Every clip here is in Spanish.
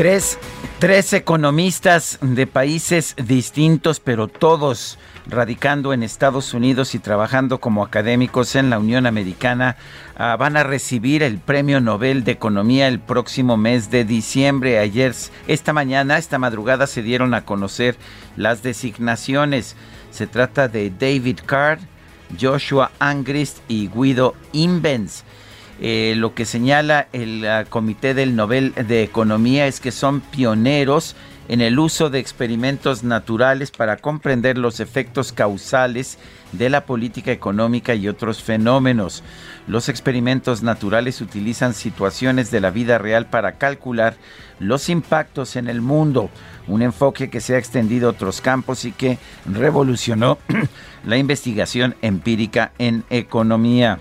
Tres, tres economistas de países distintos, pero todos radicando en Estados Unidos y trabajando como académicos en la Unión Americana, ah, van a recibir el Premio Nobel de Economía el próximo mes de diciembre. Ayer, esta mañana, esta madrugada, se dieron a conocer las designaciones. Se trata de David Card, Joshua Angrist y Guido Imbens. Eh, lo que señala el Comité del Nobel de Economía es que son pioneros en el uso de experimentos naturales para comprender los efectos causales de la política económica y otros fenómenos. Los experimentos naturales utilizan situaciones de la vida real para calcular los impactos en el mundo, un enfoque que se ha extendido a otros campos y que revolucionó la investigación empírica en economía.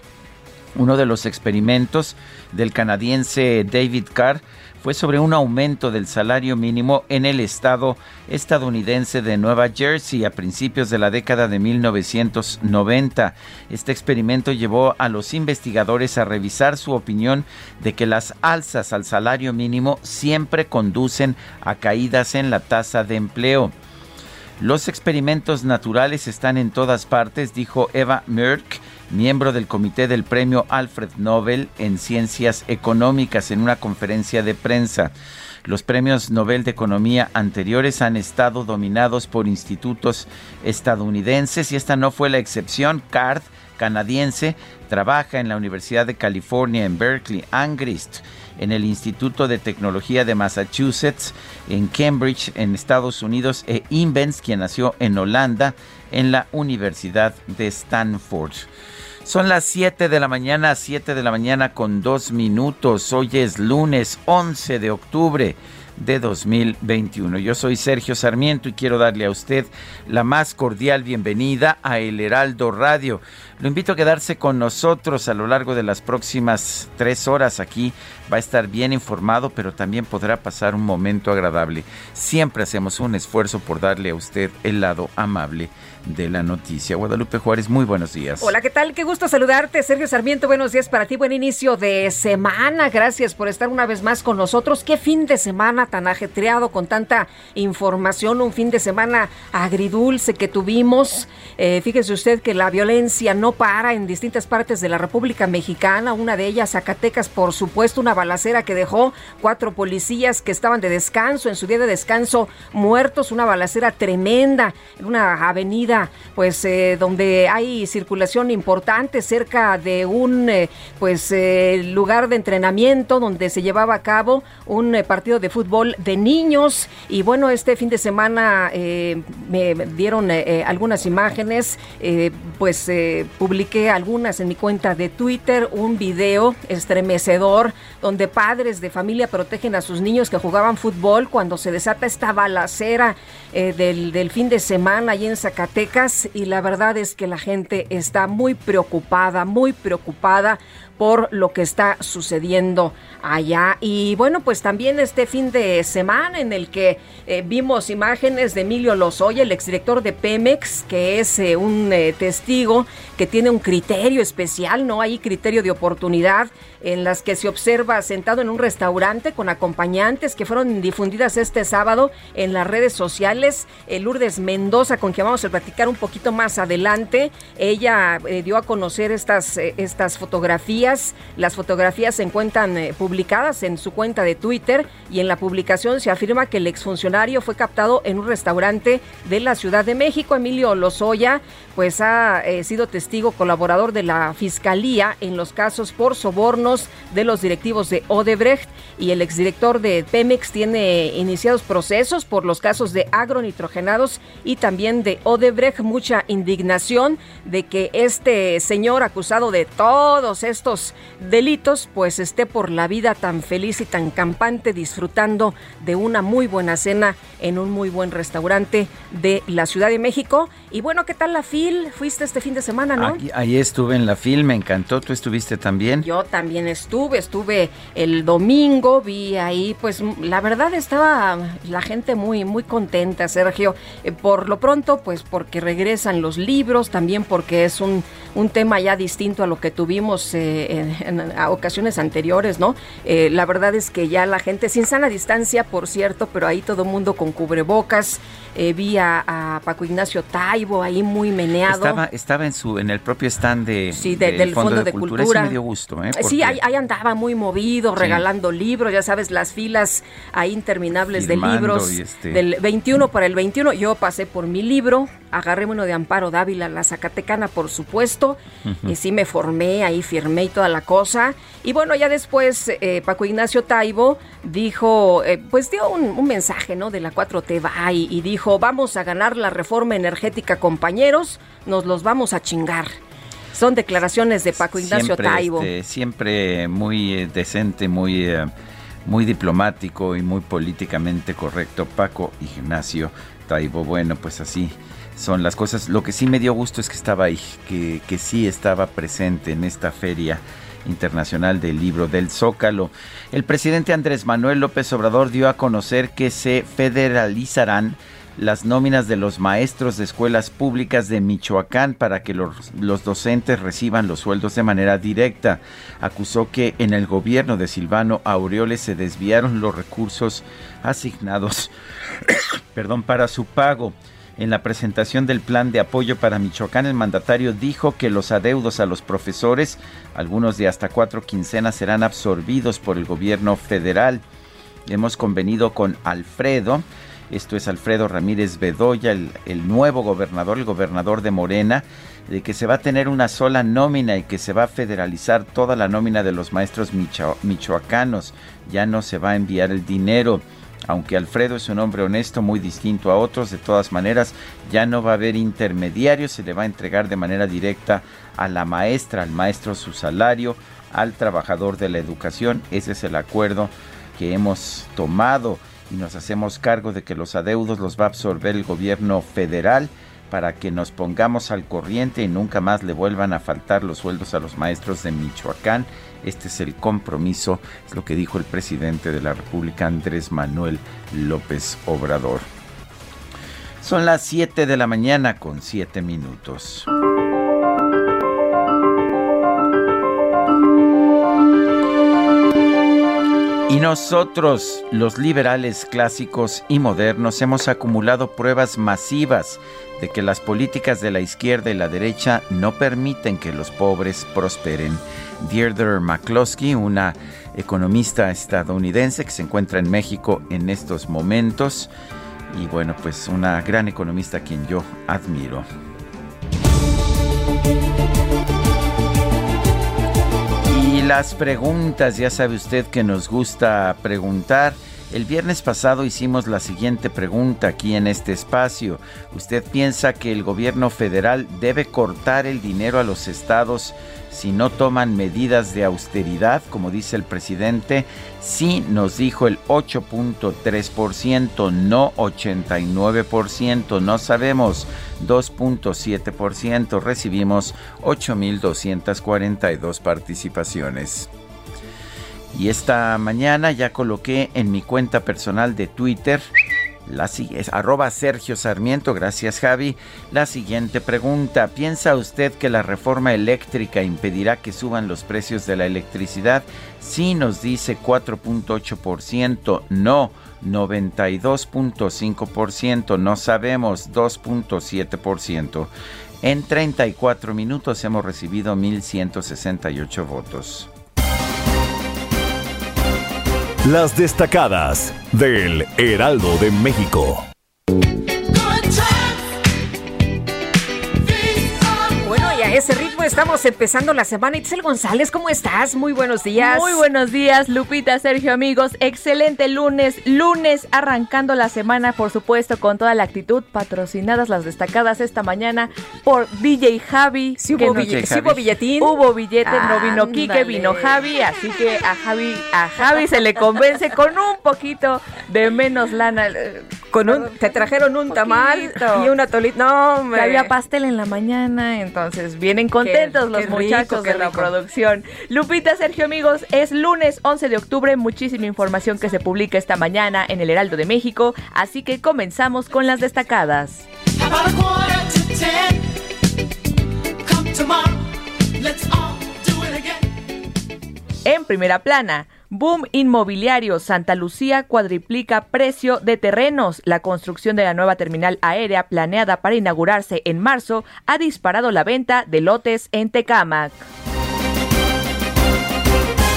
Uno de los experimentos del canadiense David Carr fue sobre un aumento del salario mínimo en el estado estadounidense de Nueva Jersey a principios de la década de 1990. Este experimento llevó a los investigadores a revisar su opinión de que las alzas al salario mínimo siempre conducen a caídas en la tasa de empleo. Los experimentos naturales están en todas partes, dijo Eva Merck, miembro del comité del premio Alfred Nobel en Ciencias Económicas, en una conferencia de prensa. Los premios Nobel de Economía anteriores han estado dominados por institutos estadounidenses y esta no fue la excepción. CARD, canadiense, trabaja en la Universidad de California en Berkeley, Angrist en el Instituto de Tecnología de Massachusetts, en Cambridge, en Estados Unidos, e Invens, quien nació en Holanda, en la Universidad de Stanford. Son las 7 de la mañana, 7 de la mañana con 2 minutos. Hoy es lunes 11 de octubre de 2021. Yo soy Sergio Sarmiento y quiero darle a usted la más cordial bienvenida a El Heraldo Radio. Lo invito a quedarse con nosotros a lo largo de las próximas tres horas aquí. Va a estar bien informado, pero también podrá pasar un momento agradable. Siempre hacemos un esfuerzo por darle a usted el lado amable de la noticia. Guadalupe Juárez, muy buenos días. Hola, ¿qué tal? Qué gusto saludarte, Sergio Sarmiento. Buenos días para ti, buen inicio de semana. Gracias por estar una vez más con nosotros. Qué fin de semana tan ajetreado con tanta información, un fin de semana agridulce que tuvimos. Eh, fíjese usted que la violencia no para en distintas partes de la República Mexicana, una de ellas Zacatecas, por supuesto, una balacera que dejó cuatro policías que estaban de descanso, en su día de descanso, muertos, una balacera tremenda en una avenida pues eh, donde hay circulación importante cerca de un eh, pues eh, lugar de entrenamiento donde se llevaba a cabo un partido de fútbol de niños. Y bueno este fin de semana me dieron algunas imágenes pues publiqué algunas en mi cuenta de Twitter un video estremecedor donde padres de familia protegen a sus niños que jugaban fútbol cuando se desata esta balacera del, del fin de semana ahí en Zacatecas. Y la verdad es que la gente está muy preocupada, muy preocupada por lo que está sucediendo allá. Y bueno, pues también este fin de semana en el que eh, vimos imágenes de Emilio Lozoya, el exdirector de Pemex, que es eh, un eh, testigo que tiene un criterio especial, no hay criterio de oportunidad en las que se observa sentado en un restaurante con acompañantes que fueron difundidas este sábado en las redes sociales. Lourdes Mendoza, con quien vamos a platicar un poquito más adelante, ella dio a conocer estas, estas fotografías. Las fotografías se encuentran publicadas en su cuenta de Twitter y en la publicación se afirma que el exfuncionario fue captado en un restaurante de la Ciudad de México. Emilio Lozoya pues ha eh, sido testigo colaborador de la Fiscalía en los casos por sobornos de los directivos de Odebrecht y el exdirector de Pemex tiene iniciados procesos por los casos de agronitrogenados y también de Odebrecht. Mucha indignación de que este señor acusado de todos estos delitos pues esté por la vida tan feliz y tan campante disfrutando de una muy buena cena en un muy buen restaurante de la Ciudad de México. Y bueno, ¿qué tal la FIL? Fuiste este fin de semana, ¿no? ahí estuve en la FIL, me encantó. ¿Tú estuviste también? Yo también estuve, estuve el domingo, vi ahí, pues la verdad estaba la gente muy, muy contenta, Sergio. Eh, por lo pronto, pues porque regresan los libros, también porque es un, un tema ya distinto a lo que tuvimos eh, en, ocasiones anteriores, ¿no? Eh, la verdad es que ya la gente, sin sana distancia, por cierto, pero ahí todo mundo con cubrebocas. Eh, vi a, Paco Ignacio Taibo ahí muy meneado. Estaba, estaba en su en el propio stand de, del, Fondo, de, Cultura. me dio gusto. ¿eh? Sí, ahí, andaba muy movido, regalando libros, ya sabes, las filas ahí interminables de libros. Este del 21 para el 21. Yo pasé por mi libro, agarré uno de Amparo Dávila, la Zacatecana, por supuesto. Y sí me formé, ahí firmé y toda la cosa. Y bueno, ya después eh, Paco Ignacio Taibo dijo, eh, pues dio un, mensaje, ¿no? De la 4T va y, dijo, vamos a ganar la reforma energética, compañeros, nos los vamos a chingar. Son declaraciones de Paco Ignacio Taibo. Este, siempre muy eh, decente, muy, muy diplomático y muy políticamente correcto. Paco Ignacio Taibo, bueno, pues así son las cosas. Lo que sí me dio gusto es que estaba ahí, que, que sí estaba presente en esta feria Internacional del Libro del Zócalo. El presidente Andrés Manuel López Obrador dio a conocer que se federalizarán las nóminas de los maestros de escuelas públicas de Michoacán para que los, los, docentes reciban los sueldos de manera directa. Acusó que en el gobierno de Silvano Aureoles se desviaron los recursos asignados perdón, para su pago. En la presentación del plan de apoyo para Michoacán, el mandatario dijo que los adeudos a los profesores, algunos de hasta cuatro quincenas, serán absorbidos por el gobierno federal. Hemos convenido con Alfredo, esto es Alfredo Ramírez Bedoya, el, nuevo gobernador, el gobernador de Morena, de que se va a tener una sola nómina y que se va a federalizar toda la nómina de los maestros michoacanos. Ya no se va a enviar el dinero. Aunque Alfredo es un hombre honesto, muy distinto a otros, de todas maneras ya no va a haber intermediarios, se le va a entregar de manera directa a la maestra, al maestro su salario, al trabajador de la educación. Ese es el acuerdo que hemos tomado y nos hacemos cargo de que los adeudos los va a absorber el gobierno federal para que nos pongamos al corriente y nunca más le vuelvan a faltar los sueldos a los maestros de Michoacán este es el compromiso, es lo que dijo el presidente de la República, Andrés Manuel López Obrador. Son las 7 de la mañana con 7 minutos. Y nosotros, los liberales clásicos y modernos, hemos acumulado pruebas masivas de que las políticas de la izquierda y la derecha no permiten que los pobres prosperen. Deirdre McCloskey, una economista estadounidense que se encuentra en México en estos momentos y bueno, pues una gran economista a quien yo admiro. las preguntas, ya sabe usted que nos gusta preguntar. El viernes pasado hicimos la siguiente pregunta aquí en este espacio. ¿Usted piensa que el gobierno federal debe cortar el dinero a los estados si no toman medidas de austeridad, como dice el presidente? Sí, nos dijo el 8.3%, no 89%, no sabemos 2.7%. Recibimos 8.242 participaciones. Y esta mañana ya coloqué en mi cuenta personal de Twitter, arroba Sergio Sarmiento, gracias Javi, la siguiente pregunta. ¿Piensa usted que la reforma eléctrica impedirá que suban los precios de la electricidad? Sí nos dice 4.8%, no 92.5%, no sabemos 2.7%. En 34 minutos hemos recibido 1.168 votos. Las destacadas del Heraldo de México. ese ritmo estamos empezando la semana. Itzel González, ¿cómo estás? Muy buenos días. Muy buenos días, Lupita, Sergio, amigos. Excelente lunes. Lunes arrancando la semana, por supuesto, con toda la actitud. Patrocinadas las destacadas esta mañana por DJ Javi. Sí hubo, billetín. Hubo billete, no vino Quique, vino Javi. Así que a Javi, a Javi se le convence con un poquito de menos lana. Con un, te trajeron un, tamal y una tolita. No, me... había pastel en la mañana, entonces vienen contentos los muchachos de la producción. Lupita, Sergio, amigos, es lunes 11 de octubre, muchísima información que se publica esta mañana en el Heraldo de México, así que comenzamos con las destacadas. En primera plana, Boom inmobiliario. Santa Lucía cuadriplica precio de terrenos. La construcción de la nueva terminal aérea planeada para inaugurarse en marzo ha disparado la venta de lotes en Tecámac.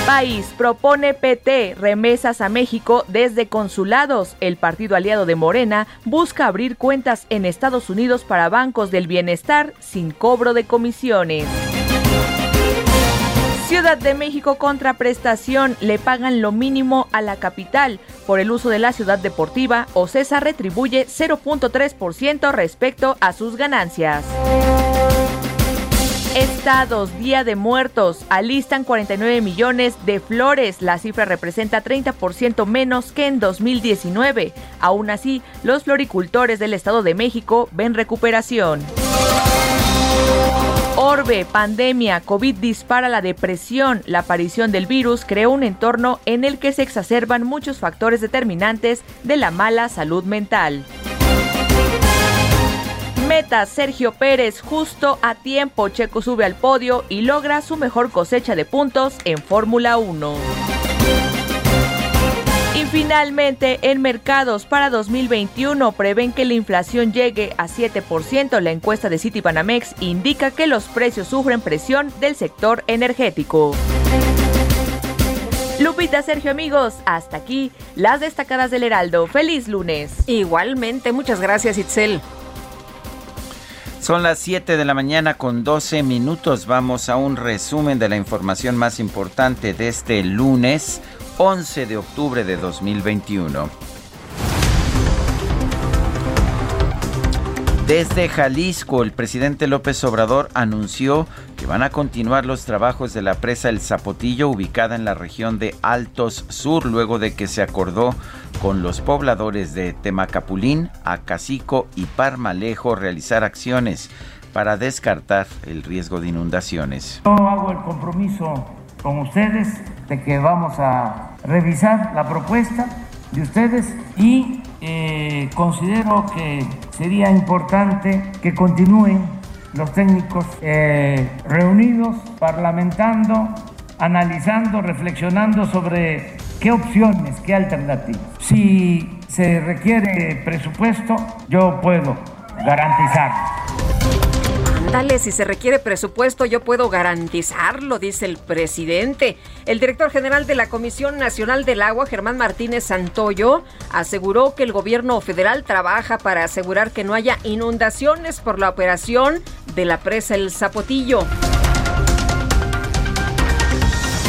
País propone PT remesas a México desde consulados. El partido aliado de Morena busca abrir cuentas en Estados Unidos para bancos del bienestar sin cobro de comisiones. Ciudad de México contra prestación le pagan lo mínimo a la capital por el uso de la ciudad deportiva. o César retribuye 0.3% respecto a sus ganancias. Estados, Día de Muertos, alistan 49 millones de flores. La cifra representa 30% menos que en 2019. Aún así, los floricultores del Estado de México ven recuperación. Orbe, pandemia, COVID dispara la depresión. La aparición del virus creó un entorno en el que se exacerban muchos factores determinantes de la mala salud mental. Meta Sergio Pérez justo a tiempo. Checo sube al podio y logra su mejor cosecha de puntos en Fórmula 1. Y finalmente, en mercados para 2021 prevén que la inflación llegue a 7%. La encuesta de Citibanamex indica que los precios sufren presión del sector energético. Lupita, Sergio, amigos, hasta aquí las destacadas del Heraldo. Feliz lunes. Igualmente, muchas gracias, Itzel. Son las 7 de la mañana con 12 minutos. Vamos a un resumen de la información más importante de este lunes 11 de octubre de 2021. Desde Jalisco, el presidente López Obrador anunció que van a continuar los trabajos de la presa El Zapotillo ubicada en la región de Altos Sur luego de que se acordó con los pobladores de Temacapulín, Acacico y Parmalejo realizar acciones para descartar el riesgo de inundaciones. Yo hago el compromiso con ustedes de que vamos a revisar la propuesta de ustedes y eh, considero que sería importante que continúen los técnicos eh, reunidos, parlamentando, analizando, reflexionando sobre qué opciones, qué alternativas. Si se requiere presupuesto, yo puedo garantizar Dale, si se requiere presupuesto, yo puedo garantizarlo, dice el presidente. El director general de la Comisión Nacional del Agua, Germán Martínez Santoyo, aseguró que el gobierno federal trabaja para asegurar que no haya inundaciones por la operación de la presa El Zapotillo.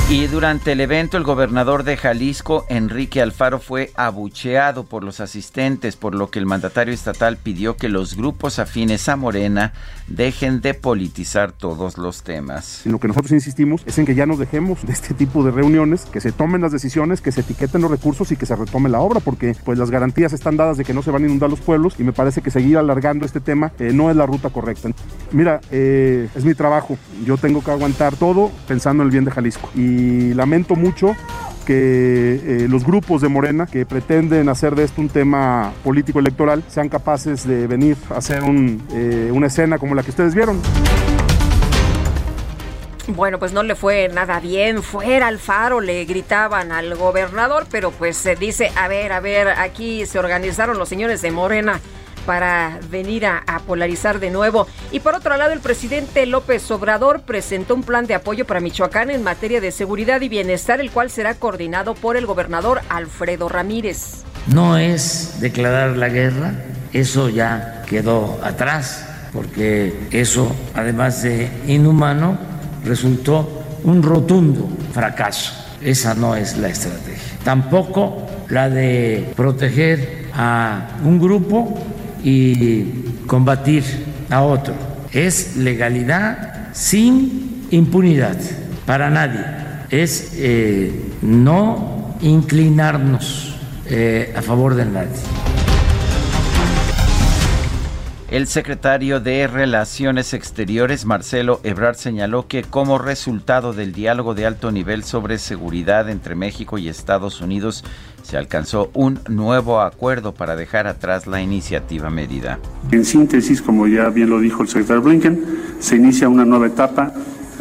Y durante el evento, el gobernador de Jalisco, Enrique Alfaro, fue abucheado por los asistentes, por lo que el mandatario estatal pidió que los grupos afines a Morena dejen de politizar todos los temas. Lo que nosotros insistimos es en que ya nos dejemos de este tipo de reuniones, que se tomen las decisiones, que se etiqueten los recursos y que se retome la obra, porque pues las garantías están dadas de que no se van a inundar los pueblos y me parece que seguir alargando este tema eh, no es la ruta correcta. Mira, eh, es mi trabajo, yo tengo que aguantar todo pensando en el bien de Jalisco. Y y lamento mucho que eh, los grupos de Morena que pretenden hacer de esto un tema político electoral sean capaces de venir a hacer eh, una escena como la que ustedes vieron. Bueno, pues no le fue nada bien. Fuera al faro, le gritaban al gobernador, pero pues se dice, a ver, a ver, aquí se organizaron los señores de Morena para venir a, polarizar de nuevo. Y por otro lado, el presidente López Obrador presentó un plan de apoyo para Michoacán en materia de seguridad y bienestar, el cual será coordinado por el gobernador Alfredo Ramírez. No es declarar la guerra, eso ya quedó atrás, porque eso, además de inhumano, resultó un rotundo fracaso. Esa no es la estrategia. Tampoco la de proteger a un grupo y combatir a otro. Es legalidad sin impunidad para nadie. Es eh, no inclinarnos eh, a favor de nadie. El secretario de Relaciones Exteriores, Marcelo Ebrard, señaló que como resultado del diálogo de alto nivel sobre seguridad entre México y Estados Unidos, se alcanzó un nuevo acuerdo para dejar atrás la iniciativa Mérida. En síntesis, como ya bien lo dijo el secretario Blinken, se inicia una nueva etapa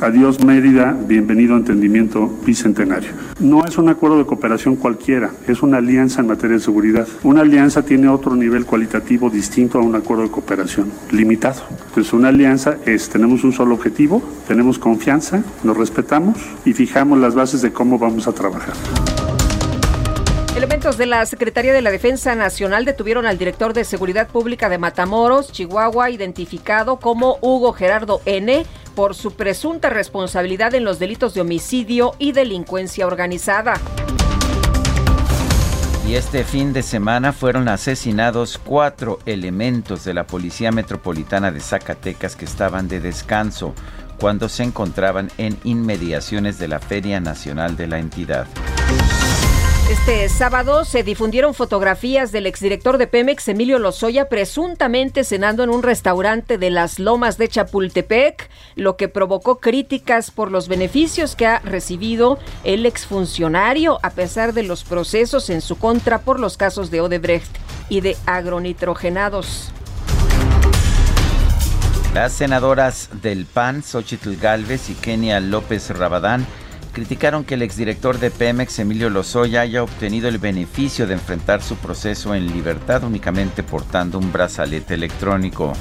Adiós Mérida, bienvenido a Entendimiento Bicentenario. No es un acuerdo de cooperación cualquiera, es una alianza en materia de seguridad. Una alianza tiene otro nivel cualitativo distinto a un acuerdo de cooperación, limitado. Entonces una alianza es, tenemos un solo objetivo, tenemos confianza, nos respetamos y fijamos las bases de cómo vamos a trabajar. Elementos de la Secretaría de la Defensa Nacional detuvieron al director de Seguridad Pública de Matamoros, Chihuahua, identificado como Hugo Gerardo N., por su presunta responsabilidad en los delitos de homicidio y delincuencia organizada. Y este fin de semana fueron asesinados cuatro elementos de la Policía Metropolitana de Zacatecas que estaban de descanso cuando se encontraban en inmediaciones de la Feria Nacional de la entidad. Este sábado se difundieron fotografías del exdirector de Pemex, Emilio Lozoya, presuntamente cenando en un restaurante de las Lomas de Chapultepec, lo que provocó críticas por los beneficios que ha recibido el exfuncionario, a pesar de los procesos en su contra por los casos de Odebrecht y de agronitrogenados. Las senadoras del PAN, Xochitl Galvez y Kenia López Rabadán, criticaron que el exdirector de Pemex, Emilio Lozoya, haya obtenido el beneficio de enfrentar su proceso en libertad únicamente portando un brazalete electrónico.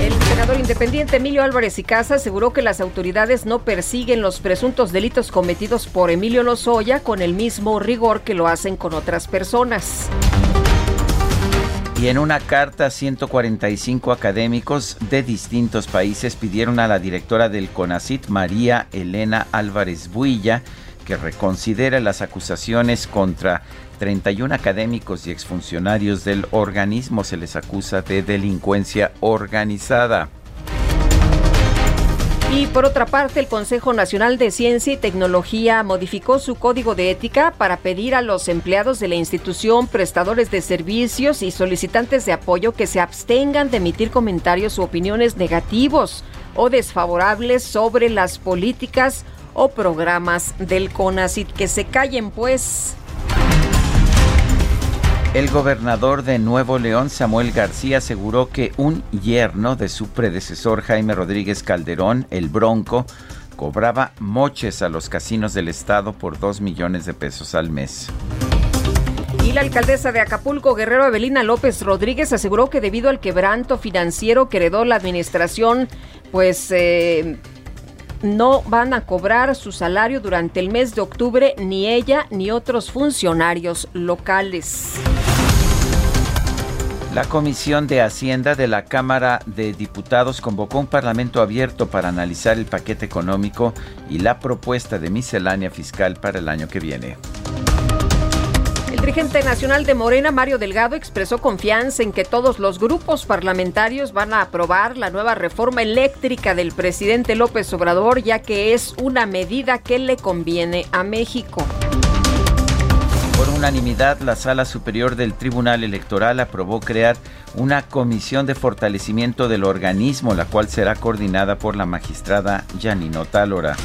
El senador independiente Emilio Álvarez y Casa aseguró que las autoridades no persiguen los presuntos delitos cometidos por Emilio Lozoya con el mismo rigor que lo hacen con otras personas. Y en una carta, 145 académicos de distintos países pidieron a la directora del CONACIT, María Elena Álvarez Builla, que reconsidere las acusaciones contra 31 académicos y exfuncionarios del organismo. Se les acusa de delincuencia organizada. Y por otra parte, el Consejo Nacional de Ciencia y Tecnología modificó su código de ética para pedir a los empleados de la institución, prestadores de servicios y solicitantes de apoyo que se abstengan de emitir comentarios u opiniones negativos o desfavorables sobre las políticas o programas del CONACIT. Que se callen, pues. El gobernador de Nuevo León, Samuel García, aseguró que un yerno de su predecesor, Jaime Rodríguez Calderón, el Bronco, cobraba moches a los casinos del estado por dos millones de pesos al mes. Y la alcaldesa de Acapulco, Guerrero Evelina López Rodríguez, aseguró que debido al quebranto financiero que heredó la administración, pues eh, no van a cobrar su salario durante el mes de octubre ni ella ni otros funcionarios locales. La Comisión de Hacienda de la Cámara de Diputados convocó un parlamento abierto para analizar el paquete económico y la propuesta de miscelánea fiscal para el año que viene. El dirigente nacional de Morena, Mario Delgado, expresó confianza en que todos los grupos parlamentarios van a aprobar la nueva reforma eléctrica del presidente López Obrador, ya que es una medida que le conviene a México unanimidad, la Sala Superior del Tribunal Electoral aprobó crear una comisión de fortalecimiento del organismo, la cual será coordinada por la magistrada Janino Tálora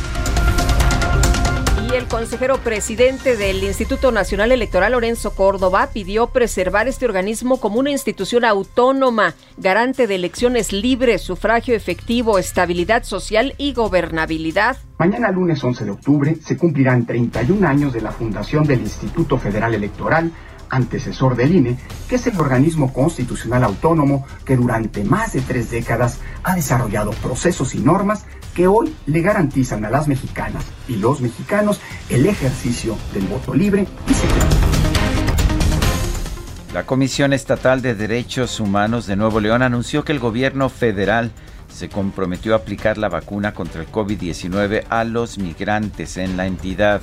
el consejero presidente del Instituto Nacional Electoral, Lorenzo Córdoba, pidió preservar este organismo como una institución autónoma, garante de elecciones libres, sufragio efectivo, estabilidad social y gobernabilidad. Mañana lunes 11 de octubre se cumplirán 31 años de la fundación del Instituto Federal Electoral antecesor del INE, que es el organismo constitucional autónomo que durante más de tres décadas ha desarrollado procesos y normas que hoy le garantizan a las mexicanas y los mexicanos el ejercicio del voto libre y secreto. La Comisión Estatal de Derechos Humanos de Nuevo León anunció que el gobierno federal se comprometió a aplicar la vacuna contra el COVID-19 a los migrantes en la entidad.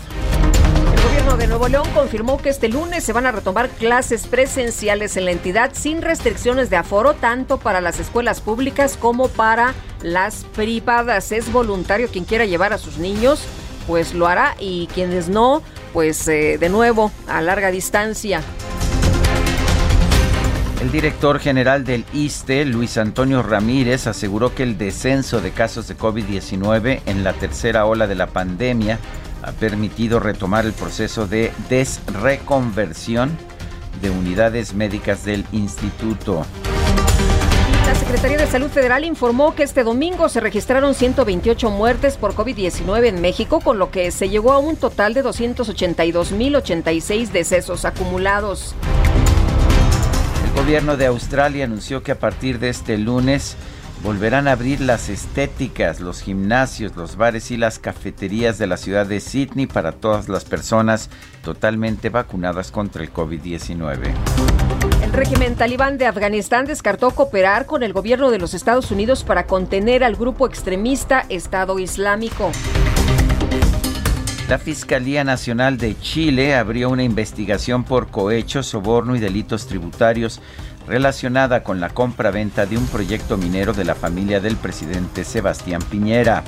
El gobierno de Nuevo León confirmó que este lunes se van a retomar clases presenciales en la entidad sin restricciones de aforo, tanto para las escuelas públicas como para las privadas. Es voluntario quien quiera llevar a sus niños, pues lo hará y quienes no, pues eh, de nuevo a larga distancia. El director general del ISTE, Luis Antonio Ramírez, aseguró que el descenso de casos de COVID-19 en la tercera ola de la pandemia ha permitido retomar el proceso de desreconversión de unidades médicas del instituto. La Secretaría de Salud Federal informó que este domingo se registraron 128 muertes por COVID-19 en México, con lo que se llegó a un total de 282.086 decesos acumulados. El gobierno de Australia anunció que a partir de este lunes volverán a abrir las estéticas, los gimnasios, los bares y las cafeterías de la ciudad de Sydney para todas las personas totalmente vacunadas contra el COVID-19. El régimen talibán de Afganistán descartó cooperar con el gobierno de los Estados Unidos para contener al grupo extremista Estado Islámico. La Fiscalía Nacional de Chile abrió una investigación por cohecho, soborno y delitos tributarios relacionada con la compra-venta de un proyecto minero de la familia del presidente Sebastián Piñera.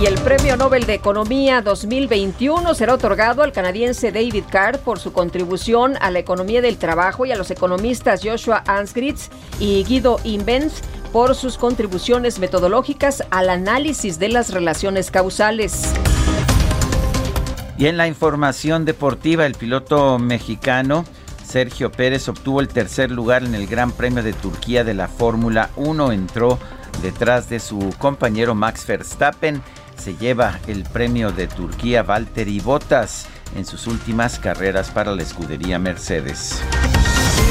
Y el Premio Nobel de Economía 2021 será otorgado al canadiense David Card por su contribución a la economía del trabajo y a los economistas Joshua Ansgritz y Guido Invens por sus contribuciones metodológicas al análisis de las relaciones causales. Y en la información deportiva, el piloto mexicano Sergio Pérez obtuvo el tercer lugar en el Gran Premio de Turquía de la Fórmula 1. Entró detrás de su compañero Max Verstappen. Se lleva el premio de Turquía Valtteri Bottas en sus últimas carreras para la escudería Mercedes.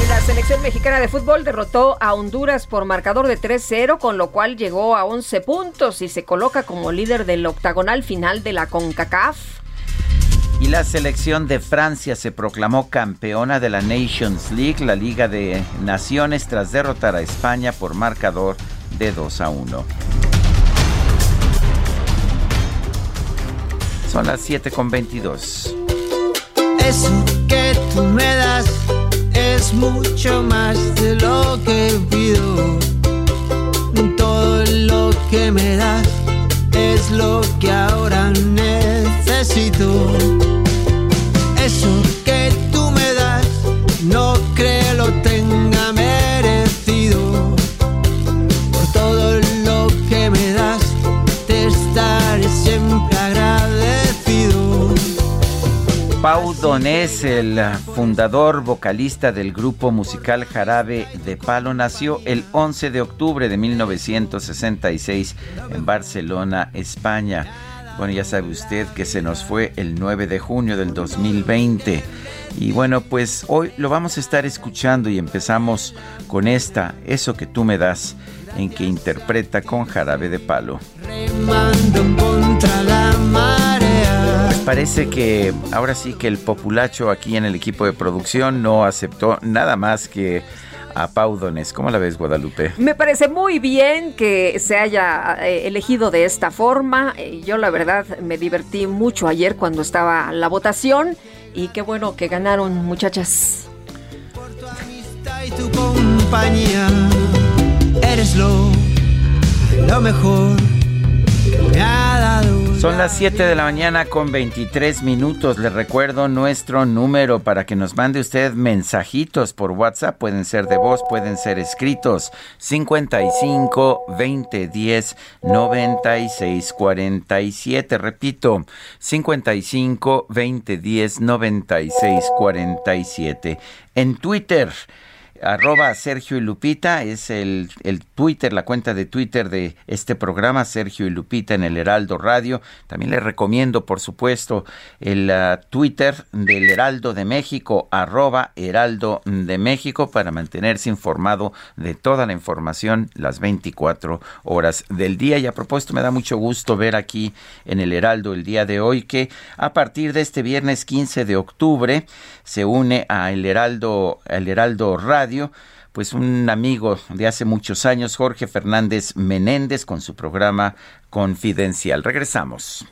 la selección mexicana de fútbol derrotó a Honduras por marcador de 3-0, con lo cual llegó a 11 puntos y se coloca como líder del octagonal final de la CONCACAF. Y la selección de Francia se proclamó campeona de la Nations League, la Liga de Naciones, tras derrotar a España por marcador de 2 a 1. Son las 7 con 22. Eso que tú me das es mucho más de lo que pido. Todo lo que me das es lo que ahora necesito. Eso que tú me das, no creo tenga merecido. Por todo lo Pau Donés, el fundador vocalista del grupo musical Jarabe de Palo, nació el 11 de octubre de 1966 en Barcelona, España. Bueno, ya sabe usted que se nos fue el 9 de junio del 2020. Y bueno, pues hoy lo vamos a estar escuchando y empezamos con esta, eso que tú me das, en que interpreta con jarabe de palo. Pues parece que ahora sí que el populacho aquí en el equipo de producción no aceptó nada más que a Pau Donés. ¿Cómo la ves, Guadalupe? Me parece muy bien que se haya eh, elegido de esta forma. Eh, yo la verdad me divertí mucho ayer cuando estaba la votación y qué bueno que ganaron muchachas. Por tu amistad y tu compañía, eres lo, lo mejor que me ha dado. Son las 7 de la mañana con 23 minutos. Les recuerdo nuestro número para que nos mande usted mensajitos por WhatsApp. Pueden ser de voz, pueden ser escritos. 55 20 10 96 47. Repito, 55 20 10 96 47. En Twitter arroba Sergio y Lupita, es el, el, Twitter, la cuenta de Twitter de este programa, Sergio y Lupita en el Heraldo Radio. También les recomiendo, por supuesto, el uh, Twitter del Heraldo de México, arroba Heraldo de México, para mantenerse informado de toda la información las 24 horas del día. Y a propósito, me da mucho gusto ver aquí en el Heraldo el día de hoy que a partir de este viernes 15 de octubre se une a el Heraldo, el Heraldo Radio pues un amigo de hace muchos años, Jorge Fernández Menéndez, con su programa Confidencial. Regresamos.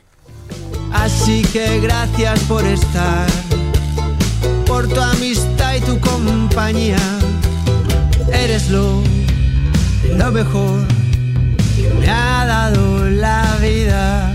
Así que gracias por estar, por tu amistad y tu compañía. Eres lo, lo mejor que me ha dado la vida.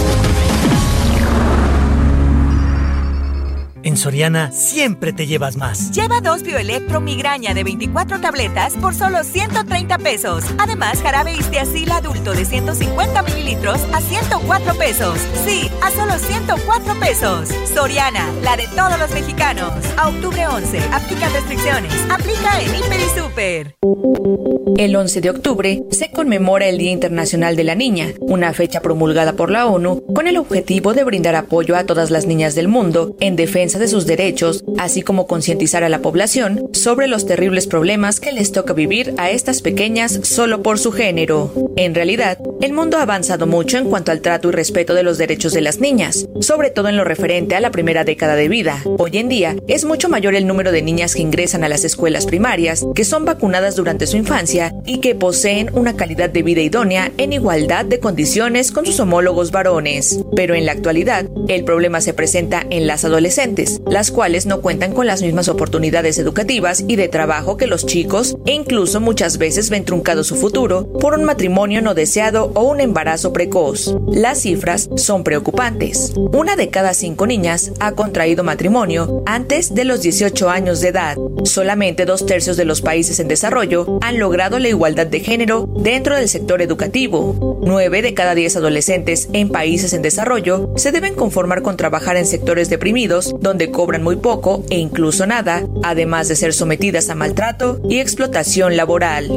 En Soriana siempre te llevas más. Lleva dos Bioelectro migraña de 24 tabletas por solo 130 pesos. Además, jarabe Istiazil adulto de 150 mililitros a 104 pesos. Sí, a solo 104 pesos. Soriana, la de todos los mexicanos. A octubre 11, aplica restricciones. Aplica en Hiper y Super. El 11 de octubre se conmemora el Día Internacional de la Niña, una fecha promulgada por la ONU con el objetivo de brindar apoyo a todas las niñas del mundo en defensa de sus derechos, así como concientizar a la población sobre los terribles problemas que les toca vivir a estas pequeñas solo por su género. En realidad, el mundo ha avanzado mucho en cuanto al trato y respeto de los derechos de las niñas, sobre todo en lo referente a la primera década de vida. Hoy en día, es mucho mayor el número de niñas que ingresan a las escuelas primarias, que son vacunadas durante su infancia y que poseen una calidad de vida idónea en igualdad de condiciones con sus homólogos varones. Pero en la actualidad, el problema se presenta en las adolescentes, las cuales no cuentan con las mismas oportunidades educativas y de trabajo que los chicos e incluso muchas veces ven truncado su futuro por un matrimonio no deseado o un embarazo precoz. Las cifras son preocupantes. Una de cada cinco niñas ha contraído matrimonio antes de los 18 años de edad. Solamente dos tercios de los países en desarrollo han logrado la igualdad de género dentro del sector educativo. Nueve de cada diez adolescentes en países en desarrollo se deben conformar con trabajar en sectores deprimidos donde cobran muy poco e incluso nada, además de ser sometidas a maltrato y explotación laboral.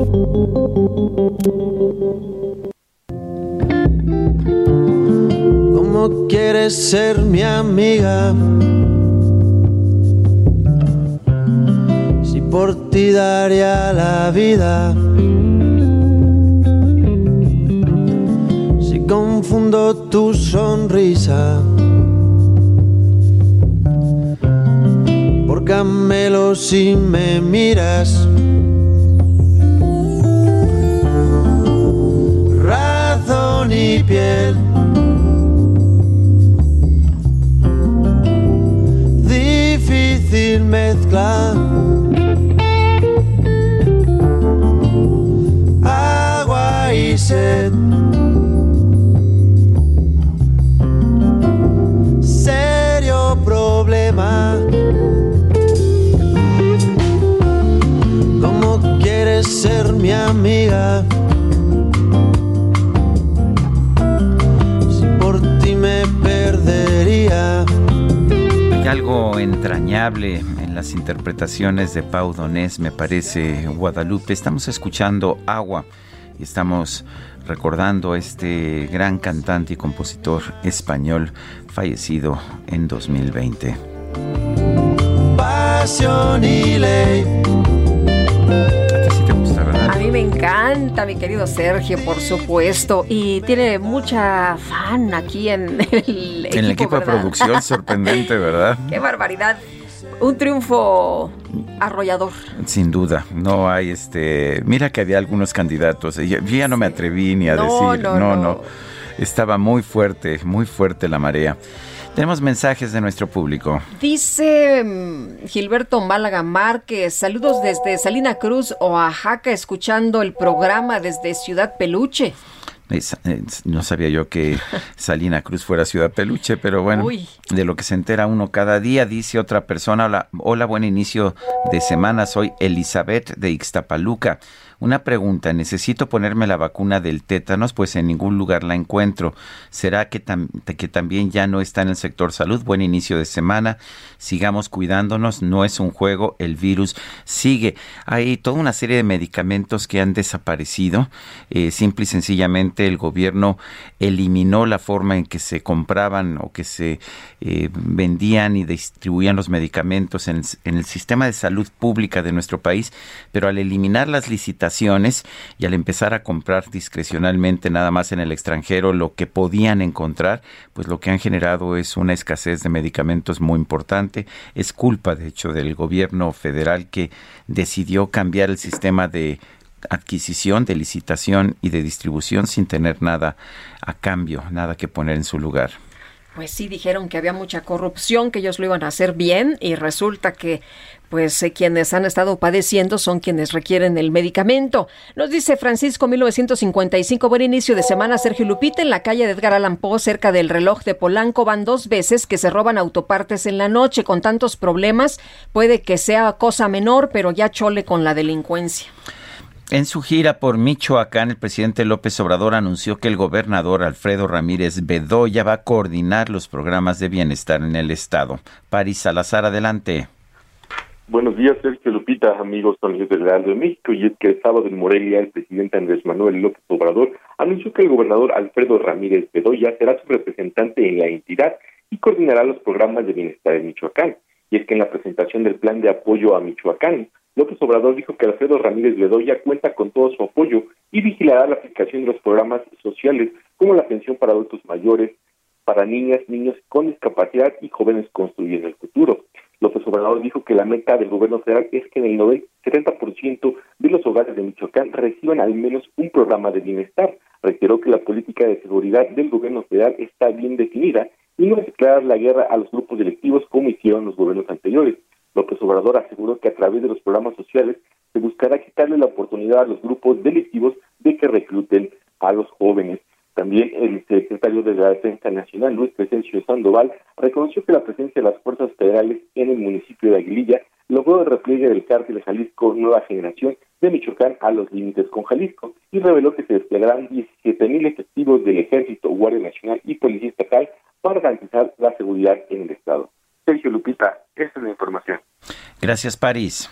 ¿Cómo quieres ser mi amiga? Si por ti daría la vida. Si confundo tu sonrisa. Por camelo si me miras. Entrañable en las interpretaciones de Pau Donés, me parece, Guadalupe. Estamos escuchando Agua y estamos recordando a este gran cantante y compositor español fallecido en 2020. Pasión y ley. A mí me encanta, mi querido Sergio, por supuesto. Y tiene mucha fan aquí en el equipo. En el equipo de producción, sorprendente, ¿verdad? Qué barbaridad. Un triunfo arrollador. Sin duda, no hay este. Mira que había algunos candidatos. Yo, ya no me atreví ni a decir. no, no, no. Estaba muy fuerte, muy fuerte la marea. Tenemos mensajes de nuestro público. Dice mm, Gilberto Málaga Márquez, saludos desde Salina Cruz, Oaxaca, escuchando el programa desde Ciudad Peluche. No sabía yo que Salina Cruz fuera Ciudad Peluche, pero bueno, de lo que se entera uno cada día, dice otra persona, hola, hola, buen inicio de semana, soy Elizabeth de Ixtapaluca. Una pregunta, necesito ponerme la vacuna del tétanos, pues en ningún lugar la encuentro. ¿Será que, que también ya no está en el sector salud? Buen inicio de semana, sigamos cuidándonos, no es un juego, el virus sigue. Hay toda una serie de medicamentos que han desaparecido, eh, simple y sencillamente el gobierno eliminó la forma en que se compraban o que se eh, vendían y distribuían los medicamentos en en el sistema de salud pública de nuestro país, pero al eliminar las licitaciones, y al empezar a comprar discrecionalmente nada más en el extranjero lo que podían encontrar, pues lo que han generado es una escasez de medicamentos muy importante. Es culpa, de hecho, del gobierno federal que decidió cambiar el sistema de adquisición, de licitación y de distribución sin tener nada a cambio, nada que poner en su lugar. Pues sí, dijeron que había mucha corrupción, que ellos lo iban a hacer bien y resulta que pues eh, quienes han estado padeciendo son quienes requieren el medicamento. Nos dice Francisco 1955, buen inicio de semana, Sergio Lupita, en la calle de Edgar Allan Poe, cerca del reloj de Polanco, van dos veces que se roban autopartes en la noche. Con tantos problemas, puede que sea cosa menor, pero ya chole con la delincuencia. En su gira por Michoacán, el presidente López Obrador anunció que el gobernador Alfredo Ramírez Bedoya va a coordinar los programas de bienestar en el estado. París Salazar, adelante. Buenos días, Sergio Lupita, amigos del Heraldo de México. Y es que el sábado en Morelia, el presidente Andrés Manuel López Obrador anunció que el gobernador Alfredo Ramírez Bedoya será su representante en la entidad y coordinará los programas de bienestar en Michoacán. Y es que en la presentación del plan de apoyo a Michoacán, López Obrador dijo que Alfredo Ramírez Bedoya cuenta con todo su apoyo y vigilará la aplicación de los programas sociales como la pensión para adultos mayores, para niñas, niños con discapacidad y jóvenes construyendo el futuro. López Obrador dijo que la meta del gobierno federal es que en el 90, 70% de los hogares de Michoacán reciban al menos un programa de bienestar. Reiteró que la política de seguridad del gobierno federal está bien definida y no es declarar la guerra a los grupos delictivos como hicieron los gobiernos anteriores. López Obrador aseguró que a través de los programas sociales se buscará quitarle la oportunidad a los grupos delictivos de que recluten a los jóvenes. También el secretario de la Defensa Nacional, Luis Crescencio Sandoval, reconoció que la presencia de las fuerzas federales en el municipio de Aguililla logró el repliegue del cártel Jalisco Nueva Generación de Michoacán a los límites con Jalisco y reveló que se desplegarán 17.000 efectivos del Ejército, Guardia Nacional y Policía Estatal para garantizar la seguridad en el Estado. Sergio Lupita, esta es la información. Gracias, París.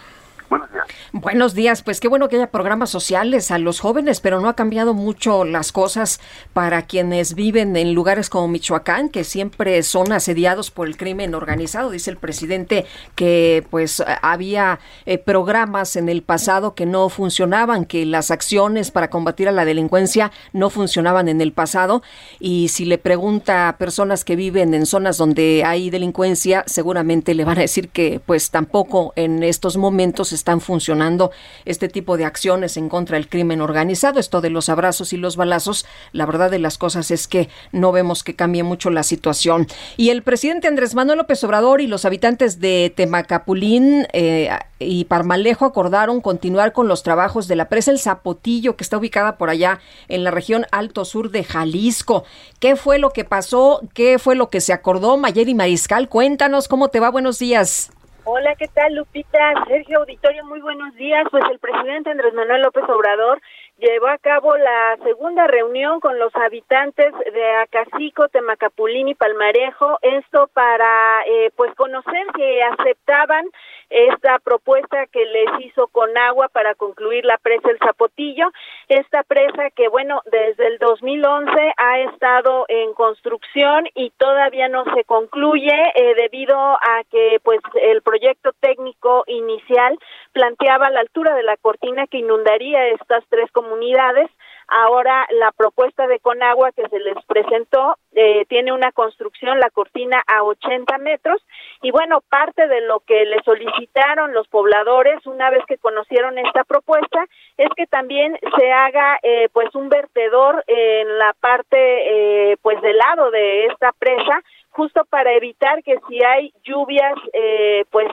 Buenos días. Buenos días, pues qué bueno que haya programas sociales a los jóvenes, pero no ha cambiado mucho las cosas para quienes viven en lugares como Michoacán, que siempre son asediados por el crimen organizado. Dice el presidente que pues había eh, programas en el pasado que no funcionaban, que las acciones para combatir a la delincuencia no funcionaban en el pasado. Y si le pregunta a personas que viven en zonas donde hay delincuencia, seguramente le van a decir que pues tampoco en estos momentos están funcionando este tipo de acciones en contra del crimen organizado. Esto de los abrazos y los balazos, la verdad de las cosas es que no vemos que cambie mucho la situación. Y el presidente Andrés Manuel López Obrador y los habitantes de Temacapulín eh, y Parmalejo acordaron continuar con los trabajos de la presa El Zapotillo, que está ubicada por allá en la región Alto Sur de Jalisco. ¿Qué fue lo que pasó? ¿Qué fue lo que se acordó? Mayer y Mariscal, cuéntanos cómo te va. Buenos días. Hola, ¿qué tal, Lupita? Sergio Auditorio, muy buenos días. Pues el presidente Andrés Manuel López Obrador llevó a cabo la segunda reunión con los habitantes de Acacico, Temacapulín y Palmarejo, esto para eh, pues conocer que aceptaban esta propuesta que les hizo con agua para concluir la presa El Zapotillo, esta presa que bueno, desde el 2011 ha estado en construcción y todavía no se concluye eh, debido a que pues el proyecto técnico inicial planteaba la altura de la cortina que inundaría estas tres comunidades Ahora la propuesta de Conagua que se les presentó eh, tiene una construcción, la cortina a 80 metros. Y bueno, parte de lo que le solicitaron los pobladores una vez que conocieron esta propuesta es que también se haga eh, pues un vertedor en la parte eh, pues del lado de esta presa justo para evitar que si hay lluvias eh, pues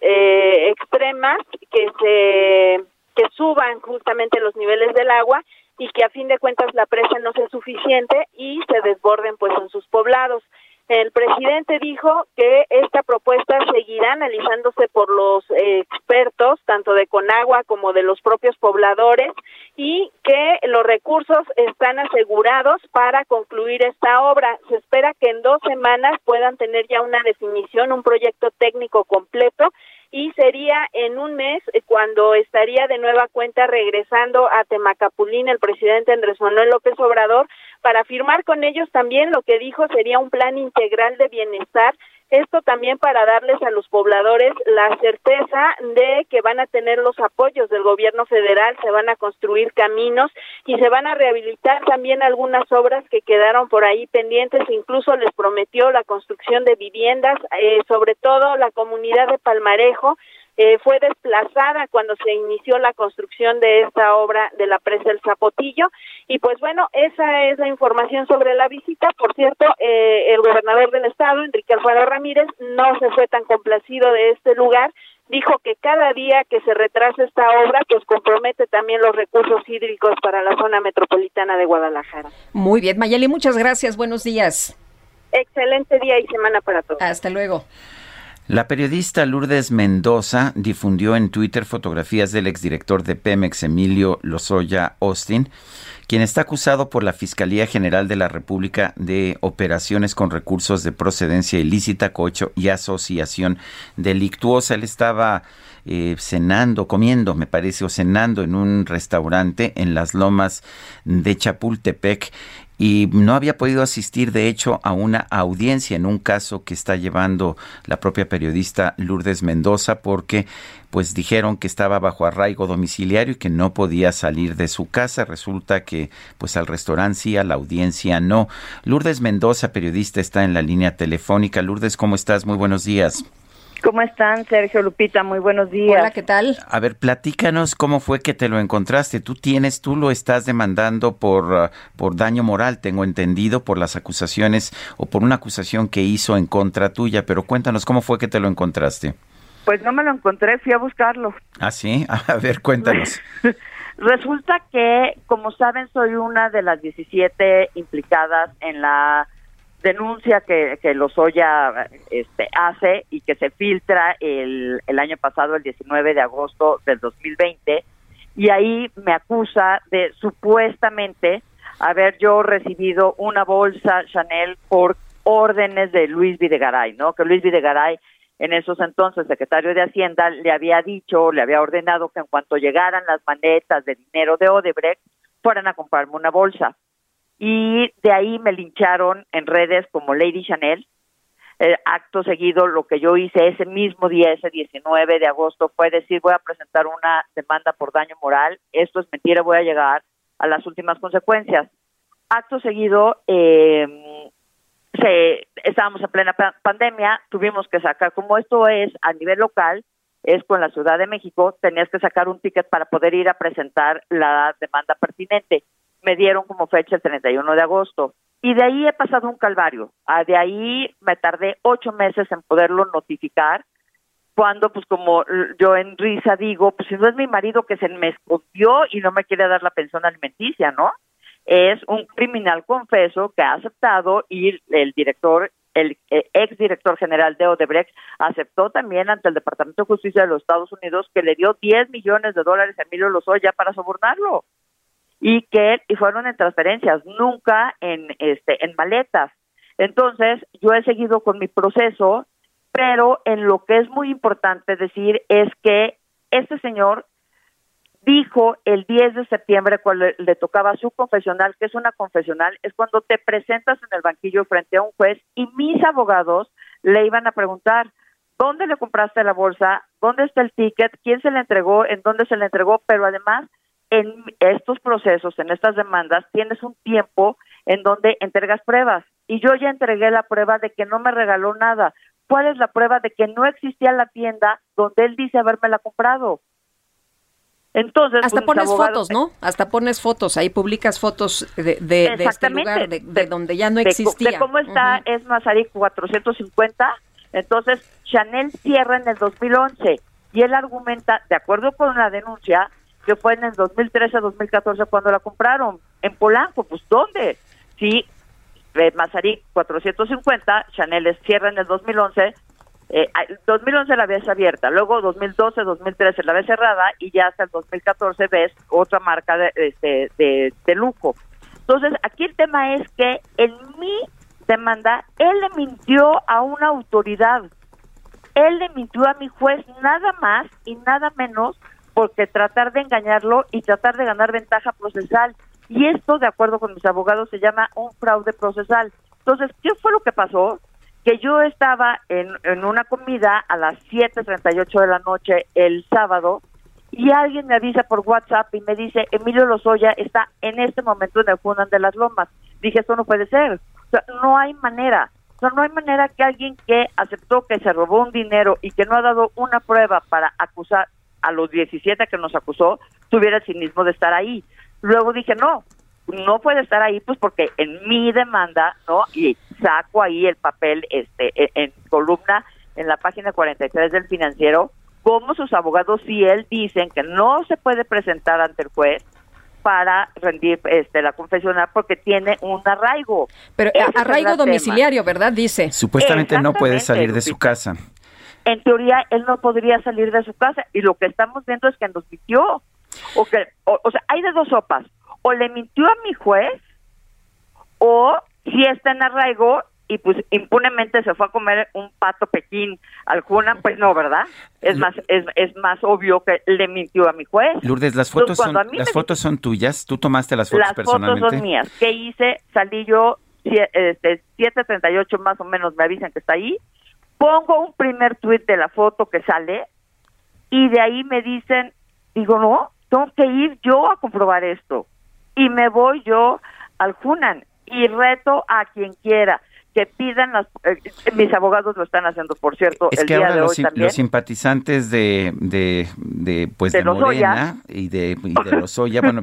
extremas que se que suban justamente los niveles del agua y que a fin de cuentas la presa no sea suficiente y se desborden pues en sus poblados. El presidente dijo que esta propuesta seguirá analizándose por los expertos, tanto de Conagua como de los propios pobladores, y que los recursos están asegurados para concluir esta obra. Se espera que en dos semanas puedan tener ya una definición, un proyecto técnico completo y sería en un mes eh, cuando estaría de nueva cuenta regresando a Temacapulín el presidente Andrés Manuel López Obrador para firmar con ellos también. Lo que dijo sería un plan integral de bienestar esto también para darles a los pobladores la certeza de que van a tener los apoyos del gobierno federal, se van a construir caminos y se van a rehabilitar también algunas obras que quedaron por ahí pendientes. Incluso les prometió la construcción de viviendas, eh, sobre todo la comunidad de Palmarejo eh, fue desplazada cuando se inició la construcción de esta obra de la presa del Zapotillo. Y pues bueno, esa es la información sobre la visita. Por cierto, eh, el gobernador del estado, Enrique Alfaro Ramírez, no se fue tan complacido de este lugar. Dijo que cada día que se retrasa esta obra, pues compromete también los recursos hídricos para la zona metropolitana de Guadalajara. Muy bien, Mayeli, muchas gracias. Buenos días. Excelente día y semana para todos. Hasta luego. La periodista Lourdes Mendoza difundió en Twitter fotografías del exdirector de Pemex, Emilio Lozoya Austin, quien está acusado por la Fiscalía General de la República de operaciones con recursos de procedencia ilícita, cohecho y asociación delictuosa. Él estaba eh, cenando, comiendo, me parece, o cenando en un restaurante en las lomas de Chapultepec y no había podido asistir, de hecho, a una audiencia en un caso que está llevando la propia periodista Lourdes Mendoza porque pues dijeron que estaba bajo arraigo domiciliario y que no podía salir de su casa. Resulta que pues al restaurante sí, a la audiencia no. Lourdes Mendoza, periodista, está en la línea telefónica. Lourdes, ¿cómo estás? Muy buenos días. ¿Cómo están, Sergio Lupita? Muy buenos días. Hola, ¿qué tal? A ver, platícanos cómo fue que te lo encontraste. Tú tienes, tú lo estás demandando por, uh, por daño moral, tengo entendido, por las acusaciones o por una acusación que hizo en contra tuya, pero cuéntanos cómo fue que te lo encontraste. Pues no me lo encontré, fui a buscarlo. Ah, sí, a ver, cuéntanos. Resulta que, como saben, soy una de las 17 implicadas en la denuncia que, que Lozoya este, hace y que se filtra el, el año pasado, el 19 de agosto del 2020, y ahí me acusa de supuestamente haber yo recibido una bolsa Chanel por órdenes de Luis Videgaray, ¿no? Que Luis Videgaray en esos entonces secretario de Hacienda le había dicho, le había ordenado que en cuanto llegaran las manetas de dinero de Odebrecht fueran a comprarme una bolsa y de ahí me lincharon en redes como Lady Chanel. Eh, acto seguido, lo que yo hice ese mismo día, ese 19 de agosto, fue decir, voy a presentar una demanda por daño moral, esto es mentira, voy a llegar a las últimas consecuencias. Acto seguido, eh, se, estábamos en plena pandemia, tuvimos que sacar, como esto es a nivel local, es con la Ciudad de México, tenías que sacar un ticket para poder ir a presentar la demanda pertinente me dieron como fecha el 31 de agosto. Y de ahí he pasado un calvario. Ah, de ahí me tardé ocho meses en poderlo notificar, cuando, pues como yo en risa digo, pues si no es mi marido que se me escondió y no me quiere dar la pensión alimenticia, ¿no? Es un criminal confeso que ha aceptado y el director el eh, ex director general de Odebrecht, aceptó también ante el Departamento de Justicia de los Estados Unidos que le dio 10 millones de dólares a Emilio Lozoya para sobornarlo y que y fueron en transferencias, nunca en este en maletas. Entonces, yo he seguido con mi proceso, pero en lo que es muy importante decir es que este señor dijo el 10 de septiembre cuando le, tocaba su confesional, que es una confesional, es cuando te presentas en el banquillo frente a un juez y mis abogados le iban a preguntar, ¿dónde le compraste la bolsa? ¿Dónde está el ticket? ¿Quién se le entregó? ¿En dónde se le entregó? Pero además, en estos procesos, en estas demandas, tienes un tiempo en donde entregas pruebas. Y yo ya entregué la prueba de que no me regaló nada. ¿Cuál es la prueba de que no existía la tienda donde él dice haberme la comprado? Entonces, hasta pues, pones fotos, ¿no? Hasta pones fotos, ahí publicas fotos de, de, este lugar, de, donde ya no existía. De, cómo está es Mazarik 450. Entonces, Chanel cierra en el 2011 y él argumenta, de acuerdo con la denuncia, que fue en el 2013-2014 cuando la compraron en Polanco. Pues, ¿dónde? Sí, eh, Mazarik 450, Chanel cierra en el 2011 eh, 2011 la ves abierta, luego 2012, 2013 la ves cerrada y ya hasta el 2014 ves otra marca de, este, de, de lujo. Entonces, aquí el tema es que en mi demanda, él le mintió a una autoridad. Él le mintió a mi juez nada más y nada menos porque tratar de engañarlo y tratar de ganar ventaja procesal. Y esto, de acuerdo con mis abogados, se llama un fraude procesal. Entonces, ¿qué fue lo que pasó? que yo estaba en, en una comida a las 7.38 de la noche el sábado y alguien me avisa por WhatsApp y me dice, Emilio Lozoya está en este momento en el Funan de las Lomas. Dije, esto no puede ser. O sea, no hay manera. O sea, no hay manera que alguien que aceptó que se robó un dinero y que no ha dado una prueba para acusar a los 17 que nos acusó, tuviera el cinismo de estar ahí. Luego dije, no, no puede estar ahí pues porque en mi demanda, ¿no? Y saco ahí el papel este e, en, columna en la página 43 del financiero como sus abogados y él dicen que no se puede presentar ante el juez para rendir este la confesional porque tiene un arraigo. Pero arraigo domiciliario, ¿verdad? Dice. Supuestamente no puede salir de su casa. En teoría él no podría salir de su casa y lo que estamos viendo es que nos mintió. O que o sea, hay de dos sopas o le mintió a mi juez o si está en arraigo y pues impunemente se fue a comer un pato pequín al pues no, ¿verdad? Es más es, es más obvio que le mintió a mi juez. Lourdes, las fotos son las fotos son tuyas, tú tomaste las fotos personalmente. Las fotos son mías. ¿Qué hice? Salí yo este 7:38 más o menos me avisan que está ahí. Pongo un primer tuit de la foto que sale y de ahí me dicen, digo, "No, tengo que ir yo a comprobar esto." y me voy yo al Junan y reto a quien quiera que pidan las eh, mis abogados lo están haciendo por cierto el día de hoy también. los simpatizantes de de, de pues de, Morena y de, y de Lozoya bueno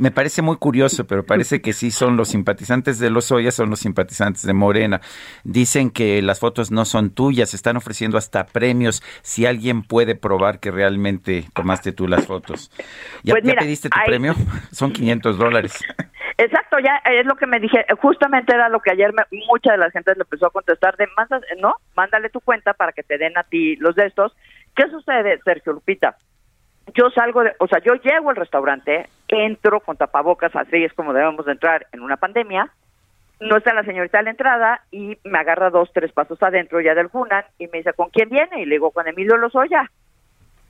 me parece muy curioso pero parece que sí son los simpatizantes de Lozoya son los simpatizantes de Morena. Dicen que las fotos no son tuyas están ofreciendo hasta premios si alguien puede probar que realmente tomaste tú las fotos. Ya, pues pediste tu premio son 500 dólares Exacto, ya es lo que me dije, justamente era lo que ayer me, mucha de la gente le empezó a contestar de, ¿no? Mándale tu cuenta para que te den a ti los de estos. ¿Qué sucede, Sergio Lupita? Yo salgo, de, o sea, yo llego al restaurante, entro con tapabocas, así es como debemos de entrar en una pandemia, no está la señorita a la entrada y me agarra dos, tres pasos adentro ya del Hunan y me dice, ¿con quién viene? Y le digo, con Emilio Lozoya.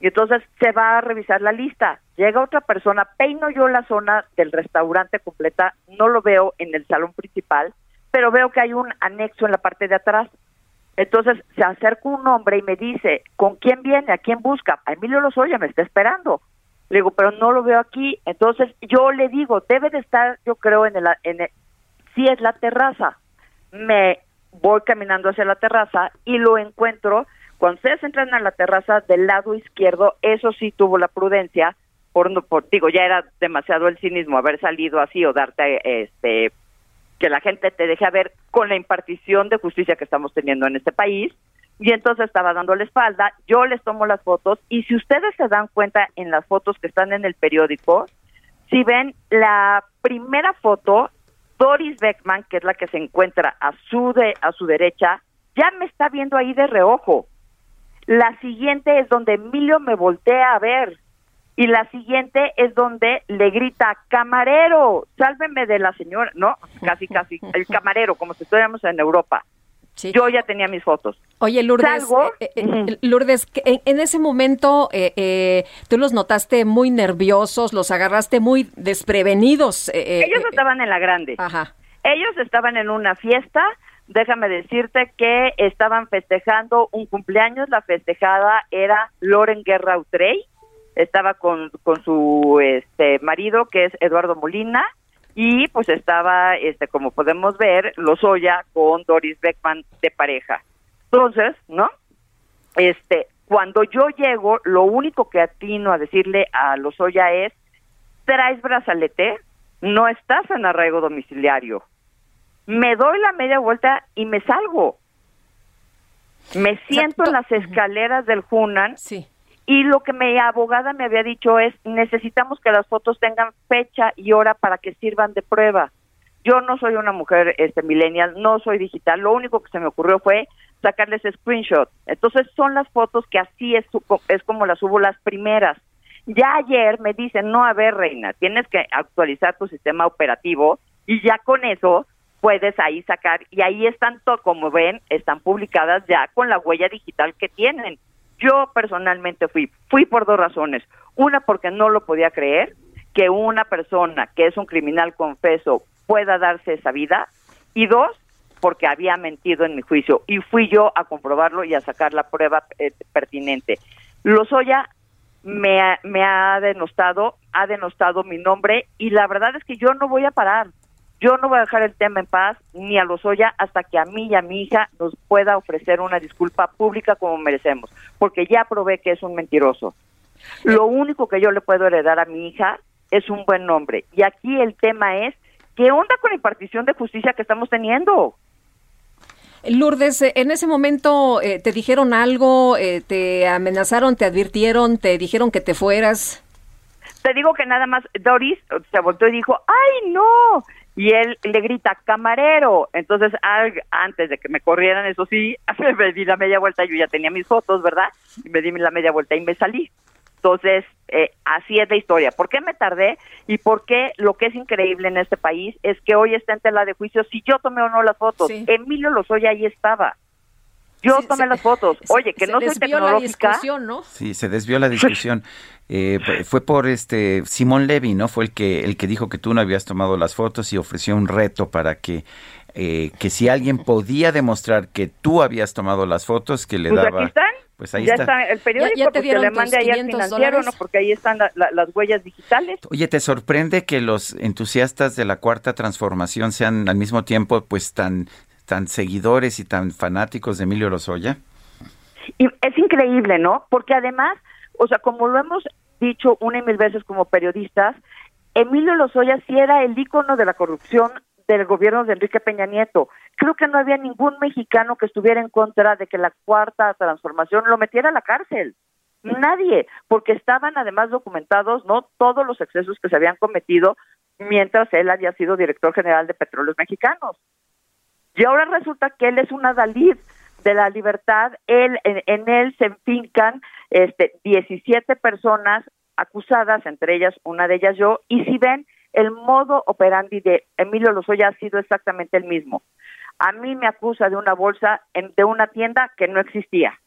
Y entonces se va a revisar la lista. Llega otra persona, peino yo la zona del restaurante completa, no lo veo en el salón principal, pero veo que hay un anexo en la parte de atrás. Entonces se acerca un hombre y me dice, ¿con quién viene? ¿A quién busca? A Emilio Lozoya me está esperando. Le digo, pero no lo veo aquí. Entonces yo le digo, debe de estar, yo creo, en el, en el, si es la terraza. Me voy caminando hacia la terraza y lo encuentro cuando ustedes entran a la terraza del lado izquierdo, eso sí tuvo la prudencia, por, por digo, ya era demasiado el cinismo haber salido así o darte este que la gente te deje ver con la impartición de justicia que estamos teniendo en este país. Y entonces estaba dando la espalda, yo les tomo las fotos y si ustedes se dan cuenta en las fotos que están en el periódico, si ven la primera foto Doris Beckman, que es la que se encuentra a su, de, a su derecha, ya me está viendo ahí de reojo. La siguiente es donde Emilio me voltea a ver. Y la siguiente es donde le grita, camarero, sálveme de la señora, ¿no? Casi, casi, el camarero, como si estuviéramos en Europa. Yo ya tenía mis fotos. Oye, Lourdes, eh, eh, eh, Lourdes en, ese momento tú los notaste muy nerviosos, los agarraste muy desprevenidos. Ellos estaban en la grande. Ajá. Ellos estaban en una fiesta, déjame decirte que estaban festejando un cumpleaños, la festejada era Loren Guerra Utrey, estaba con, con su este marido que es Eduardo Molina y pues estaba este como podemos ver Lozoya con Doris Beckman de pareja. Entonces, ¿no? Este, cuando yo llego, lo único que atino a decirle a Lozoya es traes brazalete, no estás en arraigo domiciliario. Me doy la media vuelta y me salgo. Me siento en las escaleras del Hunan sí. Y lo que mi abogada me había dicho es, necesitamos que las fotos tengan fecha y hora para que sirvan de prueba. Yo no soy una mujer este millennial, no soy digital, lo único que se me ocurrió fue sacarles screenshot. Entonces son las fotos que así es, es como las subo las primeras. Ya ayer me dicen, no, a ver, reina, tienes que actualizar tu sistema operativo y ya con eso puedes ahí sacar, y ahí están, como ven, están publicadas ya con la huella digital que tienen. Yo personalmente fui, fui por dos razones. Una, porque no lo podía creer que una persona que es un criminal confeso pueda darse esa vida. Y dos, porque había mentido en mi juicio. Y fui yo a comprobarlo y a sacar la prueba eh, pertinente. Lozoya me, me ha denostado, ha denostado mi nombre y la verdad es que yo no voy a parar. Yo no voy a dejar el tema en paz ni a Lozoya hasta que a mí y a mi hija nos pueda ofrecer una disculpa pública como merecemos, porque ya probé que es un mentiroso. Lo único que yo le puedo heredar a mi hija es un buen nombre. Y aquí el tema es, ¿qué onda con la impartición de justicia que estamos teniendo? Lourdes, en ese momento eh, te dijeron algo, eh, te amenazaron, te advirtieron, te dijeron que te fueras. Te digo que nada más Doris se volvió y dijo, ay no, y él le grita, camarero. Entonces, antes de que me corrieran, eso sí, me di la media vuelta, yo ya tenía mis fotos, ¿verdad? Y me di la media vuelta y me salí. Entonces, eh, así es la historia. ¿Por qué me tardé? Y por qué lo que es increíble en este país es que hoy está en tela de juicio si yo tomé o no las fotos. Emilio Lozoya ahí estaba. Yo tomé las fotos. Oye, que no soy tecnológica. ¿no? Sí, se desvió la discusión. Eh, fue por este Simón Levy, ¿no? Fue el que el que dijo que tú no habías tomado las fotos y ofreció un reto para que eh, que si alguien podía demostrar que tú habías tomado las fotos, que le pues daba. Aquí están. Pues ahí ya está. el periódico ya, te pues, le mande ahí al financiero, ¿no? Porque ahí están las huellas digitales. Oye, ¿te sorprende que los entusiastas de la cuarta transformación sean al mismo tiempo pues tan tan seguidores y tan fanáticos de Emilio Lozoya? Y es increíble, ¿no? Porque además, o sea, como lo hemos dicho una y mil veces como periodistas, Emilio Lozoya sí era el ícono de la corrupción del gobierno de Enrique Peña Nieto. Creo que no había ningún mexicano que estuviera en contra de que la cuarta transformación lo metiera a la cárcel. Nadie, porque estaban además documentados, ¿no? Todos los excesos que se habían cometido mientras él había sido director general de Petróleos Mexicanos. Y ahora resulta que él es una Dalí de la libertad, él, en, él se fincan este, 17 personas acusadas, entre ellas una de ellas yo, y si ven, el modo operandi de Emilio Lozoya ha sido exactamente el mismo. A mí me acusa de una bolsa en, de una tienda que no existía,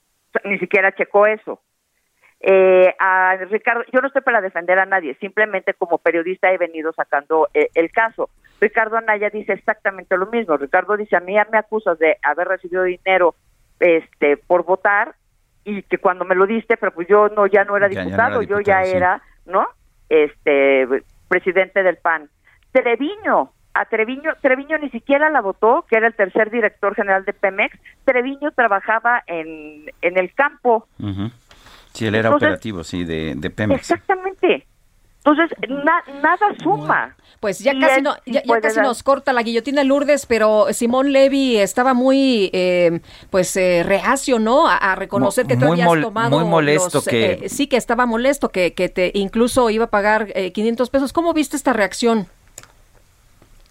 ni siquiera checó eso. Eh, a Ricardo, yo no estoy para defender a nadie, simplemente como periodista he venido sacando eh, el caso. Ricardo Anaya dice exactamente lo mismo. Ricardo dice, a mí me acusas de haber recibido dinero este por votar y que cuando me lo diste, pero pues yo no ya no era diputado, yo ya era, ¿no? Este presidente del PAN. Treviño, a Treviño, Treviño ni siquiera la votó, que era el tercer director general de Pemex. Treviño trabajaba en, en el campo. Sí, él era operativo, sí, de, de Pemex. Exactamente. Entonces, nada suma. Pues ya casi, no, ya, casi nos corta la guillotina Lourdes, pero Simón Levy estaba muy, eh, pues, eh, reacio, ¿no? A, reconocer que tú habías tomado. Muy molesto que. Eh, sí, que estaba molesto, que, que te incluso iba a pagar 500 pesos. ¿Cómo viste esta reacción?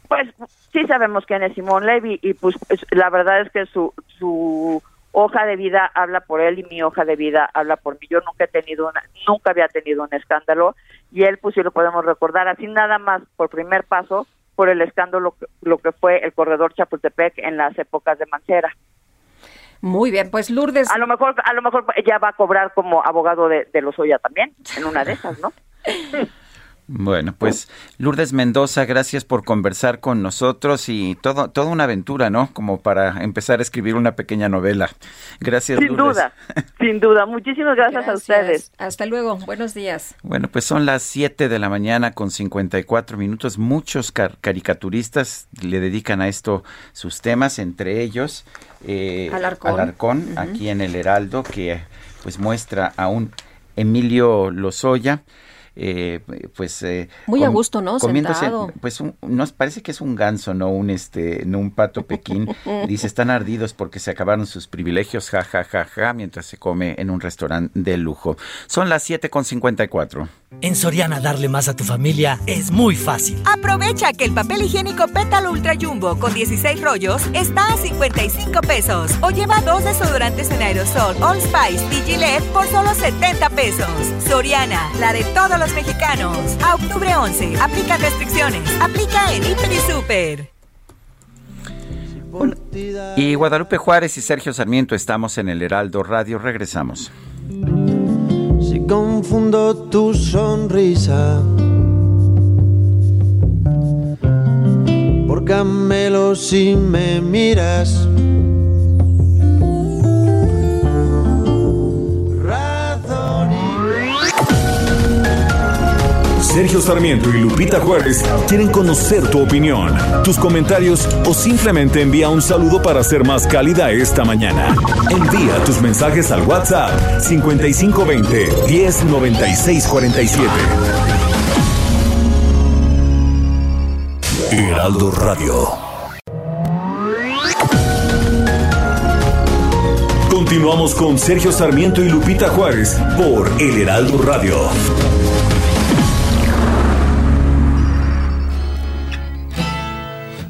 Pues sí sabemos quién es Simón Levy y pues la verdad es que su, su hoja de vida habla por él y mi hoja de vida habla por mí. Yo nunca he tenido una, nunca había tenido un escándalo y él pues sí lo podemos recordar así nada más por primer paso por el escándalo lo que fue el corredor Chapultepec en las épocas de Mancera. Muy bien, pues Lourdes. A lo mejor, a lo mejor ella va a cobrar como abogado de, de Lozoya también, en una de esas, ¿no? Bueno, pues Lourdes Mendoza, gracias por conversar con nosotros y todo, toda una aventura, ¿no? Como para empezar a escribir una pequeña novela. Gracias, sin Lourdes. duda, sin duda. Muchísimas gracias, a ustedes. Hasta luego, buenos días. Bueno, pues son las 7 de la mañana con 54 minutos. Muchos caricaturistas le dedican a esto sus temas, entre ellos eh, Alarcón, Alarcón aquí en el Heraldo, que pues muestra a un Emilio Lozoya eh, pues eh, muy a gusto no Sentado. pues nos parece que es un ganso no un este no un pato pequín. Dice están ardidos porque se acabaron sus privilegios ja ja ja ja mientras se come en un restaurante de lujo. Son las 7.54 en Soriana darle más a tu familia es muy fácil. Aprovecha que el papel higiénico pétalo ultra jumbo con 16 rollos está a 55 pesos. O lleva dos desodorantes en aerosol All Spice y Gillette por solo 70 pesos. Soriana la de todos los mexicanos. A octubre 11, aplica restricciones. Aplica en Hiper y Super. Y Guadalupe Juárez y Sergio Sarmiento estamos en el Heraldo Radio. Regresamos. Si confundo tu sonrisa por Camelo si me miras Sergio Sarmiento y Lupita Juárez quieren conocer tu opinión, tus comentarios o simplemente envía un saludo para ser más cálida esta mañana. Envía tus mensajes al WhatsApp 5520 109647. Heraldo Radio. Continuamos con Sergio Sarmiento y Lupita Juárez por El Heraldo Radio.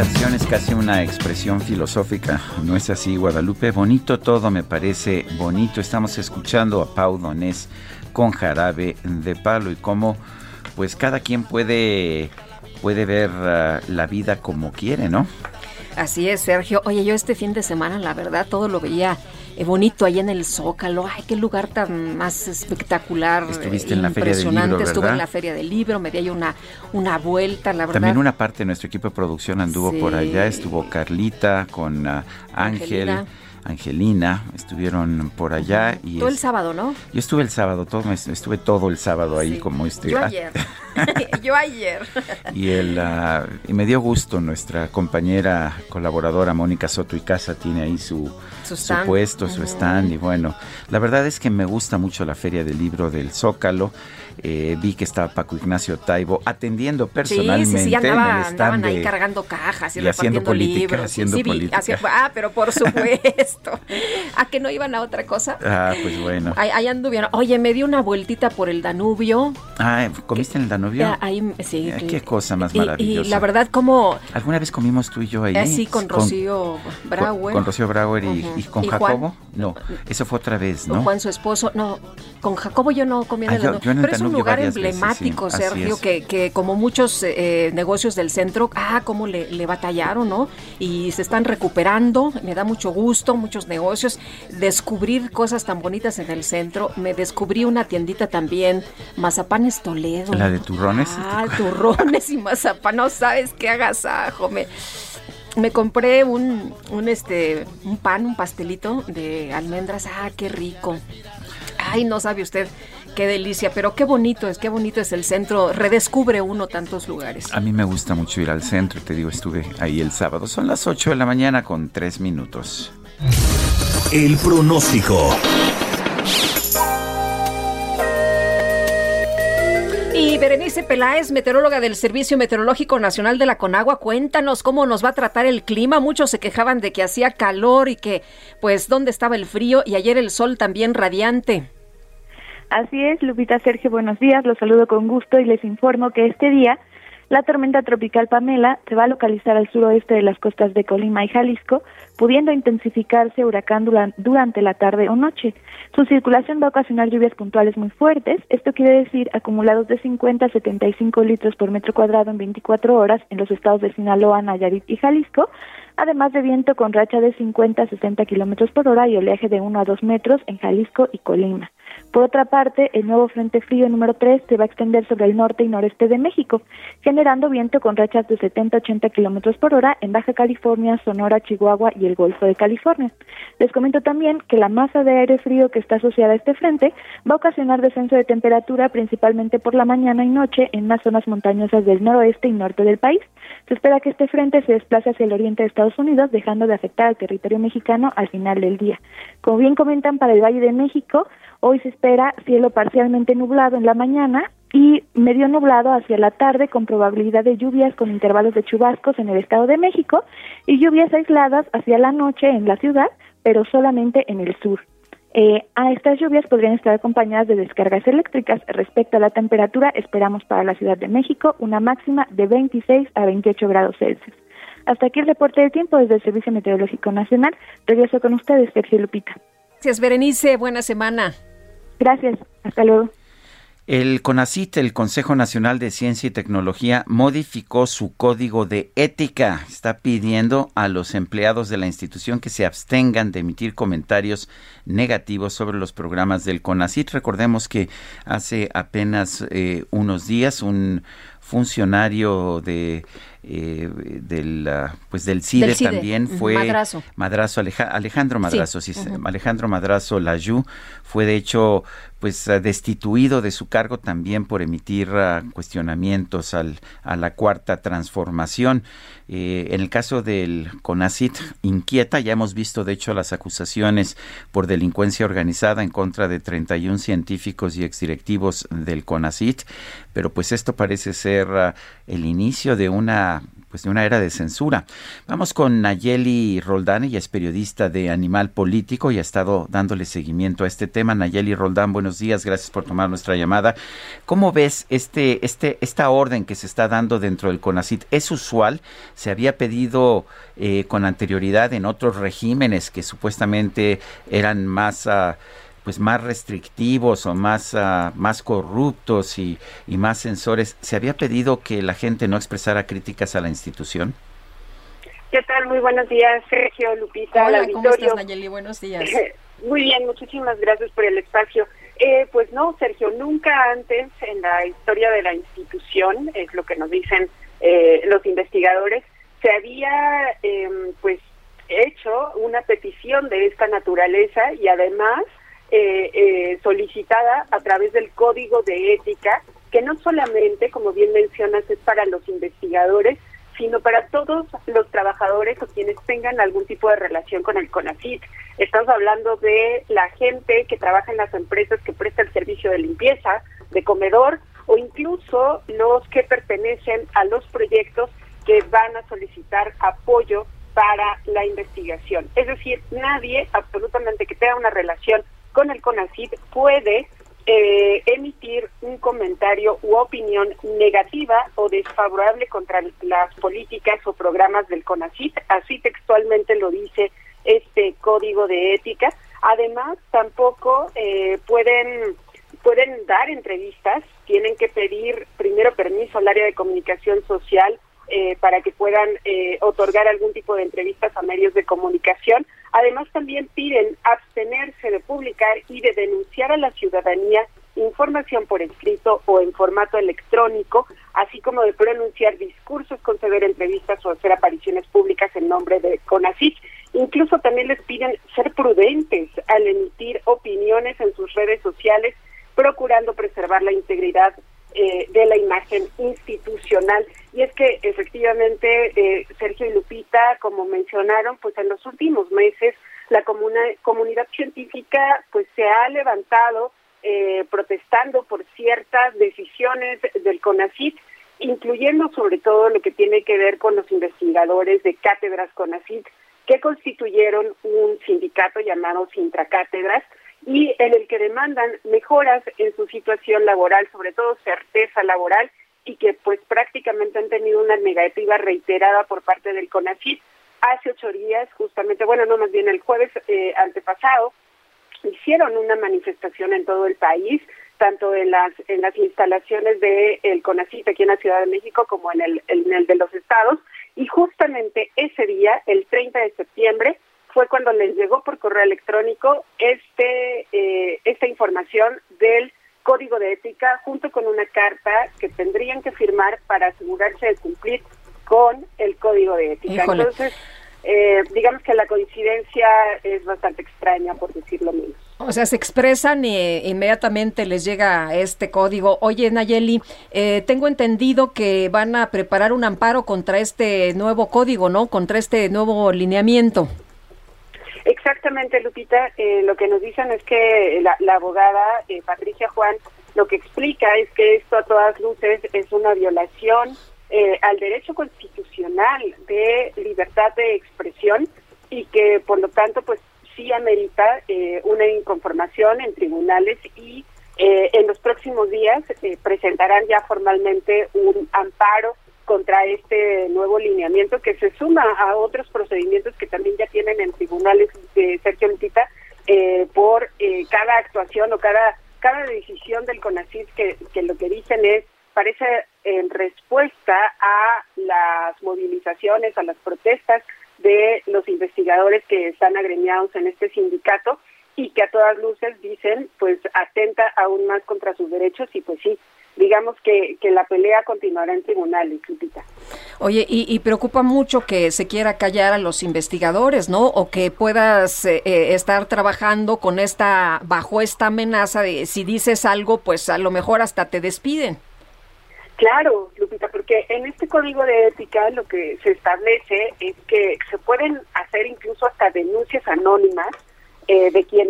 es casi una expresión filosófica, ¿no es así, Guadalupe? Bonito todo me parece bonito. Estamos escuchando a Pau Donés con jarabe de palo y cómo pues cada quien puede, puede ver uh, la vida como quiere, ¿no? Así es, Sergio. Oye, yo este fin de semana, la verdad, todo lo veía bonito ahí en el Zócalo. Ay, qué lugar tan más espectacular. Estuviste en la Feria del Libro, ¿verdad? Estuve en la Feria del Libro, me di ahí una, una vuelta, la verdad. También una parte de nuestro equipo de producción anduvo por allá. Estuvo Carlita con uh, Ángel. Angelina. Angelina, estuvieron por allá. y Todo es, el sábado, ¿no? Yo estuve el sábado, todo, estuve todo el sábado ahí sí. como este. Yo ayer. yo ayer. y, el, uh, y me dio gusto nuestra compañera colaboradora Mónica Soto y Casa tiene ahí su, su, su puesto, su stand. Y bueno, la verdad es que me gusta mucho la Feria del Libro del Zócalo. Eh, vi que estaba Paco Ignacio Taibo atendiendo personalmente sí, sí, sí, andaba, en el stand andaban ahí cargando cajas y, y haciendo política, libros. haciendo sí, política. Hacia, ah, pero por supuesto. ¿A que no iban a otra cosa? Ah, pues bueno. Ahí, ahí, anduvieron. Oye, me di una vueltita por el Danubio. Ah, ¿comiste en el Danubio? Ah, ahí, sí. Eh, qué cosa más y, maravillosa. Y la verdad, como... ¿Alguna vez comimos tú y yo ahí? Eh, sí, con Rocío con, Brauer. Con, con Rocío Brauer y, uh -huh. y con ¿Y Jacobo. No, eso fue otra vez, ¿no? Juan, su esposo. No, con Jacobo yo no comí en ah, el yo, Danubio. yo en el Pero es un lugar emblemático, veces, sí. Sergio, que, que, como muchos eh, negocios del centro, ah, cómo le, le, batallaron, ¿no? Y se están recuperando, me da mucho gusto, muchos negocios, descubrir cosas tan bonitas en el centro. Me descubrí una tiendita también, Mazapanes Toledo. ¿La de turrones? Ah, turrones y mazapán. No sabes qué agasajo. Me, me compré un, un, este, un pan, un pastelito de almendras. Ah, qué rico. Ay, no sabe usted qué delicia, pero qué bonito es, qué bonito es el centro. Redescubre uno tantos lugares. A mí me gusta mucho ir al centro, te digo, estuve ahí el sábado. Son las 8 de la mañana con 3 minutos. El pronóstico. Y Berenice Peláez, meteoróloga del Servicio Meteorológico Nacional de la Conagua, cuéntanos cómo nos va a tratar el clima. Muchos se quejaban de que hacía calor y que, pues, dónde estaba el frío y ayer el sol también radiante. Así es, Lupita Sergio, buenos días. Los saludo con gusto y les informo que este día la tormenta tropical Pamela se va a localizar al suroeste de las costas de Colima y Jalisco, pudiendo intensificarse huracán durante la tarde o noche. Su circulación va a ocasionar lluvias puntuales muy fuertes, esto quiere decir acumulados de 50 a 75 litros por metro cuadrado en 24 horas en los estados de Sinaloa, Nayarit y Jalisco, además de viento con racha de 50 a 60 kilómetros por hora y oleaje de 1 a 2 metros en Jalisco y Colima. Por otra parte, el nuevo Frente Frío número 3 se va a extender sobre el norte y noreste de México, generando viento con rachas de 70 a 80 kilómetros por hora en Baja California, Sonora, Chihuahua y el Golfo de California. Les comento también que la masa de aire frío que está asociada a este frente va a ocasionar descenso de temperatura principalmente por la mañana y noche en las zonas montañosas del noroeste y norte del país. Se espera que este frente se desplace hacia el oriente de Estados Unidos, dejando de afectar al territorio mexicano al final del día. Como bien comentan para el Valle de México, Hoy se espera cielo parcialmente nublado en la mañana y medio nublado hacia la tarde con probabilidad de lluvias con intervalos de chubascos en el Estado de México y lluvias aisladas hacia la noche en la ciudad, pero solamente en el sur. Eh, a estas lluvias podrían estar acompañadas de descargas eléctricas. Respecto a la temperatura, esperamos para la Ciudad de México una máxima de 26 a 28 grados Celsius. Hasta aquí el reporte de tiempo desde el Servicio Meteorológico Nacional. Regreso con ustedes, Sergio Lupita. Gracias, Berenice. Buena semana. Gracias, hasta luego. El CONACIT, el Consejo Nacional de Ciencia y Tecnología, modificó su código de ética. Está pidiendo a los empleados de la institución que se abstengan de emitir comentarios negativos sobre los programas del CONACIT. Recordemos que hace apenas eh, unos días un funcionario de eh, del pues del CIDE, también fue Madrazo, Madrazo Alejandro Madrazo sí, Alejandro Madrazo Layú fue de hecho pues destituido de su cargo también por emitir ah, cuestionamientos al, a la cuarta transformación eh, en el caso del CONACIT inquieta ya hemos visto de hecho las acusaciones por delincuencia organizada en contra de 31 científicos y exdirectivos del CONACIT pero pues esto parece ser ah, el inicio de una pues de una era de censura. Vamos con Nayeli Roldán, ella es periodista de Animal Político y ha estado dándole seguimiento a este tema. Nayeli Roldán, buenos días, gracias por tomar nuestra llamada. ¿Cómo ves este, este, esta orden que se está dando dentro del CONACIT? ¿Es usual? ¿Se había pedido eh, con anterioridad en otros regímenes que supuestamente eran más... Uh, pues más restrictivos o más, uh, más corruptos y, y, más censores, ¿se había pedido que la gente no expresara críticas a la institución? ¿Qué tal? Muy buenos días, Sergio, Lupita, Hola, auditorio. ¿cómo estás, Nayeli? Buenos días. Muy bien, muchísimas gracias por el espacio. Eh, pues no, Sergio, nunca antes en la historia de la institución, es lo que nos dicen eh, los investigadores, se había eh, pues hecho una petición de esta naturaleza y además eh, eh, solicitada a través del código de ética, que no solamente, como bien mencionas, es para los investigadores, sino para todos los trabajadores o quienes tengan algún tipo de relación con el CONACIT. Estamos hablando de la gente que trabaja en las empresas que presta el servicio de limpieza, de comedor, o incluso los que pertenecen a los proyectos que van a solicitar apoyo para la investigación. Es decir, nadie absolutamente que tenga una relación con el CONACID puede eh, emitir un comentario u opinión negativa o desfavorable contra las políticas o programas del CONACID, así textualmente lo dice este código de ética. Además, tampoco eh, pueden pueden dar entrevistas, tienen que pedir primero permiso al área de comunicación social eh, para que puedan eh, otorgar algún tipo de entrevistas a medios de comunicación. Además, también piden abstenerse de publicar y de denunciar a la ciudadanía información por escrito o en formato electrónico, así como de pronunciar discursos, conceder entrevistas o hacer apariciones públicas en nombre de CONACYT. Incluso también les piden ser prudentes al emitir opiniones en sus redes sociales, procurando preservar la integridad eh, de la imagen institucional. Y es que efectivamente, eh, Sergio y Lupita, como mencionaron, pues en los últimos meses la comunidad científica pues se ha levantado eh, protestando por ciertas decisiones del CONACIT, incluyendo sobre todo lo que tiene que ver con los investigadores de cátedras CONACIT, que constituyeron un sindicato llamado Sintracátedras, y en el que demandan mejoras en su situación laboral, sobre todo certeza laboral, y que pues prácticamente han tenido una negativa reiterada por parte del CONACYT. Hace ocho días, justamente, bueno, no más bien el jueves eh, antepasado, hicieron una manifestación en todo el país, tanto en las en las instalaciones de el CONACYT aquí en la Ciudad de México como en el, en el de los estados, y justamente ese día, el 30 de septiembre, fue cuando les llegó por correo electrónico este eh, esta información del código de ética junto con una carta que tendrían que firmar para asegurarse de cumplir con el código de ética. Entonces, eh, digamos que la coincidencia es bastante extraña, por decirlo menos. O sea, se expresan y inmediatamente les llega este código. Oye, Nayeli, eh, tengo entendido que van a preparar un amparo contra este nuevo código, ¿no? Contra este nuevo lineamiento. Exactamente, Lupita. Eh, lo que nos dicen es que la, abogada eh, Patricia Juan lo que explica es que esto a todas luces es una violación eh, al derecho constitucional de libertad de expresión y que por lo tanto pues sí amerita una inconformación en tribunales y en los próximos días presentarán ya formalmente un amparo contra este nuevo lineamiento que se suma a otros procedimientos que también ya tienen en tribunales de Sergio Lupita eh, por eh, cada actuación o cada cada decisión del CONACYT que, que lo que dicen es parece en respuesta a las movilizaciones, a las protestas de los investigadores que están agremiados en este sindicato y que a todas luces dicen pues atenta aún más contra sus derechos y pues sí, digamos que, que la pelea continuará en tribunales, Lupita. Oye, y, preocupa mucho que se quiera callar a los investigadores, ¿no? O que puedas eh, eh, estar trabajando con esta, bajo esta amenaza de si dices algo, pues a lo mejor hasta te despiden. Claro, Lupita, porque en este código de ética lo que se establece es que se pueden hacer incluso hasta denuncias anónimas eh, de quien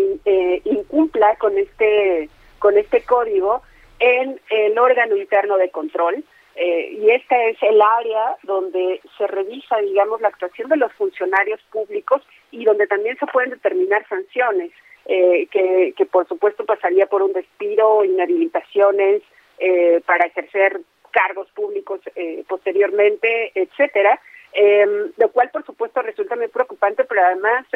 incumpla con este con este código en el órgano interno de control. Eh, y esta es el área donde se revisa, digamos, la actuación de los funcionarios públicos y donde también se pueden determinar sanciones, eh, que, por supuesto pasaría por un despido, inhabilitaciones eh, para ejercer cargos públicos posteriormente, etcétera. lo cual, por supuesto, resulta muy preocupante, pero además,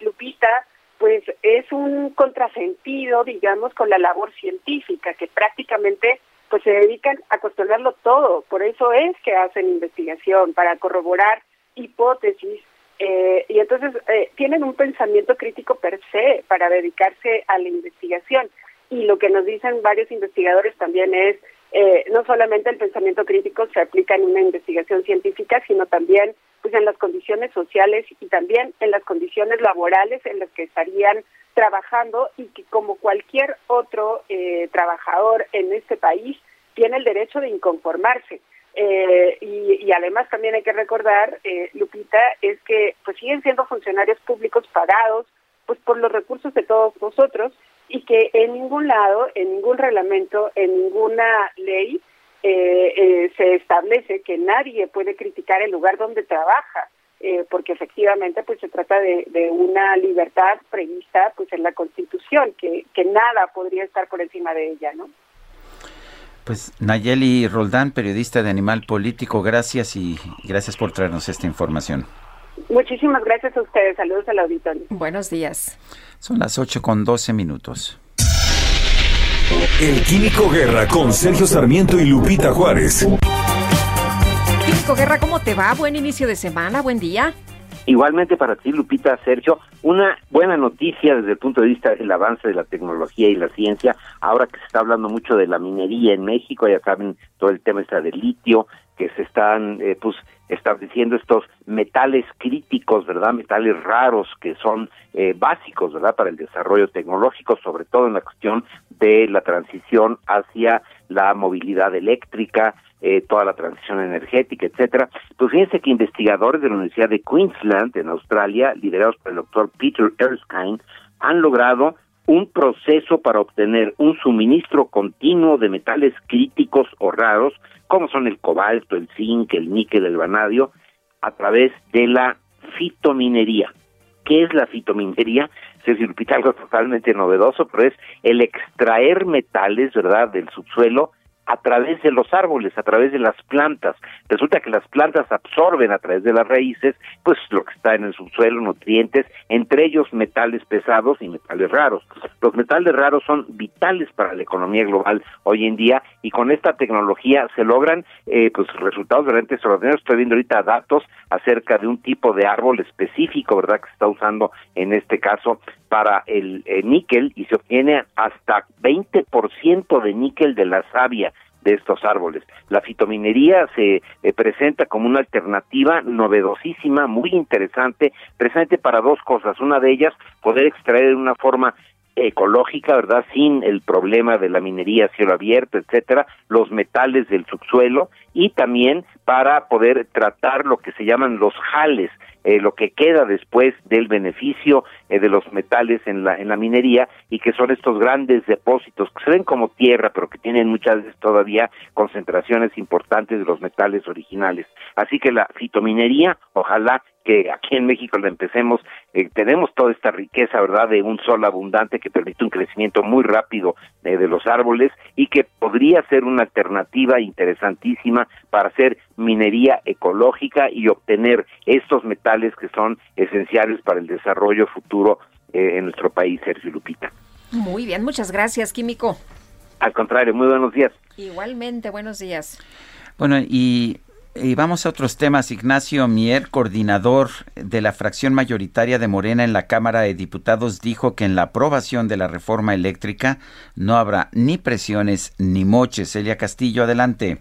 Lupita, pues es un contrasentido, digamos, con la labor científica, que prácticamente pues se dedican a cuestionarlo todo. Por eso es que hacen investigación, para corroborar hipótesis. Eh, y entonces eh, tienen un pensamiento crítico per se para dedicarse a la investigación. Y lo que nos dicen varios investigadores también es, eh, no solamente el pensamiento crítico se aplica en una investigación científica, sino también pues en las condiciones sociales y también en las condiciones laborales en las que estarían trabajando y que como cualquier otro eh, trabajador en este país tiene el derecho de inconformarse. Eh, y, y, además también hay que recordar, eh, Lupita, es que pues siguen siendo funcionarios públicos pagados pues por los recursos de todos nosotros y que en ningún lado, en ningún reglamento, en ninguna ley eh, eh, se establece que nadie puede criticar el lugar donde trabaja, eh, porque efectivamente pues se trata de, una libertad prevista pues en la Constitución, que, que nada podría estar por encima de ella, ¿no? Pues Nayeli Roldán, periodista de Animal Político, gracias y gracias por traernos esta información. Muchísimas gracias a ustedes. Saludos al auditorio. Buenos días. Son las 8 con 12 minutos. El Químico Guerra con Sergio Sarmiento y Lupita Juárez. Francisco Guerra, ¿cómo te va? Buen inicio de semana, buen día. Igualmente para ti, Lupita, Sergio, una buena noticia desde el punto de vista del avance de la tecnología y la ciencia, ahora que se está hablando mucho de la minería en México, ya saben todo el tema está del litio, que se están eh, pues estableciendo estos metales críticos, ¿verdad? Metales raros que son eh, básicos, ¿verdad? Para el desarrollo tecnológico, sobre todo en la cuestión de la transición hacia la movilidad eléctrica, eh, toda la transición energética, etcétera. Pues fíjense que investigadores de la Universidad de Queensland, en Australia, liderados por el doctor Peter Erskine, han logrado un proceso para obtener un suministro continuo de metales críticos o raros, como son el cobalto, el zinc, el níquel, el vanadio, a través de la fitominería. ¿Qué es la fitominería? Se algo totalmente novedoso, pero es el extraer metales, ¿verdad?, del subsuelo a través de los árboles, a través de las plantas. Resulta que las plantas absorben a través de las raíces, pues lo que está en el subsuelo, nutrientes, entre ellos metales pesados y metales raros. Los metales raros son vitales para la economía global hoy en día y con esta tecnología se logran eh, pues resultados realmente extraordinarios. Estoy viendo ahorita datos acerca de un tipo de árbol específico, ¿verdad?, que se está usando en este caso para el, níquel y se obtiene hasta 20% de níquel de la savia de estos árboles. La fitominería se eh, presenta como una alternativa novedosísima, muy interesante, presente para dos cosas. Una de ellas, poder extraer de una forma ecológica, ¿verdad? Sin el problema de la minería a cielo abierto, etcétera, los metales del subsuelo y también para poder tratar lo que se llaman los jales, eh, lo que queda después del beneficio eh, de los metales en la en la minería y que son estos grandes depósitos que se ven como tierra pero que tienen muchas veces todavía concentraciones importantes de los metales originales así que la fitominería ojalá que aquí en México la empecemos, eh, tenemos toda esta riqueza, ¿verdad?, de un sol abundante que permite un crecimiento muy rápido de los árboles y que podría ser una alternativa interesantísima para hacer minería ecológica y obtener estos metales que son esenciales para el desarrollo futuro eh, en nuestro país, Sergio Lupita. Muy bien, muchas gracias, Químico. Al contrario, muy buenos días. Igualmente, buenos días. Bueno, y y vamos a otros temas. Ignacio Mier, coordinador de la fracción mayoritaria de Morena en la Cámara de Diputados, dijo que en la aprobación de la reforma eléctrica no habrá ni presiones ni moches. Elia Castillo, adelante.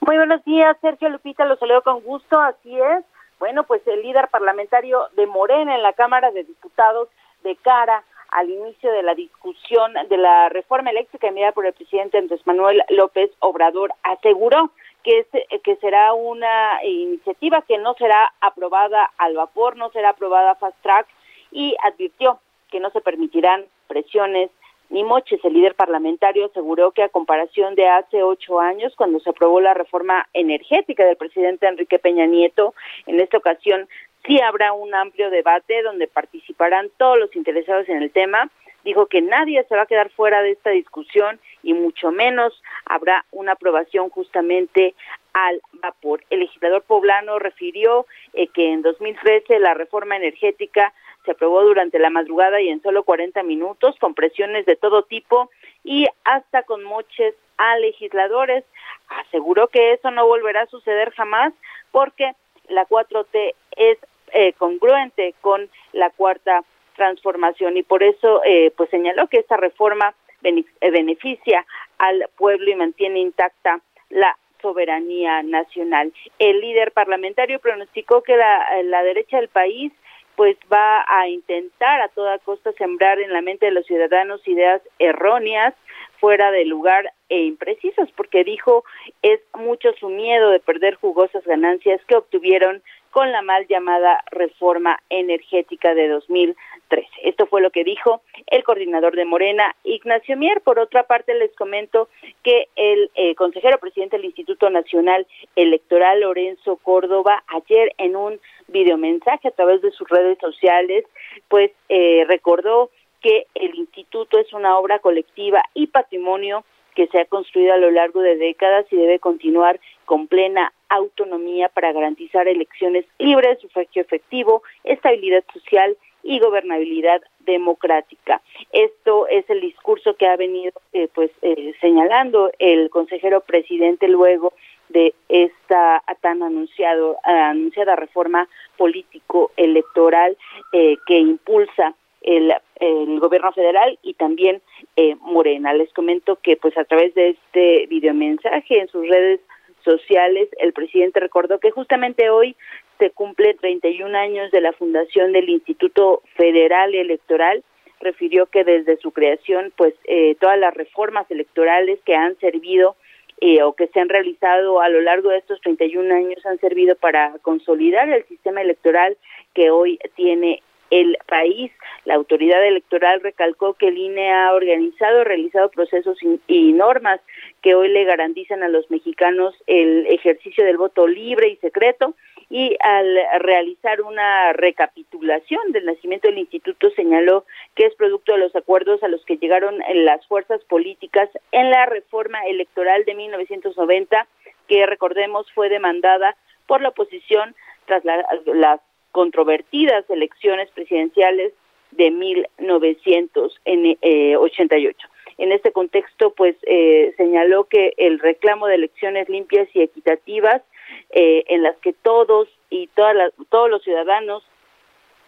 Muy buenos días, Sergio Lupita, lo saludo con gusto, así es. Bueno, pues el líder parlamentario de Morena en la Cámara de Diputados de cara al inicio de la discusión de la reforma eléctrica enviada por el presidente Andrés Manuel López Obrador aseguró que, es, que será una iniciativa que no será aprobada al vapor, no será aprobada fast track y advirtió que no se permitirán presiones ni moches. El líder parlamentario aseguró que a comparación de hace ocho años, cuando se aprobó la reforma energética del presidente Enrique Peña Nieto, en esta ocasión sí habrá un amplio debate donde participarán todos los interesados en el tema. Dijo que nadie se va a quedar fuera de esta discusión y mucho menos habrá una aprobación justamente al vapor. El legislador poblano refirió eh, que en 2013 la reforma energética se aprobó durante la madrugada y en solo 40 minutos, con presiones de todo tipo y hasta con moches a legisladores. Aseguró que eso no volverá a suceder jamás porque la 4T es eh, congruente con la cuarta transformación y por eso eh, pues señaló que esta reforma eh, beneficia al pueblo y mantiene intacta la soberanía nacional. El líder parlamentario pronosticó que la, la derecha del país pues va a intentar a toda costa sembrar en la mente de los ciudadanos ideas erróneas, fuera de lugar e imprecisas, porque dijo es mucho su miedo de perder jugosas ganancias que obtuvieron con la mal llamada reforma energética de 2013. Esto fue lo que dijo el coordinador de Morena, Ignacio Mier. Por otra parte, les comento que el eh, consejero presidente del Instituto Nacional Electoral, Lorenzo Córdoba, ayer en un videomensaje a través de sus redes sociales, pues eh, recordó que el instituto es una obra colectiva y patrimonio que se ha construido a lo largo de décadas y debe continuar con plena autonomía para garantizar elecciones libres, sufragio efectivo, estabilidad social y gobernabilidad democrática. Esto es el discurso que ha venido eh, pues eh, señalando el consejero presidente luego de esta tan anunciado, anunciada reforma político-electoral eh, que impulsa el, el, gobierno federal y también eh, Morena. Les comento que pues a través de este videomensaje en sus redes sociales, el presidente recordó que justamente hoy se cumple 31 años de la fundación del Instituto Federal Electoral. Refirió que desde su creación, pues eh, todas las reformas electorales que han servido eh, o que se han realizado a lo largo de estos 31 años han servido para consolidar el sistema electoral que hoy tiene el país. La autoridad electoral recalcó que el INE ha organizado, realizado procesos y normas que hoy le garantizan a los mexicanos el ejercicio del voto libre y secreto y al realizar una recapitulación del nacimiento del instituto señaló que es producto de los acuerdos a los que llegaron las fuerzas políticas en la reforma electoral de 1990 que recordemos fue demandada por la oposición tras las controvertidas elecciones presidenciales de 1988. En este contexto, pues eh, señaló que el reclamo de elecciones limpias y equitativas, eh, en las que todos y todas todos los ciudadanos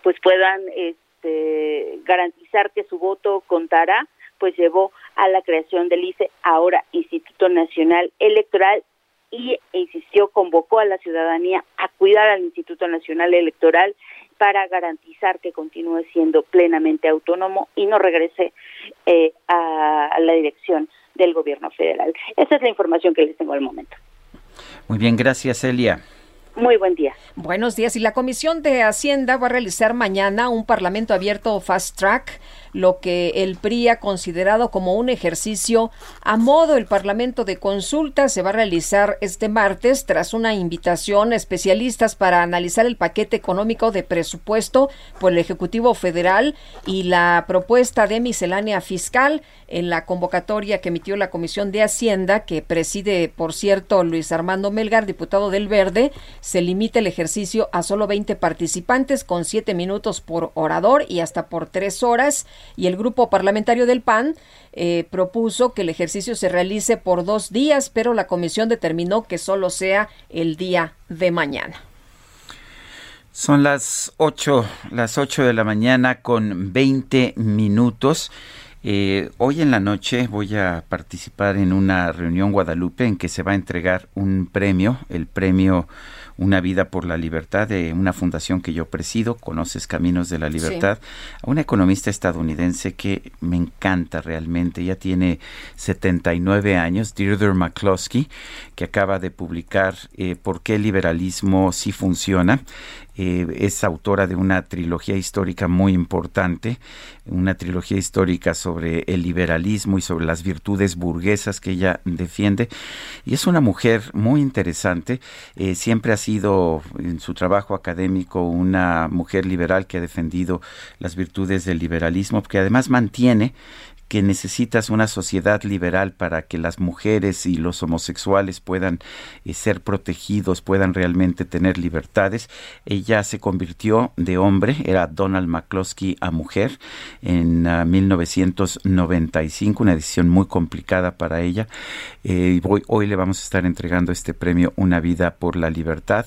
pues puedan este, garantizar que su voto contará, pues llevó a la creación del ICE, ahora Instituto Nacional Electoral, y insistió, convocó a la ciudadanía a cuidar al Instituto Nacional Electoral para garantizar que continúe siendo plenamente autónomo y no regrese eh, a, la dirección del gobierno federal. Esa es la información que les tengo al momento. Muy bien, gracias, Elia. Muy buen día. Buenos días. Y la Comisión de Hacienda va a realizar mañana un Parlamento abierto fast track lo que el PRI ha considerado como un ejercicio a modo. El Parlamento de Consulta se va a realizar este martes tras una invitación a especialistas para analizar el paquete económico de presupuesto por el Ejecutivo Federal y la propuesta de miscelánea fiscal en la convocatoria que emitió la Comisión de Hacienda, que preside, por cierto, Luis Armando Melgar, diputado del Verde, se limita el ejercicio a solo 20 participantes con 7 minutos por orador y hasta por 3 horas y el grupo parlamentario del PAN eh, propuso que el ejercicio se realice por dos días, pero la comisión determinó que solo sea el día de mañana. Son las 8, las 8 de la mañana con 20 minutos. Eh, hoy en la noche voy a participar en una reunión Guadalupe en que se va a entregar un premio, el premio una vida por la libertad de una fundación que yo presido, Conoces Caminos de la Libertad, a una economista estadounidense que me encanta realmente. Ya tiene 79 años, Deirdre McCloskey, que acaba de publicar eh, ¿Por qué el liberalismo sí funciona? Eh, es autora de una trilogía histórica muy importante, una trilogía histórica sobre el liberalismo y sobre las virtudes burguesas que ella defiende. Y es una mujer muy interesante, eh, siempre ha sido en su trabajo académico una mujer liberal que ha defendido las virtudes del liberalismo, que además mantiene que necesitas una sociedad liberal para que las mujeres y los homosexuales puedan eh, ser protegidos, puedan realmente tener libertades. Ella se convirtió de hombre, era Donald McCloskey a mujer en 1995, ah, una decisión muy complicada para ella. Eh, hoy, hoy le vamos a estar entregando este premio Una vida por la libertad,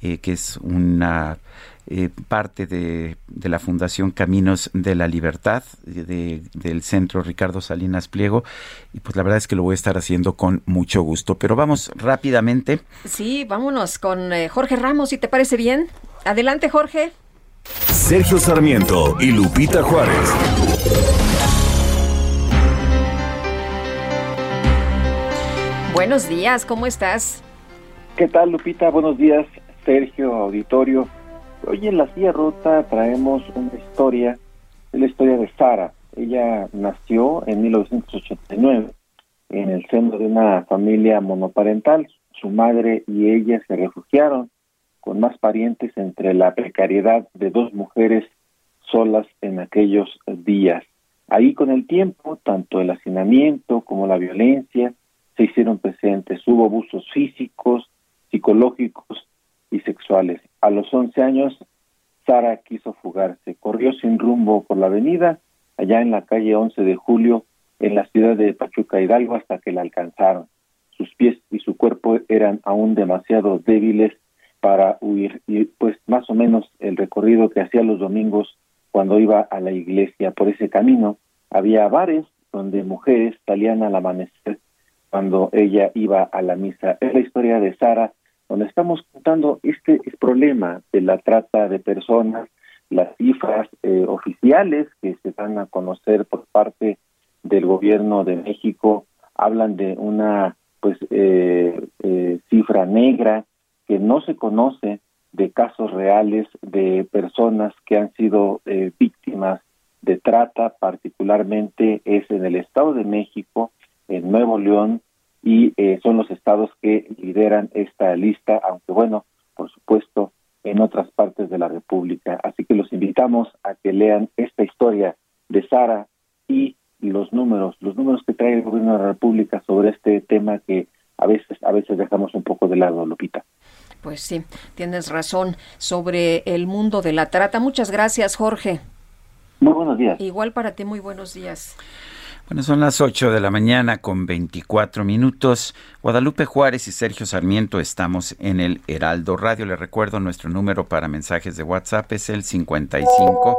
eh, que es una eh, parte de, la Fundación Caminos de la Libertad del Centro Ricardo Salinas Pliego y pues la verdad es que lo voy a estar haciendo con mucho gusto. Pero vamos rápidamente. Sí, vámonos con eh, Jorge Ramos, si te parece bien. Adelante, Jorge. Sergio Sarmiento y Lupita Juárez. Buenos días, ¿cómo estás? ¿Qué tal, Lupita? Buenos días, Sergio, auditorio. Hoy en La Silla Rota traemos una historia, la historia de Sara. Ella nació en 1989 en el seno de una familia monoparental. Su madre y ella se refugiaron con más parientes entre la precariedad de dos mujeres solas en aquellos días. Ahí con el tiempo, tanto el hacinamiento como la violencia se hicieron presentes. Hubo abusos físicos, psicológicos y sexuales. A los 11 años, Sara quiso fugarse. Corrió sin rumbo por la avenida, allá en la calle 11 de julio, en la ciudad de Pachuca Hidalgo, hasta que la alcanzaron. sus pies y su cuerpo eran aún demasiado débiles para huir y pues más o menos el recorrido que hacía los domingos cuando iba a la iglesia por ese camino había bares donde mujeres salían al amanecer cuando ella iba a la misa. Es la historia de Sara, donde estamos contando este problema de la trata de personas, las cifras eh, oficiales que se van a conocer por parte del gobierno de México hablan de una pues eh, eh, cifra negra que no se conoce de casos reales de personas que han sido víctimas de trata, particularmente es en el Estado de México, en Nuevo León, y son los estados que lideran esta lista, aunque bueno, por supuesto, en otras partes de la República. Así que los invitamos a que lean esta historia de Sara y los números, los números que trae el gobierno de la República sobre este tema que a veces, a veces dejamos un poco de lado, Lupita. Pues sí, tienes razón sobre el mundo de la trata. Muchas gracias, Jorge. Muy buenos días. Igual para ti, muy buenos días. Bueno, son las 8 de la mañana con 24 minutos. Guadalupe Juárez y Sergio Sarmiento estamos en el Heraldo Radio. Le recuerdo nuestro número para mensajes de WhatsApp es el 55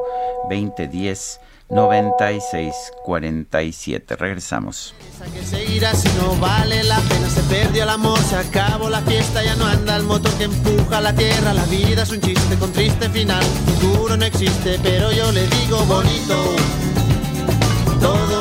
2010 9647. Regresamos. Que seguirá si no vale la pena, se perdió el amor, se acabó la fiesta, ya no anda el motor que empuja la tierra. La vida es un chiste con triste final, futuro no existe, pero yo le digo bonito todo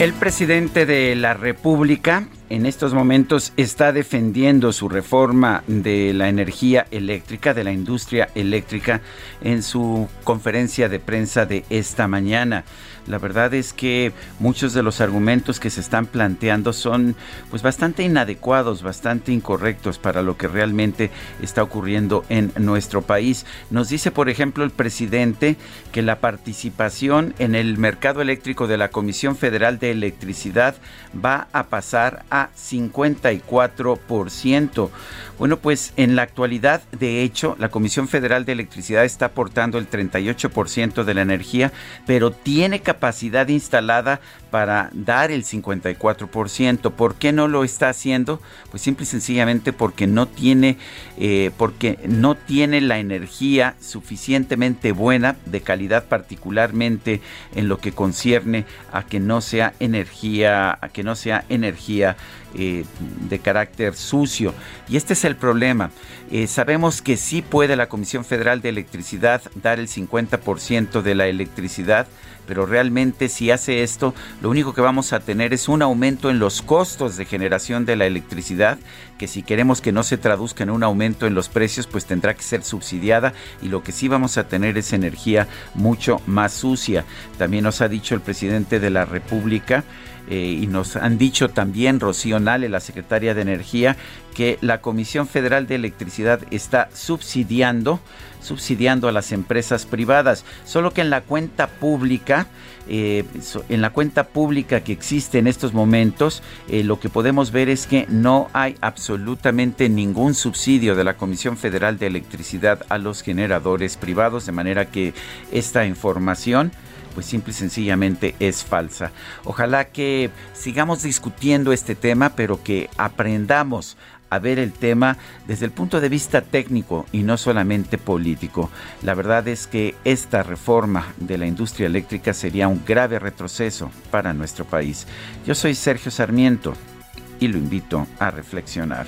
El presidente de la República en estos momentos está defendiendo su reforma de la energía eléctrica, de la industria eléctrica, en su conferencia de prensa de esta mañana. La verdad es que muchos de los argumentos que se están planteando son pues bastante inadecuados, bastante incorrectos para lo que realmente está ocurriendo en nuestro país. Nos dice, por ejemplo, el presidente que la participación en el mercado eléctrico de la Comisión Federal de Electricidad va a pasar a 54%. Bueno, pues en la actualidad, de hecho, la Comisión Federal de Electricidad está aportando el 38% de la energía, pero tiene capacidad instalada para dar el 54%. ¿Por qué no lo está haciendo? Pues simple y sencillamente porque no tiene, eh, porque no tiene la energía suficientemente buena, de calidad particularmente en lo que concierne a que no sea energía, a que no sea energía eh, de carácter sucio. Y este es el problema. Eh, sabemos que sí puede la Comisión Federal de Electricidad dar el 50% de la electricidad pero realmente si hace esto, lo único que vamos a tener es un aumento en los costos de generación de la electricidad, que si queremos que no se traduzca en un aumento en los precios, pues tendrá que ser subsidiada y lo que sí vamos a tener es energía mucho más sucia. También nos ha dicho el presidente de la República, eh, y nos han dicho también Rocío Nale, la secretaria de Energía, que la Comisión Federal de Electricidad está subsidiando subsidiando a las empresas privadas, solo que en la cuenta pública eh, en la cuenta pública que existe en estos momentos, eh, lo que podemos ver es que no hay absolutamente ningún subsidio de la Comisión Federal de Electricidad a los generadores privados, de manera que esta información pues simple y sencillamente es falsa. Ojalá que sigamos discutiendo este tema, pero que aprendamos a ver el tema desde el punto de vista técnico y no solamente político. La verdad es que esta reforma de la industria eléctrica sería un grave retroceso para nuestro país. Yo soy Sergio Sarmiento y lo invito a reflexionar.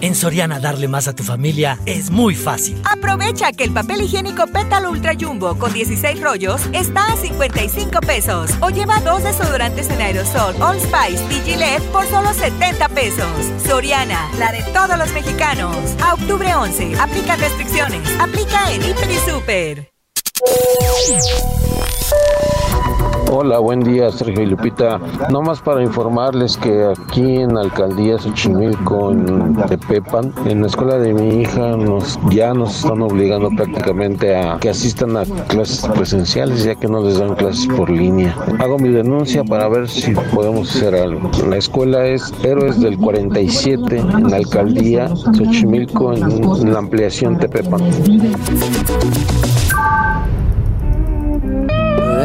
En Soriana darle más a tu familia es muy fácil. Aprovecha que el papel higiénico Pétalo Ultra Jumbo con 16 rollos está a 55 pesos. O lleva dos desodorantes en aerosol All Spice y por solo 70 pesos. Soriana, la de todos los mexicanos. A octubre 11, aplica restricciones. Aplica en Hiper Super. Hola, buen día, Sergio y Lupita. Nomás para informarles que aquí en alcaldía Xochimilco, en Tepepan, en la escuela de mi hija, nos, ya nos están obligando prácticamente a que asistan a clases presenciales, ya que no les dan clases por línea. Hago mi denuncia para ver si podemos hacer algo. La escuela es Héroes del 47, en la alcaldía Xochimilco, en la ampliación Tepepan.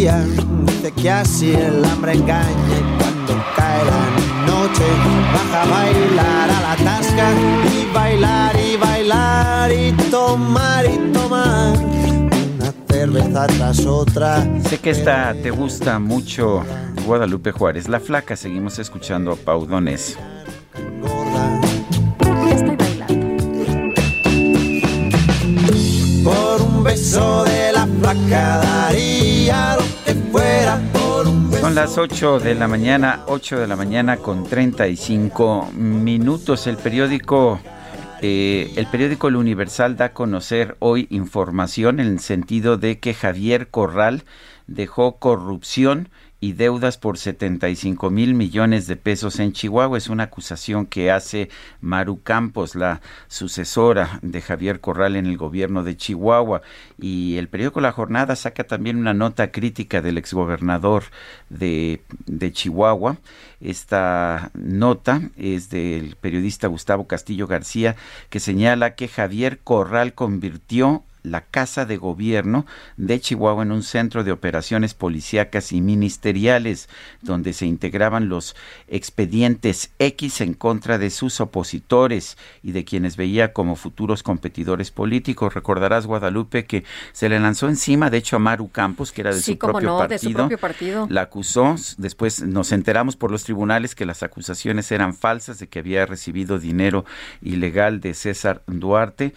Día, dice que así el hambre engaña y cuando cae la noche baja a bailar a la tasca y bailar y bailar y tomar y tomar una cerveza tras otra. Sé que esta te gusta mucho, Guadalupe Juárez. La flaca, seguimos escuchando a Pau Donés. Estoy bailando. Por un beso de Son las 8 de la mañana, 8 de la mañana con 35 minutos. El periódico, eh, el periódico El Universal da a conocer hoy información en el sentido de que Javier Corral dejó corrupción y deudas por 75 mil millones de pesos en Chihuahua. Es una acusación que hace Maru Campos, la sucesora de Javier Corral en el gobierno de Chihuahua. Y el periódico La Jornada saca también una nota crítica del exgobernador de, de Chihuahua. Esta nota es del periodista Gustavo Castillo García, que señala que Javier Corral convirtió la Casa de Gobierno de Chihuahua en un centro de operaciones policíacas y ministeriales, donde se integraban los expedientes X en contra de sus opositores y de quienes veía como futuros competidores políticos. Recordarás, Guadalupe, que se le lanzó encima, de hecho, a Maru Campos, que era de, Sí, su, propio no, de partido, su propio partido. La acusó, después nos enteramos por los tribunales que las acusaciones eran falsas, de que había recibido dinero ilegal de César Duarte.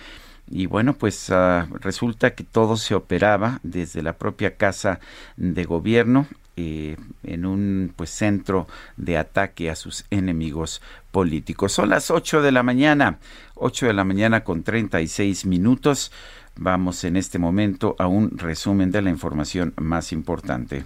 Y bueno, pues ah, resulta que todo se operaba desde la propia casa de gobierno eh, en un pues centro de ataque a sus enemigos políticos. Son las 8 de la mañana, 8 de la mañana con 36 minutos. Vamos en este momento a un resumen de la información más importante.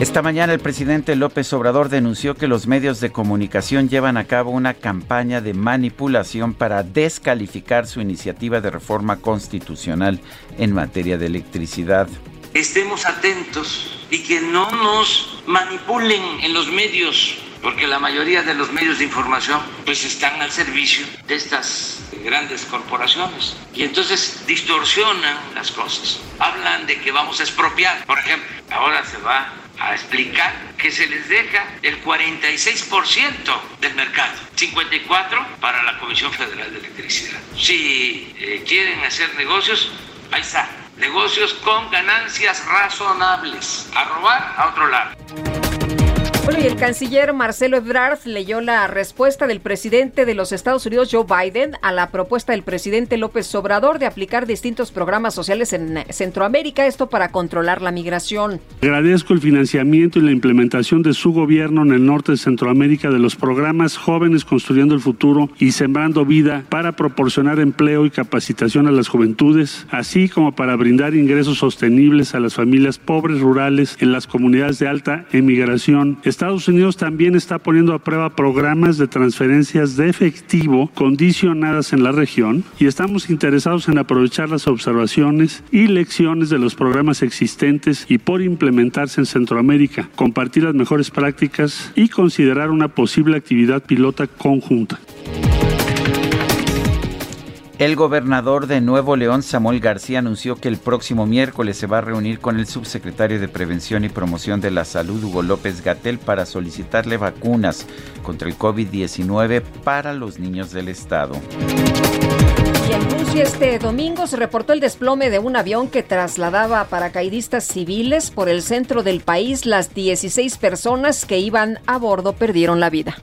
Esta mañana el presidente López Obrador denunció que los medios de comunicación llevan a cabo una campaña de manipulación para descalificar su iniciativa de reforma constitucional en materia de electricidad. Estemos atentos y que no nos manipulen en los medios, porque la mayoría de los medios de información pues están al servicio de estas grandes corporaciones y entonces distorsionan las cosas. Hablan de que vamos a expropiar, por ejemplo, ahora se va a explicar que se les deja el 46% del mercado, 54% para la Comisión Federal de Electricidad. Si eh, quieren hacer negocios, ahí está, negocios con ganancias razonables, a robar a otro lado. Y el canciller Marcelo Ebrard leyó la respuesta del presidente de los Estados Unidos, Joe Biden, a la propuesta del presidente López Obrador de aplicar distintos programas sociales en Centroamérica, esto para controlar la migración. Agradezco el financiamiento y la implementación de su gobierno en el norte de Centroamérica de los programas Jóvenes Construyendo el Futuro y Sembrando Vida para proporcionar empleo y capacitación a las juventudes, así como para brindar ingresos sostenibles a las familias pobres rurales en las comunidades de alta emigración Estados Unidos también está poniendo a prueba programas de transferencias de efectivo condicionadas en la región y estamos interesados en aprovechar las observaciones y lecciones de los programas existentes y por implementarse en Centroamérica, compartir las mejores prácticas y considerar una posible actividad pilota conjunta. El gobernador de Nuevo León, Samuel García, anunció que el próximo miércoles se va a reunir con el subsecretario de Prevención y Promoción de la Salud, Hugo López Gatel, para solicitarle vacunas contra el COVID-19 para los niños del estado. Y en Rusia este domingo se reportó el desplome de un avión que trasladaba a paracaidistas civiles por el centro del país. Las 16 personas que iban a bordo perdieron la vida.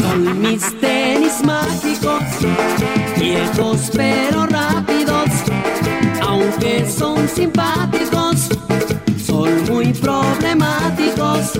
Son mis tenis mágicos, viejos pero rápidos, aunque son simpáticos, son muy problemáticos.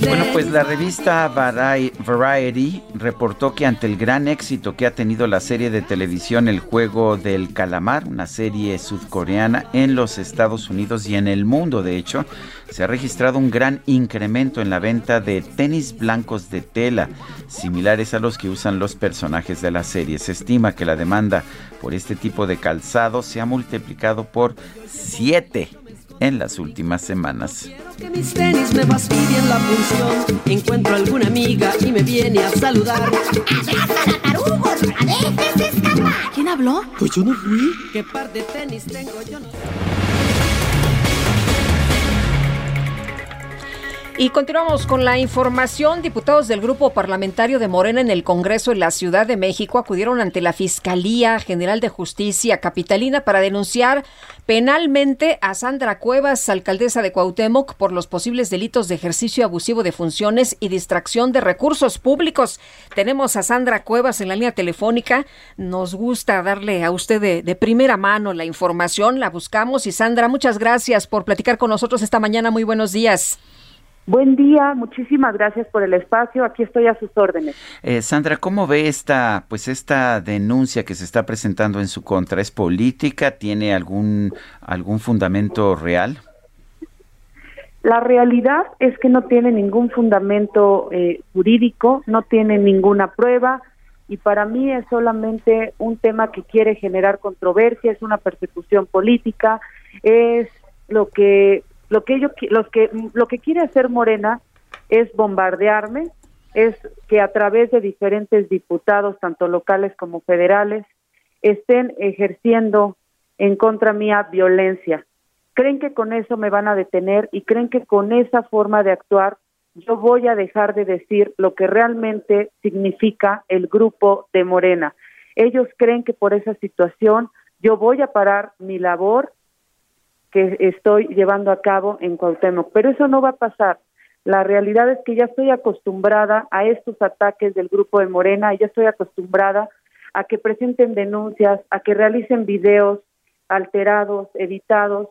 Bueno, pues la revista Variety reportó que ante el gran éxito que ha tenido la serie de televisión El Juego del Calamar, una serie sudcoreana en los Estados Unidos y en el mundo, de hecho, se ha registrado un gran incremento en la venta de tenis blancos de tela, similares a los que usan los personajes de la serie. Se estima que la demanda por este tipo de calzado se ha multiplicado por 7 en las últimas semanas. Que mis tenis me fastidien la función. Encuentro alguna amiga y me viene a saludar. ¡Abrázala, tarugo! ¡No la dejes escapar! ¿Quién habló? Pues yo no fui. ¿Qué par de tenis tengo yo? No Y continuamos con la información. Diputados del Grupo Parlamentario de Morena en el Congreso de la Ciudad de México acudieron ante la Fiscalía General de Justicia Capitalina para denunciar penalmente a Sandra Cuevas, alcaldesa de Cuauhtémoc, por los posibles delitos de ejercicio abusivo de funciones y distracción de recursos públicos. Tenemos a Sandra Cuevas en la línea telefónica. Nos gusta darle a usted de, de primera mano la información. La buscamos. Y Sandra, muchas gracias por platicar con nosotros esta mañana. Muy buenos días. Buen día, muchísimas gracias por el espacio. Aquí estoy a sus órdenes. Eh, Sandra, ¿cómo ve esta, pues esta denuncia que se está presentando en su contra? ¿Es política? ¿Tiene algún algún fundamento real? La realidad es que no tiene ningún fundamento eh, jurídico, no tiene ninguna prueba y para mí es solamente un tema que quiere generar controversia, es una persecución política, es lo que lo que ellos, los que, lo que quiere hacer Morena es bombardearme, es que a través de diferentes diputados, tanto locales como federales, estén ejerciendo en contra mía violencia. Creen que con eso me van a detener y creen que con esa forma de actuar yo voy a dejar de decir lo que realmente significa el grupo de Morena. Ellos creen que por esa situación yo voy a parar mi labor que estoy llevando a cabo en Cuauhtémoc. Pero eso no va a pasar. La realidad es que ya estoy acostumbrada a estos ataques del grupo de Morena, ya estoy acostumbrada a que presenten denuncias, a que realicen videos alterados, editados,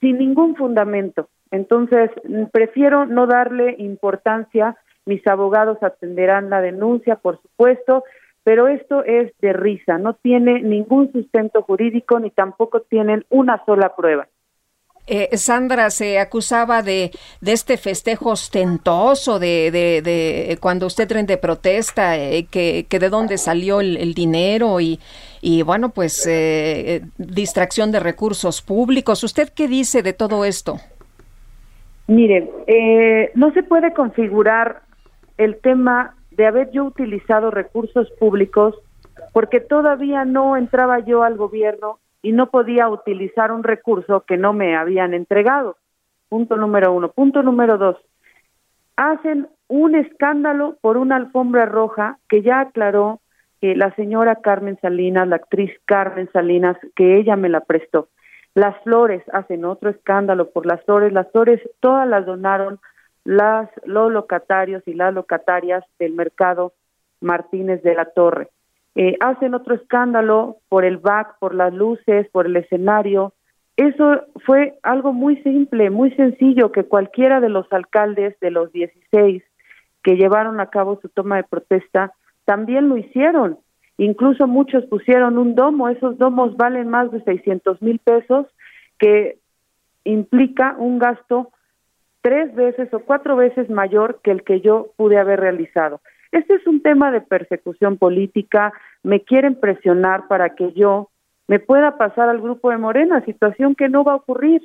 sin ningún fundamento. Entonces, prefiero no darle importancia. Mis abogados atenderán la denuncia, por supuesto, pero esto es de risa, no tiene ningún sustento jurídico ni tampoco tienen una sola prueba. Eh, Sandra se acusaba de, de este festejo ostentoso de, de, cuando usted rende protesta, eh, que, de dónde salió el, dinero y, y, bueno, pues eh, distracción de recursos públicos. ¿Usted qué dice de todo esto? Mire, no se puede configurar el tema de haber yo utilizado recursos públicos porque todavía no entraba yo al gobierno y no podía utilizar un recurso que no me habían entregado. Punto número uno. Punto número dos. Hacen un escándalo por una alfombra roja que ya aclaró que la señora Carmen Salinas, la actriz Carmen Salinas, que ella me la prestó. Las flores hacen otro escándalo por las flores. Las flores todas las donaron las, los locatarios y las locatarias del mercado Martínez de la Torre. Eh, hacen otro escándalo por el back, por las luces, por el escenario. Eso fue algo muy simple, muy sencillo, que cualquiera de los alcaldes de los 16 que llevaron a cabo su toma de protesta también lo hicieron. Incluso muchos pusieron un domo, esos domos valen más de 600 mil pesos, que implica un gasto tres veces o cuatro veces mayor que el que yo pude haber realizado. Este es un tema de persecución política, me quieren presionar para que yo me pueda pasar al grupo de Morena, situación que no va a ocurrir,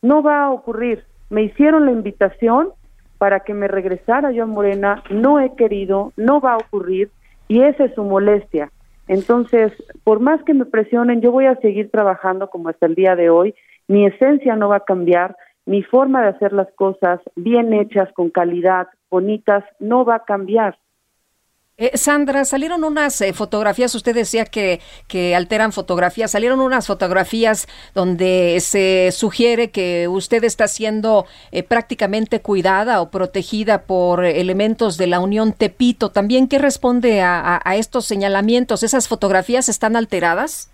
no va a ocurrir. Me hicieron la invitación para que me regresara yo a Morena, no he querido, no va a ocurrir y esa es su molestia. Entonces, por más que me presionen, yo voy a seguir trabajando como hasta el día de hoy, mi esencia no va a cambiar, mi forma de hacer las cosas bien hechas, con calidad, bonitas, no va a cambiar. Eh, Sandra, salieron unas eh, fotografías, usted decía que, que alteran fotografías, salieron unas fotografías donde se sugiere que usted está siendo eh, prácticamente cuidada o protegida por elementos de la Unión Tepito. ¿También qué responde a, a estos señalamientos? ¿Esas fotografías están alteradas?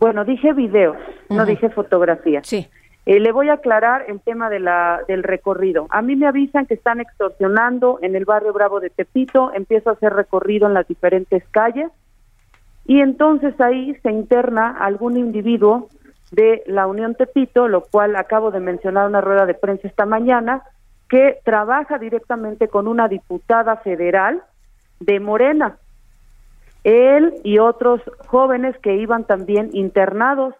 Bueno, dije videos, no dije fotografías. Sí. Eh, le voy a aclarar el tema de la, del recorrido. A mí me avisan que están extorsionando en el barrio Bravo de Tepito, empiezo a hacer recorrido en las diferentes calles y entonces ahí se interna algún individuo de la Unión Tepito, lo cual acabo de mencionar en una rueda de prensa esta mañana, que trabaja directamente con una diputada federal de Morena. Él y otros jóvenes que iban también internados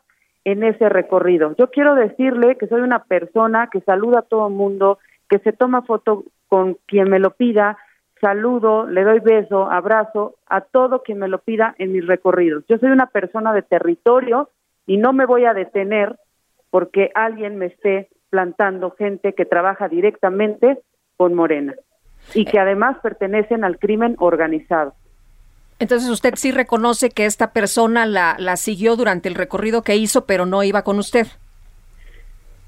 en ese recorrido. Yo quiero decirle que soy una persona que saluda a todo el mundo, que se toma foto con quien me lo pida, saludo, le doy beso, abrazo a todo quien me lo pida en mis recorridos. Yo soy una persona de territorio y no me voy a detener porque alguien me esté plantando gente que trabaja directamente con Morena y que además pertenecen al crimen organizado. Entonces usted sí reconoce que esta persona la, la siguió durante el recorrido que hizo, pero no iba con usted.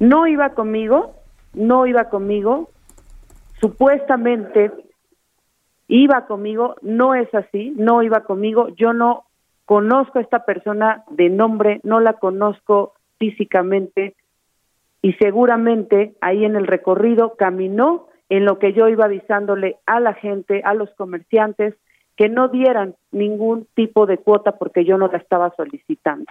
No iba conmigo, no iba conmigo, supuestamente iba conmigo, no es así, no iba conmigo, yo no conozco a esta persona de nombre, no la conozco físicamente y seguramente ahí en el recorrido caminó en lo que yo iba avisándole a la gente, a los comerciantes, que no dieran ningún tipo de cuota porque yo no la estaba solicitando.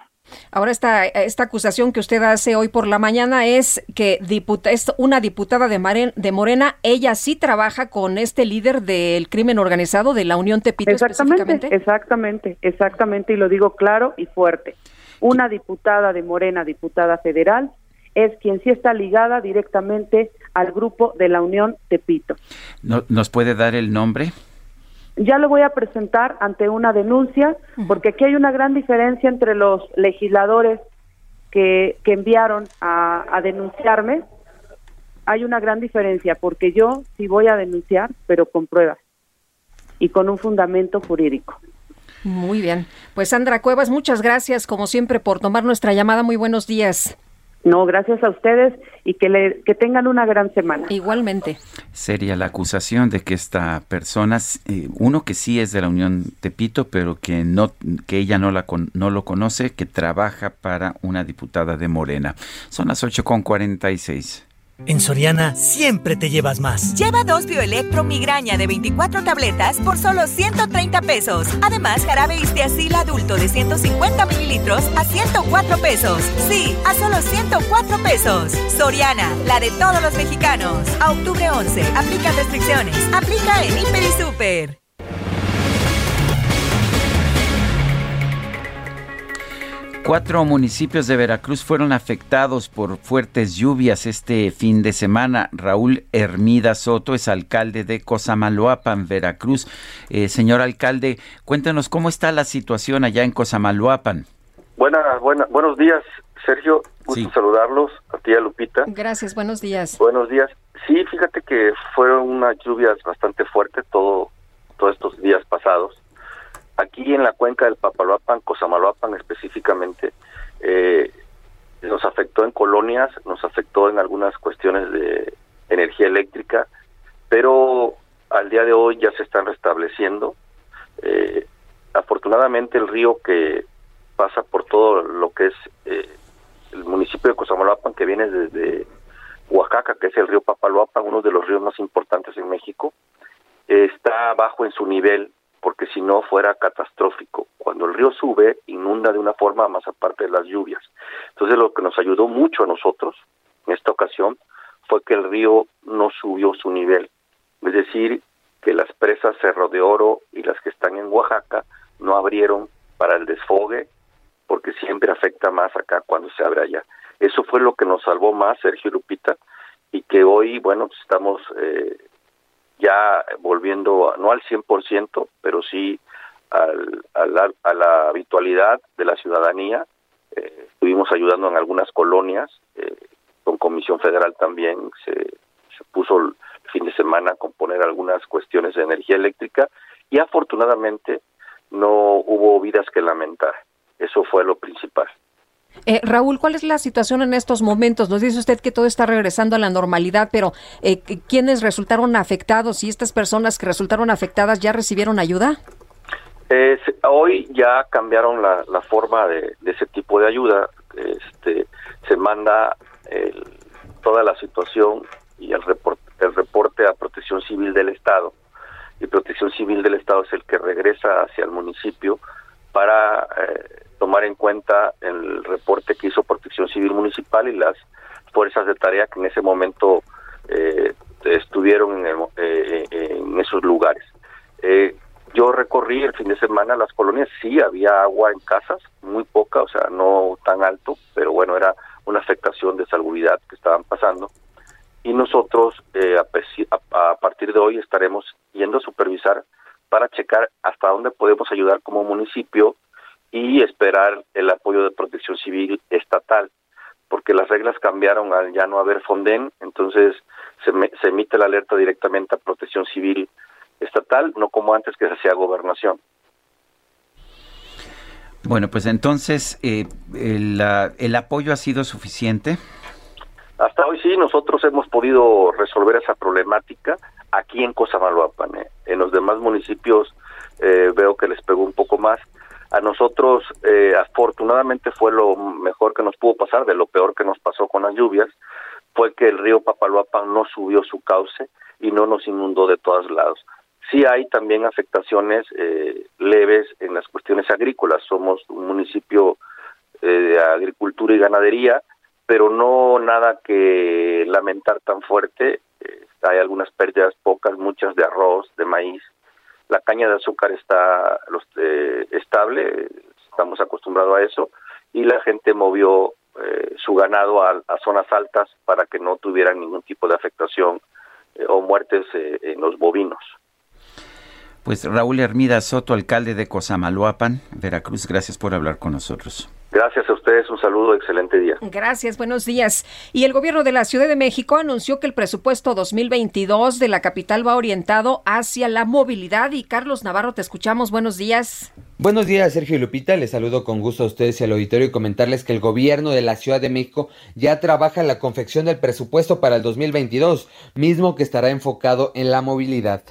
Ahora esta, esta acusación que usted hace hoy por la mañana es que diputa, es una diputada de, de Morena, ella sí trabaja con este líder del crimen organizado de la Unión Tepito exactamente, Exactamente, exactamente, y lo digo claro y fuerte. Una diputada de Morena, diputada federal, es quien sí está ligada directamente al grupo de la Unión Tepito. ¿Nos puede dar el nombre? Ya lo voy a presentar ante una denuncia, porque aquí hay una gran diferencia entre los legisladores que, que enviaron a, a denunciarme. Hay una gran diferencia, porque yo sí voy a denunciar, pero con pruebas y con un fundamento jurídico. Muy bien. Pues Sandra Cuevas, muchas gracias como siempre por tomar nuestra llamada. Muy buenos días. No, gracias a ustedes y que, le, que tengan una gran semana. Igualmente. Sería la acusación de que esta persona, eh, uno que sí es de la Unión Tepito, pero que no, que ella no la no lo conoce, que trabaja para una diputada de Morena. Son las ocho con seis. En Soriana siempre te llevas más. Lleva dos Bioelectro migraña de 24 tabletas por solo 130 pesos. Además, jarabe Istiazil adulto de 150 mililitros a 104 pesos. Sí, a solo 104 pesos. Soriana, la de todos los mexicanos. A octubre 11, aplica restricciones. Aplica en Hiper y Super. Cuatro municipios de Veracruz fueron afectados por fuertes lluvias este fin de semana. Raúl Hermida Soto es alcalde de Cosamaloapan, Veracruz. Eh, señor alcalde, cuéntenos cómo está la situación allá en Cosamaloapan. Buenas, buenas, buenos días, Sergio. Gusto saludarlos, a ti, a Lupita. Gracias, buenos días. Buenos días. Sí, fíjate que fueron unas lluvias bastante fuertes todo, todos estos días pasados. Aquí en la cuenca del Papaloapan, Cosamaloapan específicamente, eh, nos afectó en colonias, nos afectó en algunas cuestiones de energía eléctrica, pero al día de hoy ya se están restableciendo. Eh, afortunadamente el río que pasa por todo lo que es eh, el municipio de Cosamaloapan, que viene desde Oaxaca, que es el río Papaloapan, uno de los ríos más importantes en México, está bajo en su nivel, porque si no fuera catastrófico. Cuando el río sube, inunda de una forma más aparte de las lluvias. Entonces lo que nos ayudó mucho a nosotros en esta ocasión fue que el río no subió su nivel. Es decir, que las presas Cerro de Oro y las que están en Oaxaca no abrieron para el desfogue, porque siempre afecta más acá cuando se abre allá. Eso fue lo que nos salvó más, Sergio Lupita, y que hoy, bueno, estamos eh, ya volviendo, no al 100%, pero sí al, a la habitualidad de la ciudadanía. Eh, estuvimos ayudando en algunas colonias, eh, con Comisión Federal también se, se puso el fin de semana a componer algunas cuestiones de energía eléctrica y afortunadamente no hubo vidas que lamentar. Eso fue lo principal. Eh, Raúl, ¿cuál es la situación en estos momentos? Nos dice usted que todo está regresando a la normalidad, pero eh, ¿quiénes resultaron afectados y estas personas que resultaron afectadas ya recibieron ayuda? Hoy ya cambiaron la, forma de, ese tipo de ayuda. Este, se manda el, toda la situación y el el reporte a Protección Civil del Estado. Y Protección Civil del Estado es el que regresa hacia el municipio para eh, tomar en cuenta el reporte que hizo Protección Civil Municipal y las fuerzas de tarea que en ese momento eh, estuvieron en, eh, en, esos lugares. Eh, yo recorrí el fin de semana las colonias, sí había agua en casas, muy poca, o sea, no tan alto, pero bueno, era una afectación de salubridad que estaban pasando. Y nosotros eh, a, a partir de hoy estaremos yendo a supervisar para checar hasta dónde podemos ayudar como municipio y esperar el apoyo de protección civil estatal, porque las reglas cambiaron al ya no haber Fonden, entonces se, me, se emite la alerta directamente a protección civil estatal, no como antes que se hacía gobernación. Bueno, pues entonces, eh, el, ¿el apoyo ha sido suficiente? Hasta hoy sí, nosotros hemos podido resolver esa problemática aquí en Cosamaloapan. ¿eh? En los demás municipios eh, veo que les pegó un poco más. A nosotros, eh, afortunadamente, fue lo mejor que nos pudo pasar, de lo peor que nos pasó con las lluvias, fue que el río Papaloapan no subió su cauce y no nos inundó de todos lados. Sí hay también afectaciones eh, leves en las cuestiones agrícolas. Somos un municipio eh, de agricultura y ganadería, pero no nada que lamentar tan fuerte. Eh, hay algunas pérdidas, pocas, muchas de arroz, de maíz. La caña de azúcar está los, eh, estable, estamos acostumbrados a eso, y la gente movió eh, su ganado a, zonas altas para que no tuvieran ningún tipo de afectación eh, o muertes en los bovinos. Pues Raúl Hermida Soto, alcalde de Cosamaloapan, Veracruz, gracias por hablar con nosotros. Gracias a ustedes, un saludo, excelente día. Gracias, buenos días. Y el gobierno de la Ciudad de México anunció que el presupuesto 2022 de la capital va orientado hacia la movilidad. Y Carlos Navarro, te escuchamos, buenos días. Buenos días, Sergio y Lupita. Les saludo con gusto a ustedes y al auditorio y comentarles que el gobierno de la Ciudad de México ya trabaja en la confección del presupuesto para el 2022, mismo que estará enfocado en la movilidad.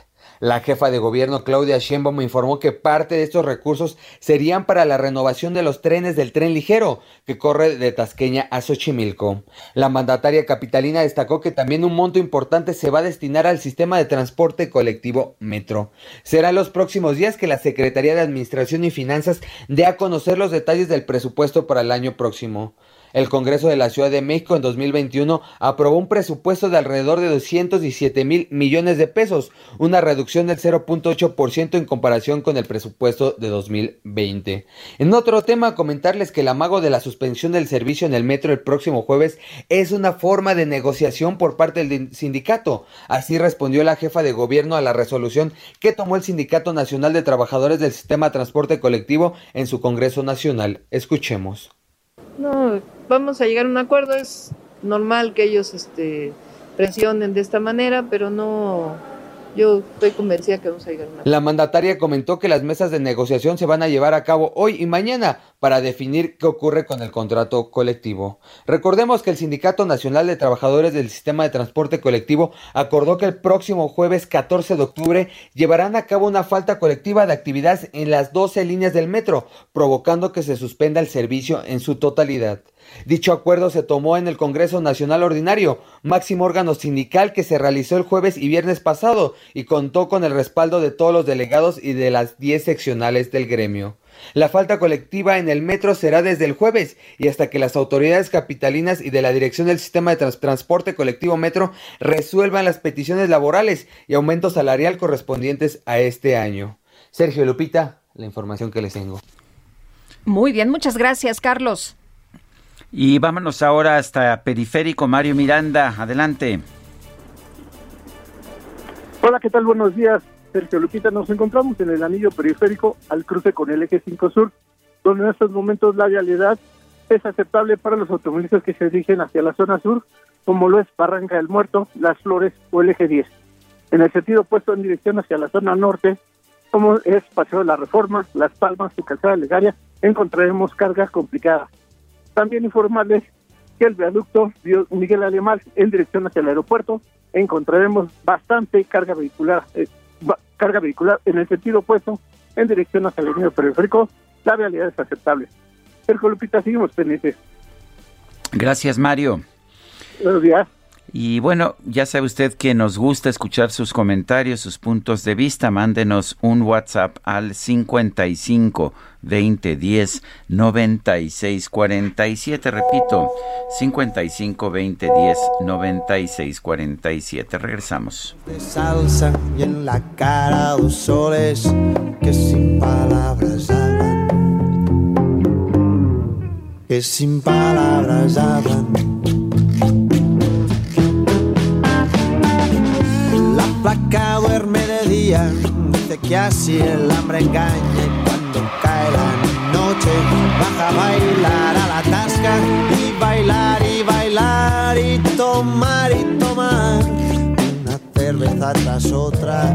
La jefa de gobierno Claudia Sheinbaum informó que parte de estos recursos serían para la renovación de los trenes del tren ligero que corre de Tasqueña a Xochimilco. La mandataria capitalina destacó que también un monto importante se va a destinar al sistema de transporte colectivo Metro. Será en los próximos días que la Secretaría de Administración y Finanzas dé a conocer los detalles del presupuesto para el año próximo. El Congreso de la Ciudad de México en 2021 aprobó un presupuesto de alrededor de 217 mil millones de pesos, una reducción del 0.8% en comparación con el presupuesto de 2020. En otro tema, comentarles que el amago de la suspensión del servicio en el metro el próximo jueves es una forma de negociación por parte del sindicato. Así respondió la jefa de gobierno a la resolución que tomó el Sindicato Nacional de Trabajadores del Sistema de Transporte Colectivo en su Congreso Nacional. Escuchemos. No, vamos a llegar a un acuerdo, es normal que ellos este, presionen de esta manera, pero no, yo estoy convencida que vamos a llegar a un acuerdo. La mandataria comentó que las mesas de negociación se van a llevar a cabo hoy y mañana para definir qué ocurre con el contrato colectivo. Recordemos que el Sindicato Nacional de Trabajadores del Sistema de Transporte Colectivo acordó que el próximo jueves 14 de octubre llevarán a cabo una falta colectiva de actividades en las 12 líneas del metro, provocando que se suspenda el servicio en su totalidad. Dicho acuerdo se tomó en el Congreso Nacional Ordinario, máximo órgano sindical que se realizó el jueves y viernes pasado y contó con el respaldo de todos los delegados y de las 10 seccionales del gremio. La falta colectiva en el metro será desde el jueves y hasta que las autoridades capitalinas y de la Dirección del Sistema de Trans Transporte Colectivo Metro resuelvan las peticiones laborales y aumento salarial correspondientes a este año. Sergio Lupita, la información que les tengo. Muy bien, muchas gracias, Carlos. Y vámonos ahora hasta Periférico, Mario Miranda, adelante. Hola, ¿qué tal? Buenos días. Sergio Lupita, nos encontramos en el anillo periférico al cruce con el eje 5 Sur, donde en estos momentos la vialidad es aceptable para los automovilistas que se dirigen hacia la zona sur, como lo es Barranca del Muerto, Las Flores o el eje 10. En el sentido opuesto en dirección hacia la zona norte, como es Paseo de la Reforma, Las Palmas y Calzada Legaria, encontraremos cargas complicadas. También informarles que el viaducto Miguel Alemán en dirección hacia el aeropuerto encontraremos bastante carga vehicular. Eh, carga vehicular en el sentido opuesto, en dirección hacia el avenida periférico, la realidad es aceptable. Sergio Lupita, seguimos pendientes. Gracias, Mario. Buenos días. Y bueno, ya sabe usted que nos gusta escuchar sus comentarios, sus puntos de vista. Mándenos un WhatsApp al 55 20 10 96 47. Repito, 55 20 10 96 47. Regresamos. De salsa y en la cara dos. Placa duerme de día, dice que así el hambre engaña y cuando cae la noche baja a bailar a la tasca y bailar y bailar y tomar y tomar una cerveza tras otra.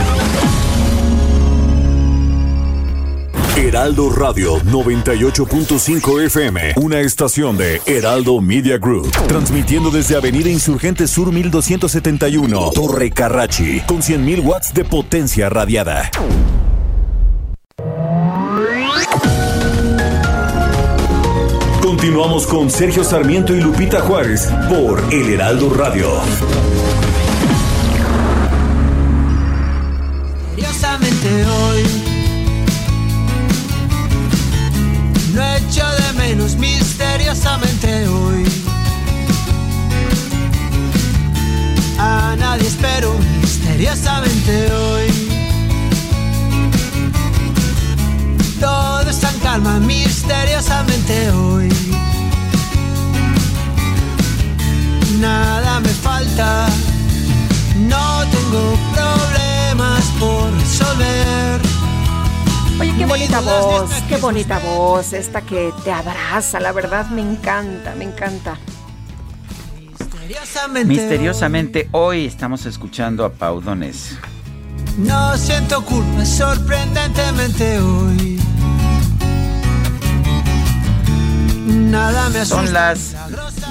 Heraldo Radio 98.5 FM, una estación de Heraldo Media Group, transmitiendo desde Avenida Insurgente Sur 1271, Torre Carrachi, con 100.000 watts de potencia radiada. Continuamos con Sergio Sarmiento y Lupita Juárez por El Heraldo Radio. Hoy menos misteriosamente hoy. A nadie espero misteriosamente hoy. Todo está en calma misteriosamente hoy. Nada me falta. No tengo problemas por resolver Oye, qué bonita voz, qué bonita voz, esta que te abraza, la verdad me encanta, me encanta. Misteriosamente hoy estamos escuchando a Pau Donés. No siento culpa sorprendentemente hoy. Nada me asusta. Son las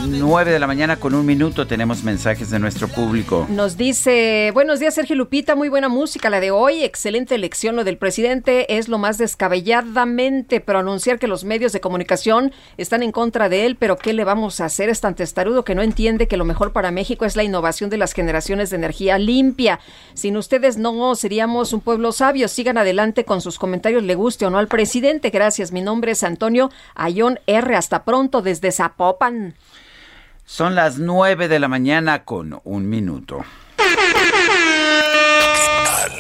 9 de la mañana con un minuto tenemos mensajes de nuestro público. Nos dice, buenos días Sergio Lupita, muy buena música la de hoy, excelente elección lo del presidente, es lo más descabelladamente, pero anunciar que los medios de comunicación están en contra de él, pero ¿qué le vamos a hacer? Es tan testarudo que no entiende que lo mejor para México es la innovación de las generaciones de energía limpia. Sin ustedes no seríamos un pueblo sabio. Sigan adelante con sus comentarios, le guste o no al presidente. Gracias, mi nombre es Antonio Ayón R. Hasta pronto desde Zapopan. Son las 9 de la mañana con un minuto. ¿Qué tal,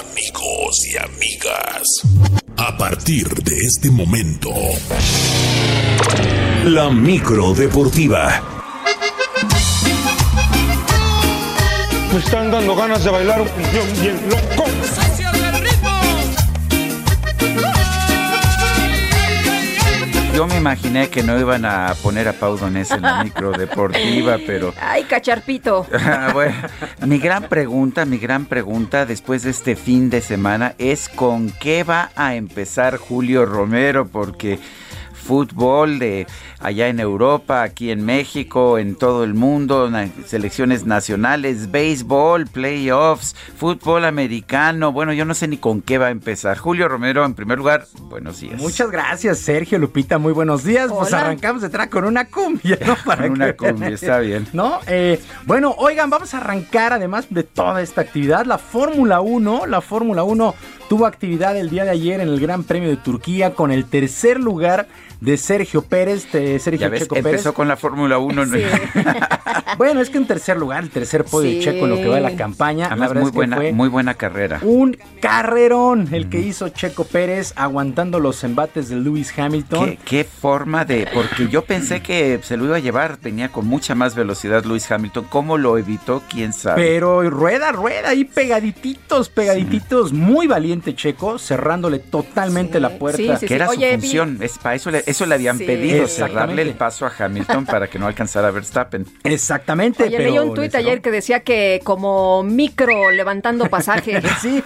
amigos y amigas? A partir de este momento, la micro deportiva. Me están dando ganas de bailar un bien loco. Yo me imaginé que no iban a poner a Pau Donés en la micro deportiva, pero... Ay, cacharpito. bueno, mi gran pregunta, mi gran pregunta después de este fin de semana es con qué va a empezar Julio Romero, porque fútbol de allá en Europa, aquí en México, en todo el mundo, selecciones nacionales, béisbol, playoffs, fútbol americano. Bueno, yo no sé ni con qué va a empezar. Julio Romero, en primer lugar, buenos días. Muchas gracias, Sergio Lupita, muy buenos días. Pues arrancamos detrás con una cumbia, ¿no? Para una cumbia, está bien. ¿No? Eh, bueno, oigan, vamos a arrancar además de toda esta actividad, la Fórmula 1, la Fórmula 1 tuvo actividad el día de ayer en el Gran Premio de Turquía con el tercer lugar de Sergio Pérez. De Sergio ya ves, Checo empezó Pérez. con la Fórmula 1. Sí. bueno, es que en tercer lugar, el tercer podio Sí. de Checo en lo que va de la campaña. Además, la muy es que buena, fue muy buena carrera. un carrerón el que hizo Checo Pérez aguantando los embates de Lewis Hamilton. ¿Qué, qué forma de.? Porque yo pensé que se lo iba a llevar, tenía con mucha más velocidad Luis Hamilton. ¿Cómo lo evitó? ¿Quién sabe? Pero rueda, rueda, ahí pegadititos, pegadititos. Muy valiente Checo, cerrándole totalmente la puerta. que era su función. Es, para eso le, eso le habían Sí. pedido, Exactamente. Cerrarle el paso a Hamilton para que no alcanzara a Verstappen. Exactamente. Oye, pero leí un tuit ayer que decía que como micro levantando pasaje. Sí,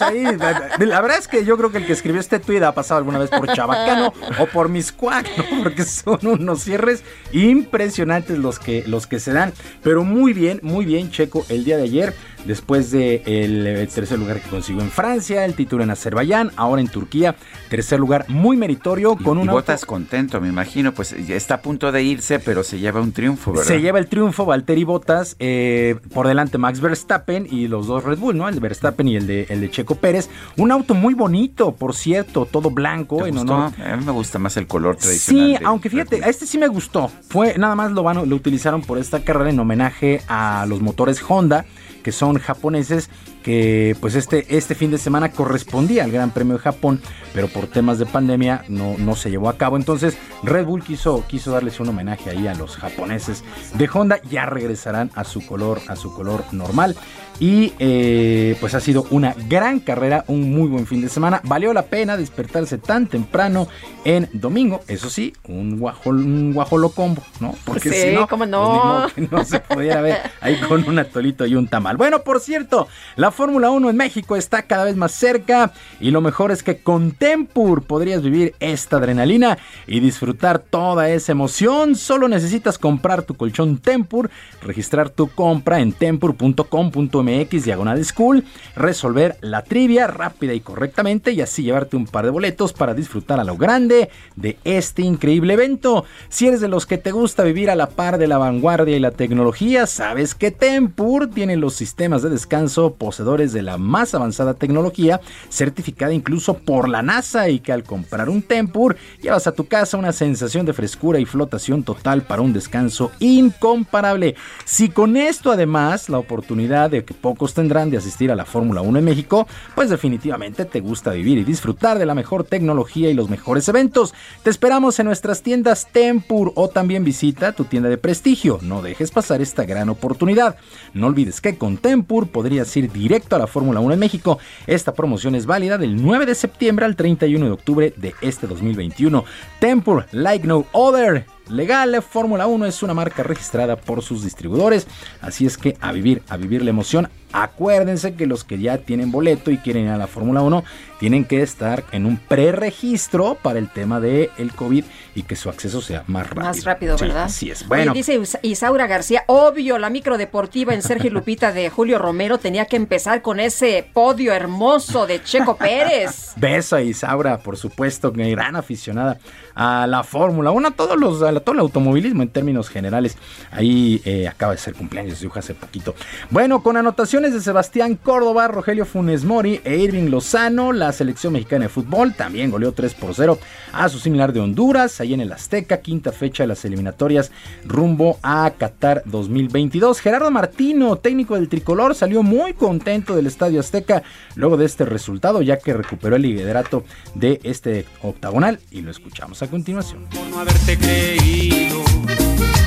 ahí, la, la verdad es que yo creo que el que escribió este tuit ha pasado alguna vez por Chabacano o por Miscuac, ¿no? Porque son unos cierres impresionantes los que, los que se dan. Pero muy bien, muy bien, Checo, el día de ayer, después del de tercer lugar que consiguió en Francia, el título en Azerbaiyán, ahora en Turquía, tercer lugar muy meritorio con y Botas contento, me imagino, pues ya está a punto de irse, pero se lleva un triunfo, ¿verdad? Se lleva el triunfo Valtteri Bottas, eh, por delante Max Verstappen y los dos Red Bull, ¿no? El de Verstappen y el de, el de Checo Pérez. Un auto muy bonito, por cierto, todo blanco. ¿Te en gustó? honor- A mí me gusta más el color tradicional. Sí, aunque fíjate, a este sí me gustó. Fue nada más lo van, lo utilizaron por esta carrera en homenaje a los motores Honda, que son japoneses, que pues este, este fin de semana correspondía al Gran Premio de Japón, pero por temas de pandemia no, no se llevó a cabo. Entonces Red Bull quiso, quiso darles un homenaje ahí a los japoneses de Honda. Ya regresarán a su color, a su color normal. Y eh, pues ha sido una gran carrera, un muy buen fin de semana. Valió la pena despertarse tan temprano en domingo. Eso sí, un, guajol, un guajolo combo, ¿no? Porque Sí, si no, cómo pues, no. modo que no se pudiera ver ahí con un atolito y un tamal. Bueno, por cierto, la Fórmula 1 en México está cada vez más cerca y lo mejor es que con Tempur podrías vivir esta adrenalina y disfrutar toda esa emoción. Solo necesitas comprar tu colchón Tempur, registrar tu compra en tempur.com.mx diagonal school, resolver la trivia rápida y correctamente y así llevarte un par de boletos para disfrutar a lo grande de este increíble evento. Si eres de los que te gusta vivir a la par de la vanguardia y la tecnología, sabes que Tempur tiene los sistemas de descanso poseedores de la más avanzada tecnología, certificada incluso por la NASA y que al comprar un Tempur llevas a tu casa una sensación de frescura y flotación total para un descanso incomparable. Si con esto además la oportunidad de pocos tendrán de asistir a la Fórmula 1 en México, pues definitivamente te gusta vivir y disfrutar de la mejor tecnología y los mejores eventos. Te esperamos en nuestras tiendas Tempur o también visita tu tienda de prestigio. No dejes pasar esta gran oportunidad. No olvides que con Tempur podrías ir directo a la Fórmula 1 en México. Esta promoción es válida del 9 de septiembre al 31 de octubre de este 2021. Tempur, like no other. Legal, Fórmula 1 es una marca registrada por sus distribuidores, así es que a vivir, a vivir la emoción Acuérdense que los que ya tienen boleto y quieren ir a la Fórmula 1 tienen que estar en un preregistro para el tema del el COVID y que su acceso sea más rápido. Más rápido, Sí, ¿verdad? así es. Bueno, Oye, dice Is- Isaura García, obvio, la micro deportiva en Sergio Lupita de Julio Romero tenía que empezar con ese podio hermoso de Checo Pérez. beso a Isaura, por supuesto, que gran aficionada a la Fórmula 1, a todos los, a todo el automovilismo en términos generales. Ahí eh, acaba de ser cumpleaños de hace poquito. Bueno, con anotaciones de Sebastián Córdoba, Rogelio Funes Mori e Irving Lozano, la selección mexicana de fútbol también goleó 3 por 0 a su similar de Honduras, ahí en el Azteca, quinta fecha de las eliminatorias rumbo a Qatar 2022. Gerardo Martino, técnico del tricolor, salió muy contento del Estadio Azteca luego de este resultado, ya que recuperó el liderato de este octagonal y lo escuchamos a continuación. no haberte creído,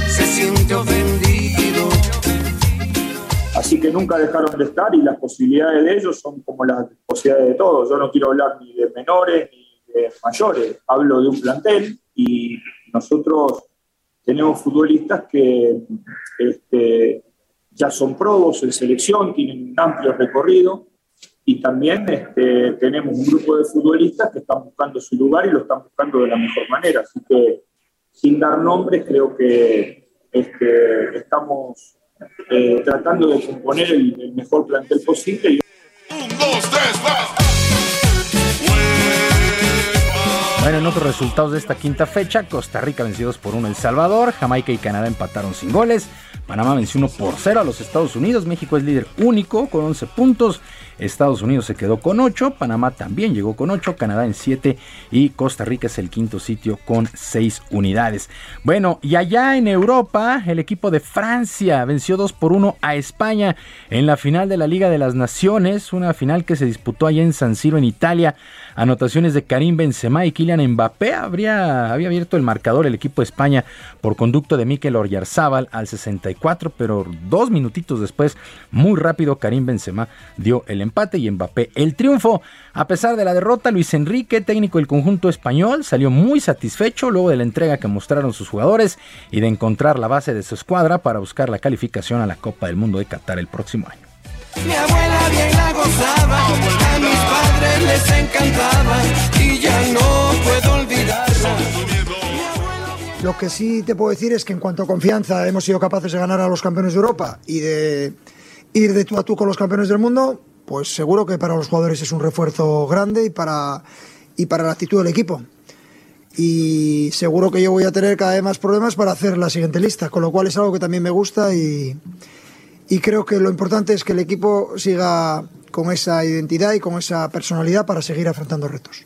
se siente ofendido. Así que nunca dejaron de estar y las posibilidades de ellos son como las posibilidades de todos. Yo no quiero hablar ni de menores ni de mayores, hablo de un plantel y nosotros tenemos futbolistas que este, ya son probos en selección, tienen un amplio recorrido y también este, tenemos un grupo de futbolistas que están buscando su lugar y lo están buscando de la mejor manera. Así que sin dar nombres creo que este, estamos eh, tratando de componer el, mejor plantel posible. y- Bueno, en otros resultados de esta quinta fecha, Costa Rica vencidos por uno El Salvador, Jamaica y Canadá empataron sin goles, Panamá venció 1 por 0 a los Estados Unidos, México es líder único con 11 puntos, Estados Unidos se quedó con 8, Panamá también llegó con 8, Canadá en 7 y Costa Rica es el quinto sitio con 6 unidades. Bueno, y allá en Europa, el equipo de Francia venció 2 por 1 a España en la final de la Liga de las Naciones, una final que se disputó allá en San Siro en Italia. Anotaciones de Karim Benzema y Kylian Mbappé habría, había abierto el marcador el equipo de España por conducto de Mikel Oyarzábal al 64, pero dos minutitos después, muy rápido, Karim Benzema dio el empate y Mbappé el triunfo. A pesar de la derrota, Luis Enrique, técnico del conjunto español, salió muy satisfecho luego de la entrega que mostraron sus jugadores y de encontrar la base de su escuadra para buscar la calificación a la Copa del Mundo de Qatar el próximo año. Mi abuela bien la gozaba, a mis padres les encantaba y ya no puedo olvidarla. Lo que sí te puedo decir es que en cuanto a confianza hemos sido capaces de ganar a los campeones de Europa y de ir de tú a tú con los campeones del mundo, pues seguro que para los jugadores es un refuerzo grande y para, y para la actitud del equipo. Y seguro que yo voy a tener cada vez más problemas para hacer la siguiente lista, con lo cual es algo que también me gusta y, y creo que lo importante es que el equipo siga con esa identidad y con esa personalidad para seguir afrontando retos.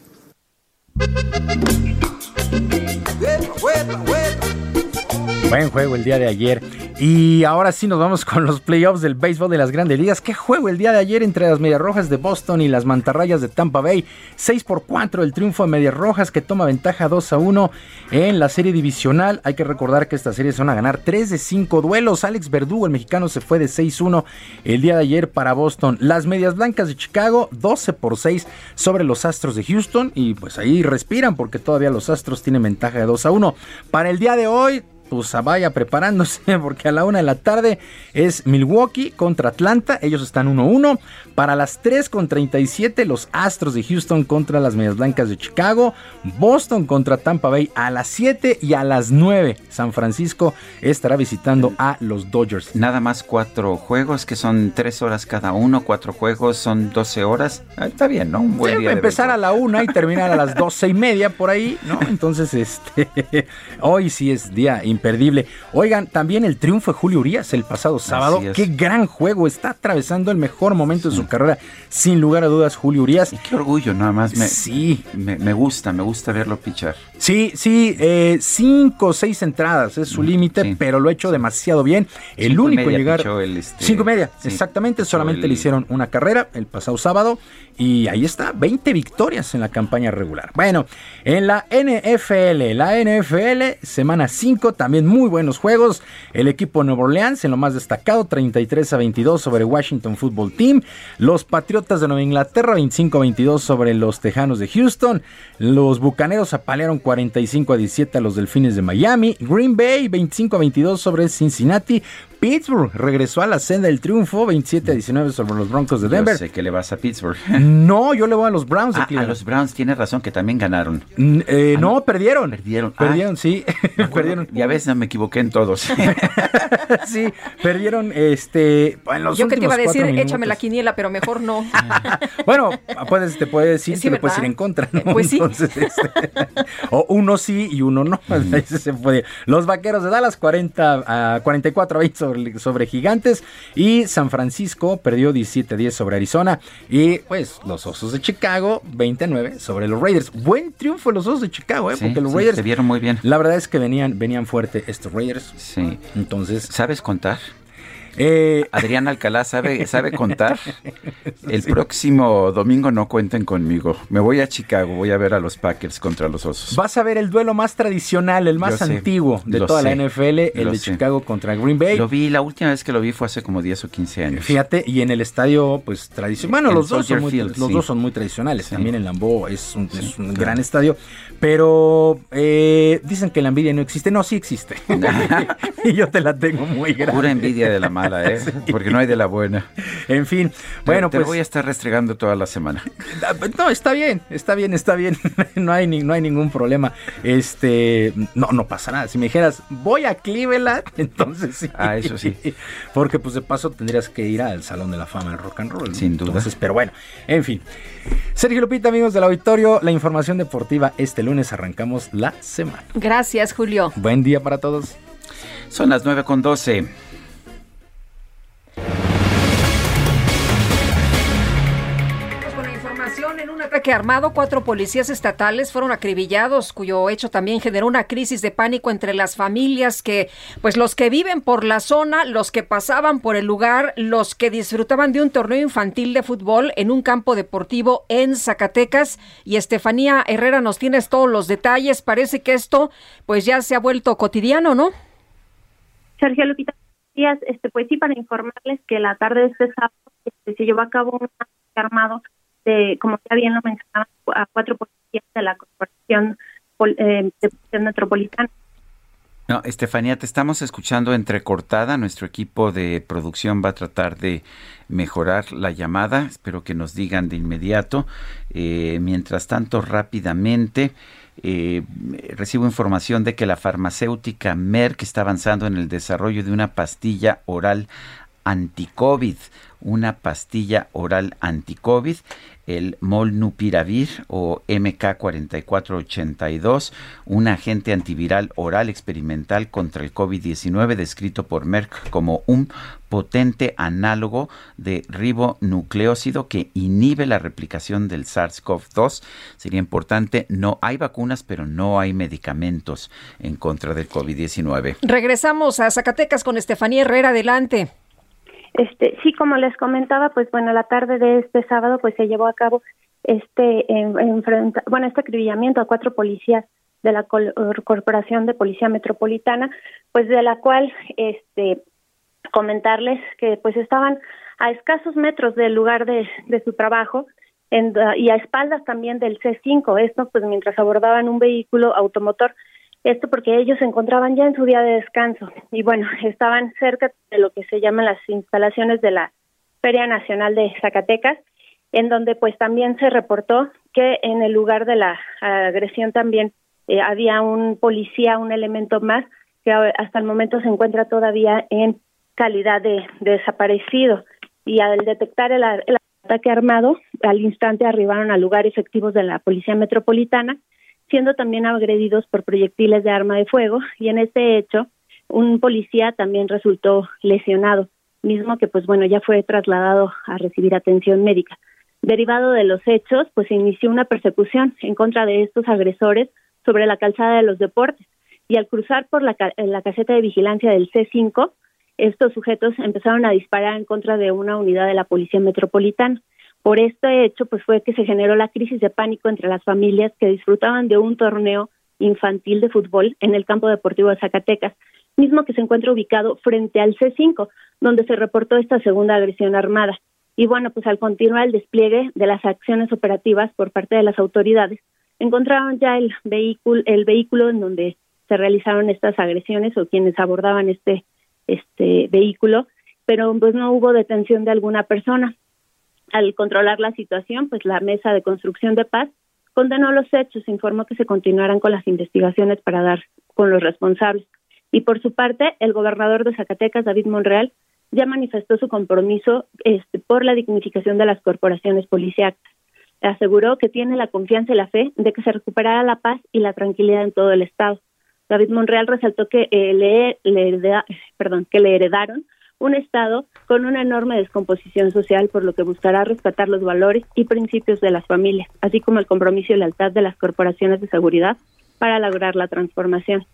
Buen juego el día de ayer. Y ahora sí nos vamos con los playoffs del béisbol de las grandes ligas. ¿Qué juego el día de ayer entre las Medias Rojas de Boston y las Mantarrayas de Tampa Bay? 6 por 4 el triunfo de Medias Rojas que toma ventaja 2 a 1 en la serie divisional. Hay que recordar que esta serie se van a ganar 3 de 5 duelos. Alex Verdugo, el mexicano, se fue de 6-1 el día de ayer para Boston. Las Medias Blancas de Chicago 12 por 6 sobre los Astros de Houston. Y pues ahí respiran porque todavía los Astros tienen ventaja de 2 a 1. Para el día de hoy pues vaya preparándose porque a la una de la tarde es Milwaukee contra Atlanta, ellos están 1-1. Para las 3 con 37 los Astros de Houston contra las Medias Blancas de Chicago, Boston contra Tampa Bay a las 7 y a las 9 San Francisco estará visitando a los Dodgers. Nada más cuatro juegos que son tres horas cada uno, cuatro juegos son 12 horas. Ah, está bien, ¿no? Un buen Sí, día. de empezar a la una y terminar a las doce y media por ahí, ¿no? Entonces, este, hoy sí es día imperdible. Oigan, también el triunfo de Julio Urias el pasado sábado. Qué gran juego. Está atravesando el mejor momento de su carrera, sin lugar a dudas, Julio Urias. Qué orgullo, nada más. Me, sí. Me, me gusta, me gusta verlo pichar. Sí, sí, eh, cinco o seis entradas es su límite, pero lo ha hecho demasiado bien. El Cinco y único en llegar. el, este, cinco y media, sí, exactamente. Solamente el- le hicieron una carrera el pasado sábado y ahí está, 20 victorias en la campaña regular. Bueno, en la NFL, la NFL, semana 5 también. muy buenos juegos. El equipo Nuevo Orleans en lo más destacado, 33 a 22 sobre Washington Football Team. Los Patriotas de Nueva Inglaterra, 25 a 22 sobre los Tejanos de Houston. Los Bucaneros apalearon 45 a 17 a los Delfines de Miami. Green Bay, 25 a 22 sobre Cincinnati. Pittsburgh regresó a la senda del triunfo, 27 a 19 sobre los Broncos de Denver. Yo sé que le vas a Pittsburgh. No, yo le voy a los Browns. Ah, a los Browns, tienes razón, que también ganaron. Eh, no, perdieron. Perdieron. Perdieron, sí. perdieron. Y a veces me equivoqué en todos. sí, perdieron este, en los Yo que te iba a decir, échame la quiniela, pero mejor no. bueno, puedes, te puede decir Sí, que le puedes ir en contra, ¿no? Pues sí. Entonces, este, o uno sí y uno no. Ese se puede. Los vaqueros de Dallas, 40 a 44 a 20 sobre, sobre Gigantes. Y San Francisco perdió 17 a 10 sobre Arizona. Y pues los Osos de Chicago, 29 sobre los Raiders. Buen triunfo de los Osos de Chicago, ¿eh? Sí, Porque los sí, Raiders. se vieron muy bien. La verdad es que venían, venían fuerte estos Raiders. Sí. Entonces. ¿Sabes contar? Eh, Adrián Alcalá sabe, sabe contar. El próximo domingo no cuenten conmigo. Me voy a Chicago, voy a ver a los Packers contra los Osos. Vas a ver el duelo más tradicional, el más Yo sé, antiguo de toda sé, la NFL, el de sé. Chicago contra Green Bay. Lo vi, la última vez que lo vi fue hace como 10 o 15 años. Fíjate, y en el estadio, pues tradicional. Bueno, En los dos, son muy, Field, los sí. dos son muy tradicionales. Sí. También el Lambeau es un, es un claro. gran estadio. Pero eh, dicen que la envidia no existe. No, sí existe. y yo te la tengo muy grande. Pura envidia de la mala, ¿eh? Porque no hay de la buena. En fin, Bueno, bueno, te pues. voy a estar restregando toda la semana. No, está bien, está bien, está bien. no, hay ni- no hay ningún problema. Este, no, no pasa nada. Si me dijeras, voy a Cleveland, entonces sí. Ah, eso sí. Porque pues de paso tendrías que ir al Salón de la Fama del Rock and Roll. ¿no? Sin duda. Entonces, pero bueno, en fin. Sergio Lupita, amigos del auditorio, la información deportiva este lunes arrancamos la semana. Gracias, Julio. Buen día para todos. Son las 9 con 12. Un ataque armado, cuatro policías estatales fueron acribillados, cuyo hecho también generó una crisis de pánico entre las familias que, pues los que viven por la zona, los que pasaban por el lugar, los que disfrutaban de un torneo infantil de fútbol en un campo deportivo en Zacatecas. Y Estefanía Herrera nos tienes todos los detalles. Parece que esto, pues ya se ha vuelto cotidiano, ¿no? Sergio Lupita, días. Este, pues sí, para informarles que la tarde de este sábado este, se llevó a cabo un ataque armado como ya bien lo mencionaba, a cuatro policías de la Corporación eh, de Metropolitana. No, Estefanía, te estamos escuchando entrecortada. Nuestro equipo de producción va a tratar de mejorar la llamada. Espero que nos digan de inmediato. Eh, mientras tanto, rápidamente, eh, recibo información de que la farmacéutica Merck está avanzando en el desarrollo de una pastilla oral anti-COVID, una pastilla oral anti-COVID, el Molnupiravir o MK4482, un agente antiviral oral experimental contra el COVID-19 descrito por Merck como un potente análogo de ribonucleócido que inhibe la replicación del SARS-CoV-2. Sería importante, no hay vacunas, pero no hay medicamentos en contra del COVID-19. Regresamos a Zacatecas con Estefanía Herrera. Adelante. Este, sí, como les comentaba, pues bueno, la tarde de este sábado pues se llevó a cabo este en- enfrenta- bueno, este acribillamiento a cuatro policías de la Corporación de Policía Metropolitana, pues de la cual este comentarles que pues estaban a escasos metros del lugar de, de su trabajo en- y a espaldas también del C5, esto pues mientras abordaban un vehículo automotor esto porque ellos se encontraban ya en su día de descanso. Y bueno, estaban cerca de lo que se llaman las instalaciones de la Feria Nacional de Zacatecas, en donde pues también se reportó que en el lugar de la agresión también eh, había un policía, un elemento más que hasta el momento se encuentra todavía en calidad de, de desaparecido. Y al detectar el, el ataque armado, al instante arribaron al lugar efectivos de la Policía Metropolitana siendo también agredidos por proyectiles de arma de fuego y en este hecho un policía también resultó lesionado, mismo que pues bueno ya fue trasladado a recibir atención médica. Derivado de los hechos, pues se inició una persecución en contra de estos agresores sobre la calzada de los deportes y al cruzar por la, ca- la caseta de vigilancia del C5, estos sujetos empezaron a disparar en contra de una unidad de la Policía Metropolitana. Por este hecho, pues fue que se generó la crisis de pánico entre las familias que disfrutaban de un torneo infantil de fútbol en el campo deportivo de Zacatecas, mismo que se encuentra ubicado frente al C5, donde se reportó esta segunda agresión armada. Y bueno, pues al continuar el despliegue de las acciones operativas por parte de las autoridades, encontraron ya el vehículo, el vehículo en donde se realizaron estas agresiones o quienes abordaban este, este vehículo, pero pues no hubo detención de alguna persona. Al controlar la situación, pues la mesa de construcción de paz condenó los hechos, informó que se continuarán con las investigaciones para dar con los responsables. Y por su parte, el gobernador de Zacatecas, David Monreal, ya manifestó su compromiso este, por la dignificación de las corporaciones policíacas. Aseguró que tiene la confianza y la fe de que se recuperará la paz y la tranquilidad en todo el Estado. David Monreal resaltó que, eh, le, le, que le heredaron un Estado con una enorme descomposición social, por lo que buscará rescatar los valores y principios de las familias, así como el compromiso y lealtad de las corporaciones de seguridad para lograr la transformación.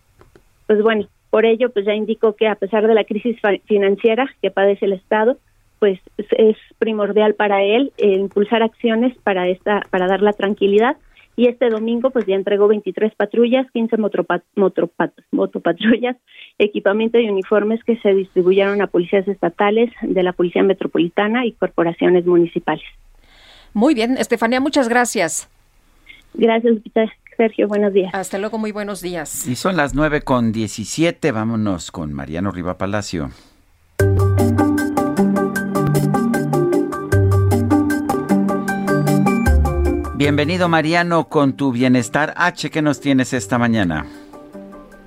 Pues bueno, por ello, pues ya indicó que a pesar de la crisis financiera que padece el Estado, pues es primordial para él eh, impulsar acciones para esta para dar la tranquilidad y este domingo pues ya entregó 23 patrullas, 15 motopatrullas, equipamiento y uniformes que se distribuyeron a policías estatales, de la Policía Metropolitana y corporaciones municipales. Muy bien, Estefanía, muchas gracias. Gracias, Sergio, buenos días. Hasta luego, muy buenos días. Y son las 9 con 17, vámonos con Mariano Riva Palacio. Bienvenido Mariano con tu bienestar H, ¿qué nos tienes esta mañana?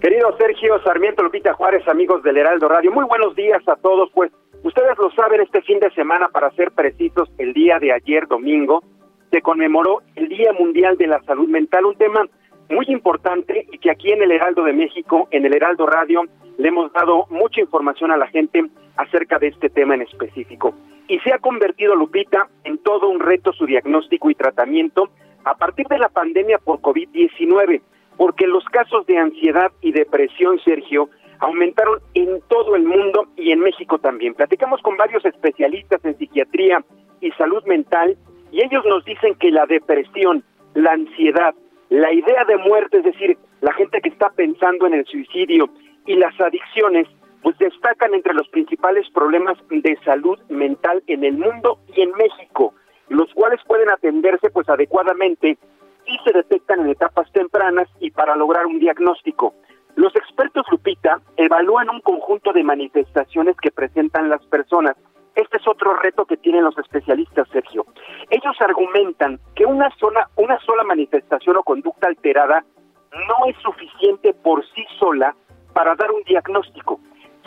Querido Sergio Sarmiento Lupita Juárez, amigos del Heraldo Radio, muy buenos días a todos. Pues ustedes lo saben, este fin de semana, para ser precisos, el día de ayer domingo, se conmemoró el Día Mundial de la Salud Mental, un tema muy importante y que aquí en el Heraldo de México, en el Heraldo Radio, le hemos dado mucha información a la gente acerca de este tema en específico. Y se ha convertido, Lupita, en todo un reto su diagnóstico y tratamiento a partir de la pandemia por COVID-19, porque los casos de ansiedad y depresión, Sergio, aumentaron en todo el mundo y en México también. Platicamos con varios especialistas en psiquiatría y salud mental y ellos nos dicen que la depresión, la ansiedad, la idea de muerte, es decir, la gente que está pensando en el suicidio y las adicciones, pues destacan entre los principales problemas de salud mental en el mundo y en México, los cuales pueden atenderse pues adecuadamente si se detectan en etapas tempranas y para lograr un diagnóstico. Los expertos Lupita evalúan un conjunto de manifestaciones que presentan las personas este es otro reto que tienen los especialistas, Sergio. Ellos argumentan que una sola, una sola manifestación o conducta alterada no es suficiente por sí sola para dar un diagnóstico.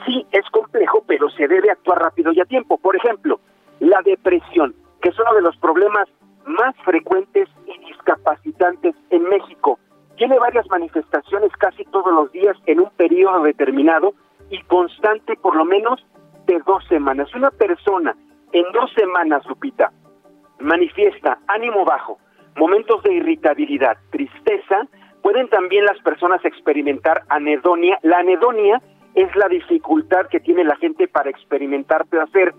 Sí, es complejo, pero se debe actuar rápido y a tiempo. Por ejemplo, la depresión, que es uno de los problemas más frecuentes y discapacitantes en México. Tiene varias manifestaciones casi todos los días en un periodo determinado y constante por lo menos de dos semanas. Una persona en dos semanas, Lupita, manifiesta ánimo bajo, momentos de irritabilidad, tristeza, pueden también las personas experimentar anedonia. La anedonia es la dificultad que tiene la gente para experimentar placer.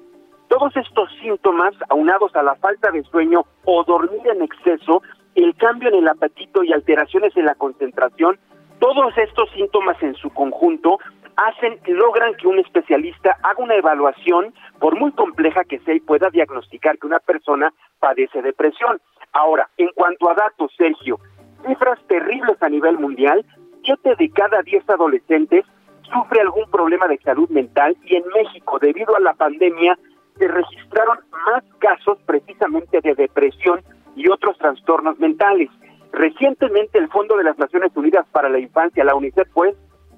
Todos estos síntomas, aunados a la falta de sueño o dormir en exceso, el cambio en el apetito y alteraciones en la concentración, todos estos síntomas en su conjunto hacen, logran que un especialista haga una evaluación, por muy compleja que sea, y pueda diagnosticar que una persona padece depresión. Ahora, en cuanto a datos, Sergio, cifras terribles a nivel mundial, siete de cada diez adolescentes sufre algún problema de salud mental y en México, debido a la pandemia, se registraron más casos precisamente de depresión y otros trastornos mentales. Recientemente el Fondo de las Naciones Unidas para la Infancia, la UNICEF, pues,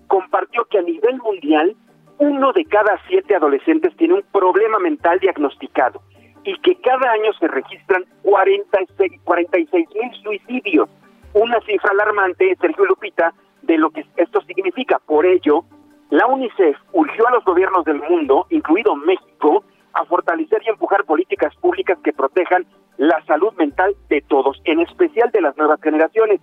compartió que a nivel mundial uno de cada siete adolescentes tiene un problema mental diagnosticado y que cada año se registran 46 mil suicidios. Una cifra alarmante, Sergio Lupita, de lo que esto significa. Por ello, la UNICEF urgió a los gobiernos del mundo, incluido México, a fortalecer y empujar políticas públicas que protejan la salud mental de todos, en especial de las nuevas generaciones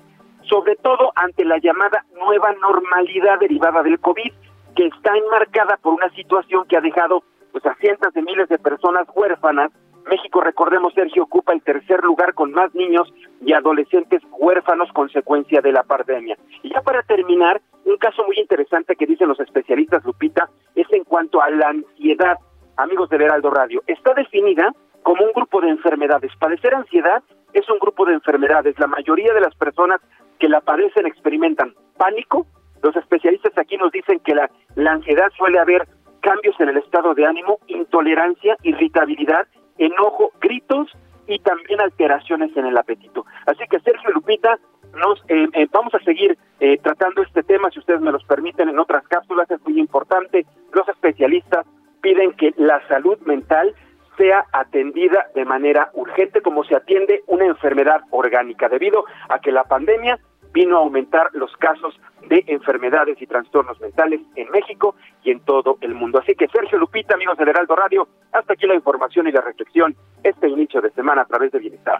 sobre todo ante la llamada nueva normalidad derivada del COVID, que está enmarcada por una situación que ha dejado pues, a cientos de miles de personas huérfanas México, recordemos, Sergio, ocupa el tercer lugar con más niños y adolescentes huérfanos consecuencia de la pandemia. Y ya para terminar, un caso muy interesante que dicen los especialistas, Lupita, es en cuanto a la ansiedad, amigos de Heraldo Radio. Está definida como un grupo de enfermedades. Padecer ansiedad es un grupo de enfermedades. La mayoría de las personas que la padecen experimentan pánico. Los especialistas aquí nos dicen que la, la ansiedad suele haber cambios en el estado de ánimo, intolerancia, irritabilidad, enojo, gritos y también alteraciones en el apetito. Así que Sergio Lupita, nos eh, eh, vamos a seguir eh, tratando este tema, si ustedes me los permiten, en otras cápsulas, es muy importante. Los especialistas piden que la salud mental sea atendida de manera urgente como se atiende una enfermedad orgánica, debido a que la pandemia vino a aumentar los casos de enfermedades y trastornos mentales en México y en todo el mundo. Así que Sergio Lupita, amigos del Heraldo Radio, hasta aquí la información y la reflexión este inicio de semana a través de Bienestar.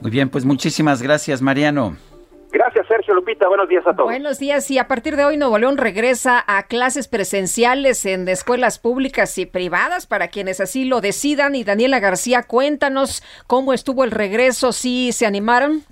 Muy bien, pues muchísimas gracias, Mariano. Gracias, Sergio Lupita. Buenos días a todos. Buenos días. Y a partir de hoy, Nuevo León regresa a clases presenciales en escuelas públicas y privadas para quienes así lo decidan. Y Daniela García, cuéntanos cómo estuvo el regreso, si se animaron.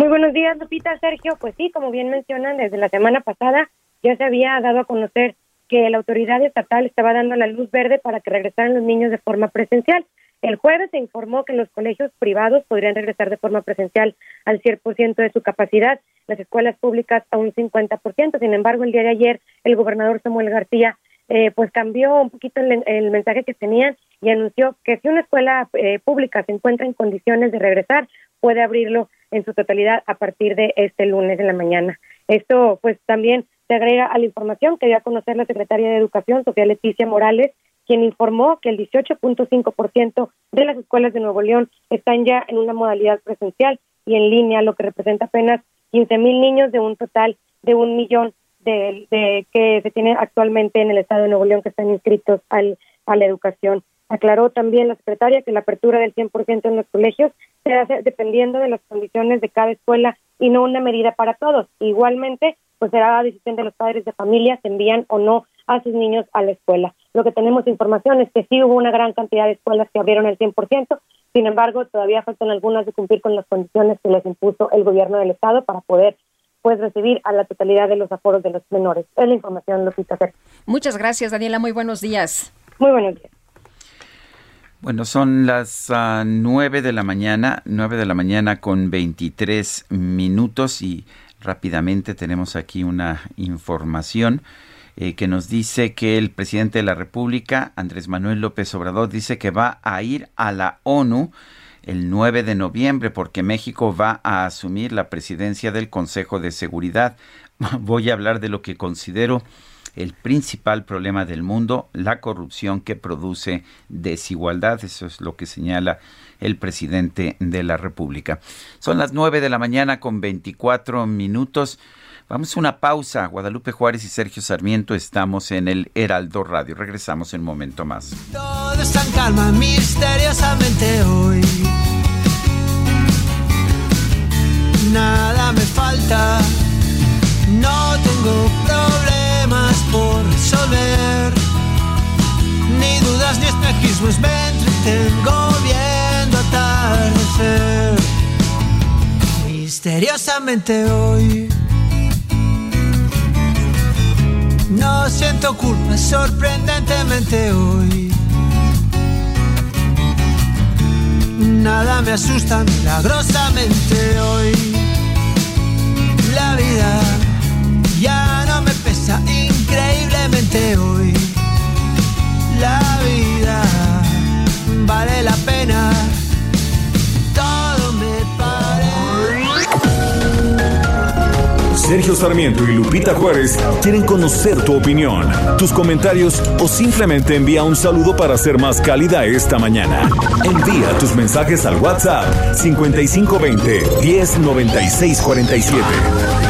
Muy buenos días, Lupita, Sergio. Pues sí, como bien mencionan, desde la semana pasada ya se había dado a conocer que la autoridad estatal estaba dando la luz verde para que regresaran los niños de forma presencial. El jueves se informó que los colegios privados podrían regresar de forma presencial al 100% de su capacidad, las escuelas públicas a un 50%. Sin embargo, el día de ayer el gobernador Samuel García eh, pues cambió un poquito el, mensaje que tenían y anunció que si una escuela eh, pública se encuentra en condiciones de regresar, puede abrirlo en su totalidad a partir de este lunes de la mañana. Esto pues también se agrega a la información que dio a conocer la secretaria de Educación, Sofía Leticia Morales, quien informó que el 18.5% de las escuelas de Nuevo León están ya en una modalidad presencial y en línea, lo que representa apenas 15 mil niños de un total de un millón de, de, que se tiene actualmente en el estado de Nuevo León que están inscritos al, a la educación. Aclaró también la secretaria que la apertura del 100% en los colegios se hace dependiendo de las condiciones de cada escuela y no una medida para todos. Igualmente, pues será decisión de los padres de familia si envían o no a sus niños a la escuela. Lo que tenemos información es que sí hubo una gran cantidad de escuelas que abrieron el 100%, sin embargo, todavía faltan algunas de cumplir con las condiciones que les impuso el gobierno del estado para poder pues recibir a la totalidad de los aforos de los menores. Es la información, Lupita. Muchas gracias, Daniela. Muy buenos días. Muy buenos días. Bueno, son las uh, 9 de la mañana, 9 de la mañana con 23 minutos y rápidamente tenemos aquí una información eh, que nos dice que el presidente de la República, Andrés Manuel López Obrador, dice que va a ir a la ONU el 9 de noviembre porque México va a asumir la presidencia del Consejo de Seguridad. Voy a hablar de lo que considero el principal problema del mundo, la corrupción que produce desigualdad. Eso es lo que señala el presidente de la República. Son las 9 de la mañana con 24 minutos. Vamos a una pausa. Guadalupe Juárez y Sergio Sarmiento estamos en el Heraldo Radio. Regresamos en un momento más. Todo está calma misteriosamente hoy. Nada me falta. No tengo problema por resolver. Ni dudas ni espejismos me entretengo viendo atardecer. Misteriosamente hoy. No siento culpa sorprendentemente hoy. Nada me asusta milagrosamente hoy. La vida ya increíblemente hoy. La vida vale la pena. Todo me parece. Sergio Sarmiento y Lupita Juárez quieren conocer tu opinión, tus comentarios o simplemente envía un saludo para ser más cálida esta mañana. Envía tus mensajes al WhatsApp 5520 109647.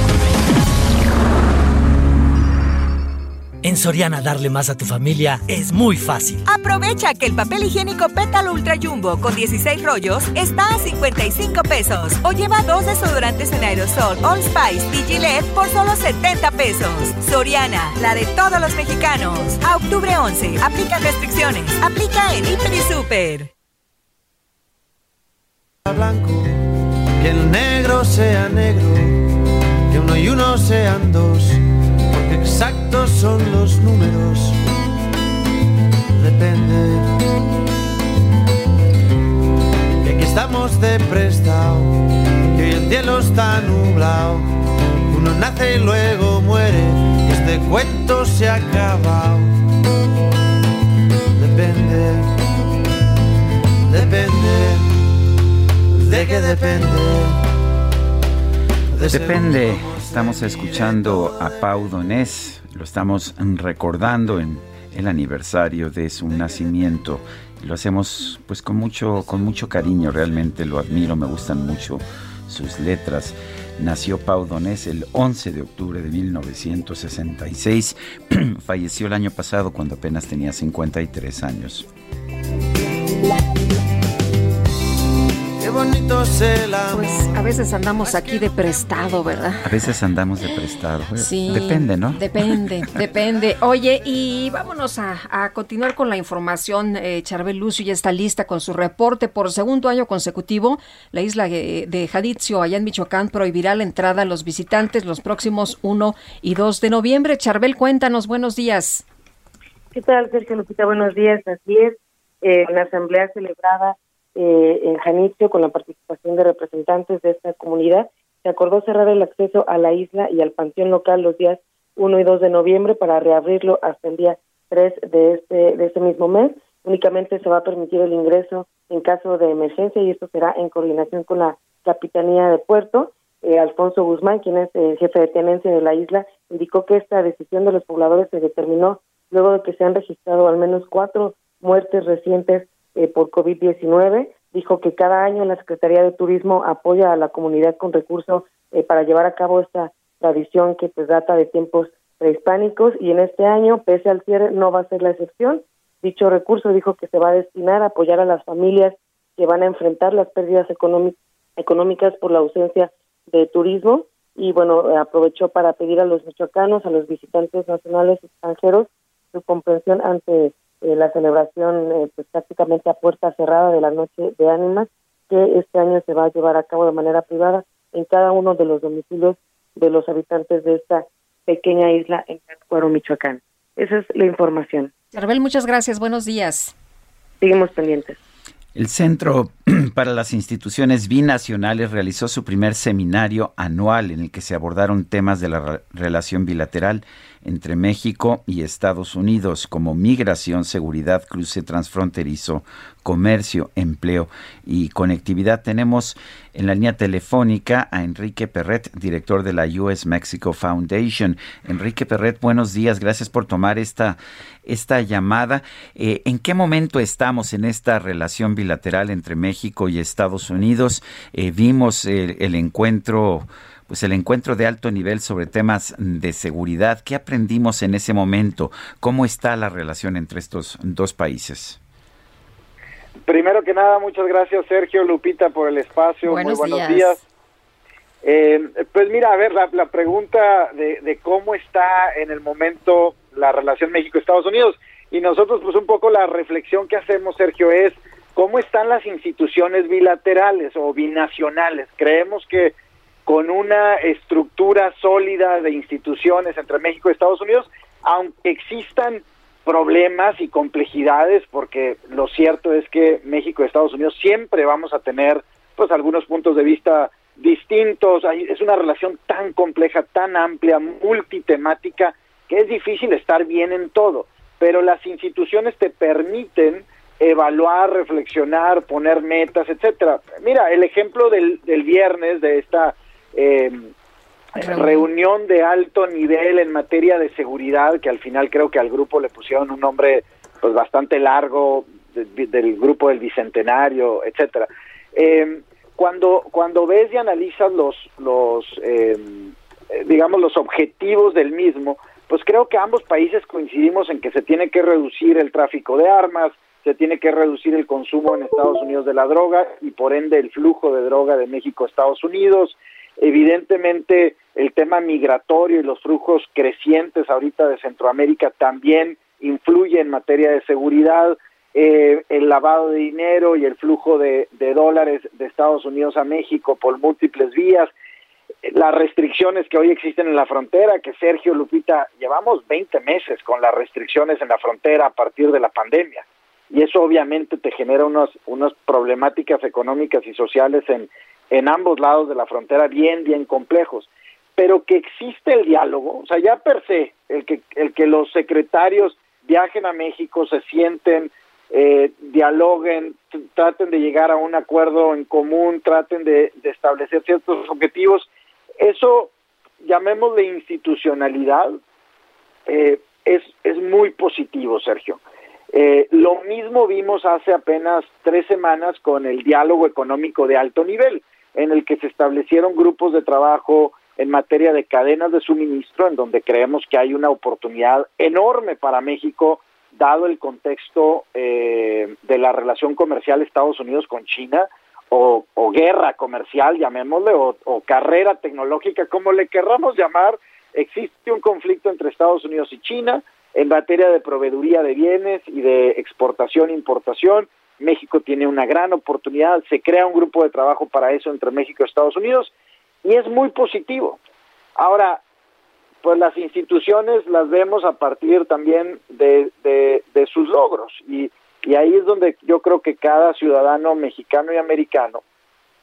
En Soriana darle más a tu familia es muy fácil. Aprovecha que el papel higiénico Pétalo Ultra Jumbo con 16 rollos está a 55 pesos. O lleva dos desodorantes en aerosol All Spice y Gillette por solo 70 pesos. Soriana, la de todos los mexicanos. A octubre 11, aplica restricciones. Aplica en Hiper y Super. Blanco, que el negro sea negro, que uno y uno sean dos, exactos son los números. Depende. Y aquí estamos de prestado, que hoy el cielo está nublado. Uno nace y luego muere, y este cuento se ha acabado. Depende, depende. ¿De qué depende? De Depende. Estamos escuchando a Pau Donés. Lo estamos recordando en el aniversario de su nacimiento. Lo hacemos pues con mucho, con mucho cariño, realmente lo admiro, me gustan mucho sus letras. Nació Pau Donés el 11 de octubre de 1966. Falleció el año pasado cuando apenas tenía 53 años. Bonito se la Pues a veces andamos aquí de prestado, ¿verdad? A veces andamos de prestado. Sí. Depende, ¿no? Depende, depende. Oye, y vámonos a, a continuar con la información. Eh, Charbel Lucio ya está lista con su reporte. Por segundo año consecutivo, la isla eh, de Jadizio, allá en Michoacán, prohibirá la entrada a los visitantes los próximos 1 y 2 de noviembre. Charbel, cuéntanos, buenos días. ¿Qué tal, Sergio Lupita? Buenos días. Así es, eh, una asamblea celebrada eh, en Janitzio con la participación de representantes de esta comunidad, se acordó cerrar el acceso a la isla y al panteón local los días 1 y 2 de noviembre para reabrirlo hasta el día 3 de este, de este mismo mes. Únicamente se va a permitir el ingreso en caso de emergencia y esto será en coordinación con la Capitanía de Puerto. Eh, Alfonso Guzmán, quien es el jefe de tenencia de la isla, indicó que esta decisión de los pobladores se determinó luego de que se han registrado al menos cuatro muertes recientes eh, por COVID-19. Dijo que cada año la Secretaría de Turismo apoya a la comunidad con recursos eh, para llevar a cabo esta tradición que pues data de tiempos prehispánicos y en este año, pese al cierre, no va a ser la excepción. Dicho recurso dijo que se va a destinar a apoyar a las familias que van a enfrentar las pérdidas económic- económicas por la ausencia de turismo y bueno, aprovechó para pedir a los michoacanos, a los visitantes nacionales y extranjeros su comprensión ante eh, la celebración eh, pues prácticamente a puerta cerrada de la Noche de Ánimas, que este año se va a llevar a cabo de manera privada en cada uno de los domicilios de los habitantes de esta pequeña isla en Pátzcuaro, Michoacán. Esa es la información. Charbel, muchas gracias. Buenos días. Seguimos pendientes. El Centro para las Instituciones Binacionales realizó su primer seminario anual en el que se abordaron temas de la re- relación bilateral entre México y Estados Unidos como migración, seguridad, cruce transfronterizo, comercio, empleo y conectividad. Tenemos en la línea telefónica a Enrique Perret, director de la US Mexico Foundation. Enrique Perret, buenos días, gracias por tomar esta, esta llamada. Eh, ¿En qué momento estamos en esta relación bilateral entre México y Estados Unidos? Eh, vimos el, el encuentro pues el encuentro de alto nivel sobre temas de seguridad. ¿Qué aprendimos en ese momento? ¿Cómo está la relación entre estos dos países? Primero que nada, muchas gracias Sergio Lupita por el espacio. Buenos Muy buenos días. días. Eh, pues mira, a ver, la, la pregunta de, de cómo está en el momento la relación México-Estados Unidos y nosotros pues un poco la reflexión que hacemos, Sergio, es cómo están las instituciones bilaterales o binacionales. Creemos que con una estructura sólida de instituciones entre México y Estados Unidos, aunque existan problemas y complejidades, porque lo cierto es que México y Estados Unidos siempre vamos a tener pues algunos puntos de vista distintos, es una relación tan compleja, tan amplia, multitemática, que es difícil estar bien en todo, pero las instituciones te permiten evaluar, reflexionar, poner metas, etcétera. Mira, el ejemplo del, del viernes de esta eh, reunión de alto nivel en materia de seguridad, que al final creo que al grupo le pusieron un nombre pues bastante largo de- del grupo del bicentenario, etcétera. Eh, cuando cuando ves y analizas los los eh, eh, digamos los objetivos del mismo, pues creo que ambos países coincidimos en que se tiene que reducir el tráfico de armas, se tiene que reducir el consumo en Estados Unidos de la droga y por ende el flujo de droga de México a Estados Unidos. Evidentemente el tema migratorio y los flujos crecientes ahorita de Centroamérica también influye en materia de seguridad. Eh, el lavado de dinero y el flujo de, de dólares de Estados Unidos a México por múltiples vías las restricciones que hoy existen en la frontera, que Sergio Lupita, llevamos 20 meses con las restricciones en la frontera a partir de la pandemia. Y eso obviamente te genera unas, unas problemáticas económicas y sociales en, en ambos lados de la frontera bien, bien complejos. Pero que existe el diálogo, o sea, ya per se, el que, el que los secretarios viajen a México, se sienten, eh, dialoguen, traten de llegar a un acuerdo en común, traten de, de establecer ciertos objetivos, eso, llamémosle institucionalidad, eh, es, es muy positivo, Sergio. Eh, lo mismo vimos hace apenas tres semanas con el diálogo económico de alto nivel, en el que se establecieron grupos de trabajo en materia de cadenas de suministro, en donde creemos que hay una oportunidad enorme para México, dado el contexto eh, de la relación comercial Estados Unidos con China, o, guerra comercial, llamémosle, o, carrera tecnológica, como le querramos llamar, existe un conflicto entre Estados Unidos y China en materia de proveeduría de bienes y de exportación e importación. México tiene una gran oportunidad, se crea un grupo de trabajo para eso entre México y Estados Unidos y es muy positivo. Ahora, pues las instituciones las vemos a partir también de, de, sus logros y y ahí es donde yo creo que cada ciudadano mexicano y americano,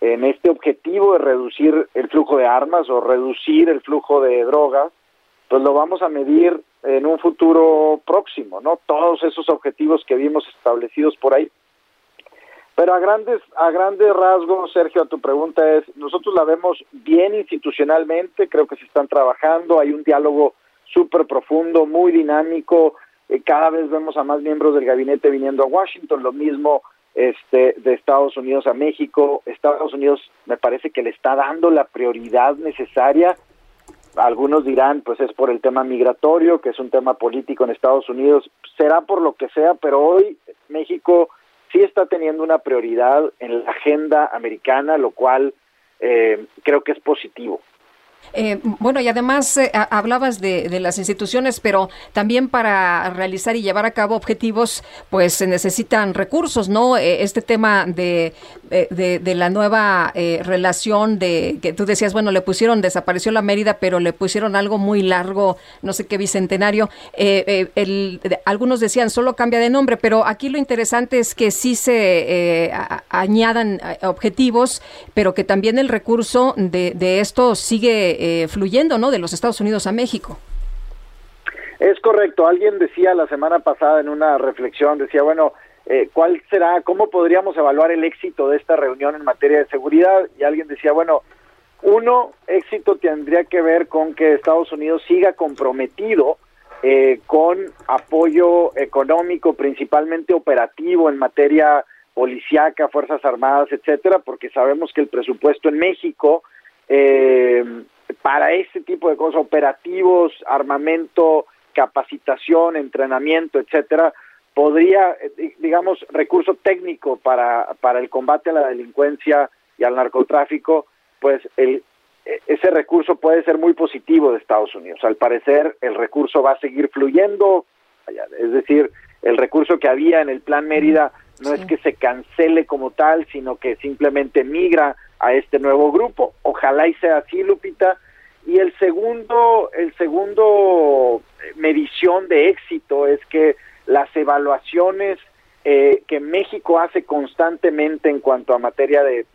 en este objetivo de reducir el flujo de armas o reducir el flujo de drogas, pues lo vamos a medir en un futuro próximo, ¿no? Todos esos objetivos que vimos establecidos por ahí. Pero a grandes a grandes rasgos, Sergio, a tu pregunta es, nosotros la vemos bien institucionalmente, creo que se están trabajando, hay un diálogo súper profundo, muy dinámico, eh, cada vez vemos a más miembros del gabinete viniendo a Washington, lo mismo este, de Estados Unidos a México. Estados Unidos me parece que le está dando la prioridad necesaria. Algunos dirán, pues es por el tema migratorio, que es un tema político en Estados Unidos. Será por lo que sea, pero hoy México sí está teniendo una prioridad en la agenda americana, lo cual eh, creo que es positivo. Eh, bueno, y además eh, hablabas de, las instituciones, pero también para realizar y llevar a cabo objetivos, pues se necesitan recursos, ¿no? Eh, este tema de, de, la nueva relación de que tú decías, bueno, le pusieron, desapareció la Mérida, pero le pusieron algo muy largo, no sé qué bicentenario. El, algunos decían, solo cambia de nombre, pero aquí lo interesante es que sí se añadan objetivos, pero que también el recurso de, de esto sigue eh, fluyendo, ¿no? De los Estados Unidos a México. Es correcto. Alguien decía la semana pasada en una reflexión, decía, bueno, eh, ¿cuál será, cómo podríamos evaluar el éxito de esta reunión en materia de seguridad? Y alguien decía, bueno, uno, éxito tendría que ver con que Estados Unidos siga comprometido eh, con apoyo económico, principalmente operativo en materia policiaca, Fuerzas Armadas, etcétera, porque sabemos que el presupuesto en México eh, para este tipo de cosas, operativos, armamento, capacitación, entrenamiento, etcétera, podría, eh, digamos, recurso técnico para, para el combate a la delincuencia y al narcotráfico, pues el, e, ese recurso puede ser muy positivo de Estados Unidos. Al parecer, el recurso va a seguir fluyendo, es decir, el recurso que había en el Plan Mérida no es que se cancele como tal, sino que simplemente migra a este nuevo grupo. Ojalá y sea así, Lupita, y el segundo, el segundo eh, medición de éxito es que las evaluaciones eh, que México hace constantemente en cuanto a materia de,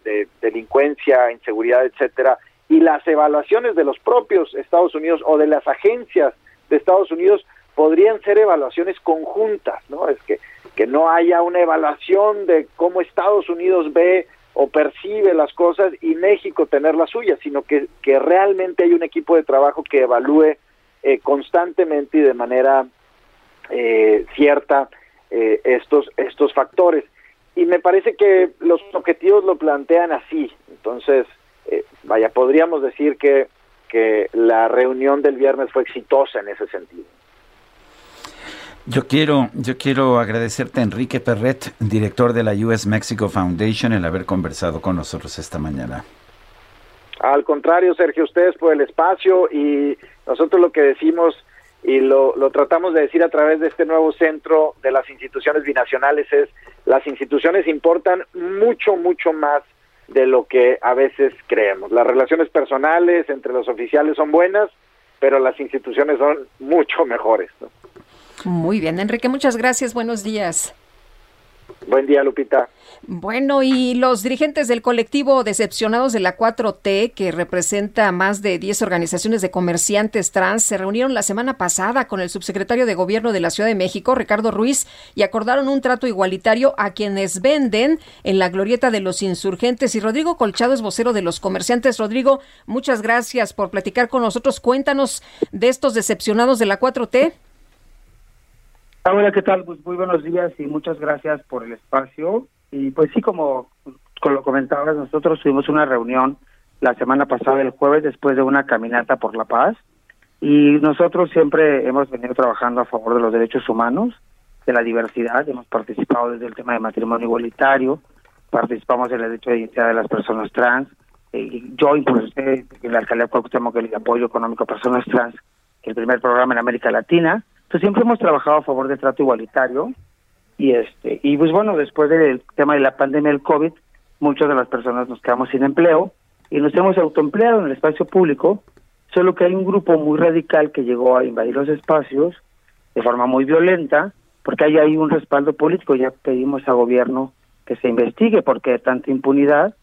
delincuencia, inseguridad, etcétera, y las evaluaciones de los propios Estados Unidos o de las agencias de Estados Unidos podrían ser evaluaciones conjuntas, ¿no? Es que, que no haya una evaluación de cómo Estados Unidos ve o percibe las cosas y México tener la suya, sino que, que realmente hay un equipo de trabajo que evalúe eh, constantemente y de manera eh, cierta eh, estos, estos factores. Y me parece que los objetivos lo plantean así. Entonces, vaya, podríamos decir que, que la reunión del viernes fue exitosa en ese sentido. Yo quiero, yo quiero agradecerte, Enrique Perret, director de la US Mexico Foundation, el haber conversado con nosotros esta mañana. Al contrario, Sergio, ustedes por el espacio y nosotros lo que decimos y lo, lo tratamos de decir a través de este nuevo centro de las instituciones binacionales es las instituciones importan mucho, mucho más de lo que a veces creemos. Las relaciones personales entre los oficiales son buenas, pero las instituciones son mucho mejores. Muy bien, Enrique, muchas gracias. Buenos días. Buen día, Lupita. Bueno, y los dirigentes del colectivo Decepcionados de la 4T, que representa más de 10 organizaciones de comerciantes trans, se reunieron la semana pasada con el subsecretario de Gobierno de la Ciudad de México, Ricardo Ruiz, y acordaron un trato igualitario a quienes venden en la glorieta de los insurgentes. Y Rodrigo Colchado es vocero de los comerciantes. Rodrigo, muchas gracias por platicar con nosotros. Cuéntanos de estos decepcionados de la 4T. Hola, ¿qué tal? Pues muy buenos días y muchas gracias por el espacio. Y pues sí, como, lo comentabas, nosotros tuvimos una reunión la semana pasada, el jueves, después de una caminata por la paz. Y nosotros siempre hemos venido trabajando a favor de los derechos humanos, de la diversidad. Hemos participado desde el tema de matrimonio igualitario, participamos en el derecho de identidad de las personas trans. Y yo impulsé en la alcaldía Cuauhtémoc el apoyo económico a personas trans, el primer programa en América Latina siempre hemos trabajado a favor del trato igualitario y este y pues bueno, después del tema de la pandemia del COVID, muchas de las personas nos quedamos sin empleo y nos hemos autoempleado en el espacio público, solo que hay un grupo muy radical que llegó a invadir los espacios de forma muy violenta, porque ahí hay un respaldo político, ya pedimos al gobierno que se investigue porque tanta impunidad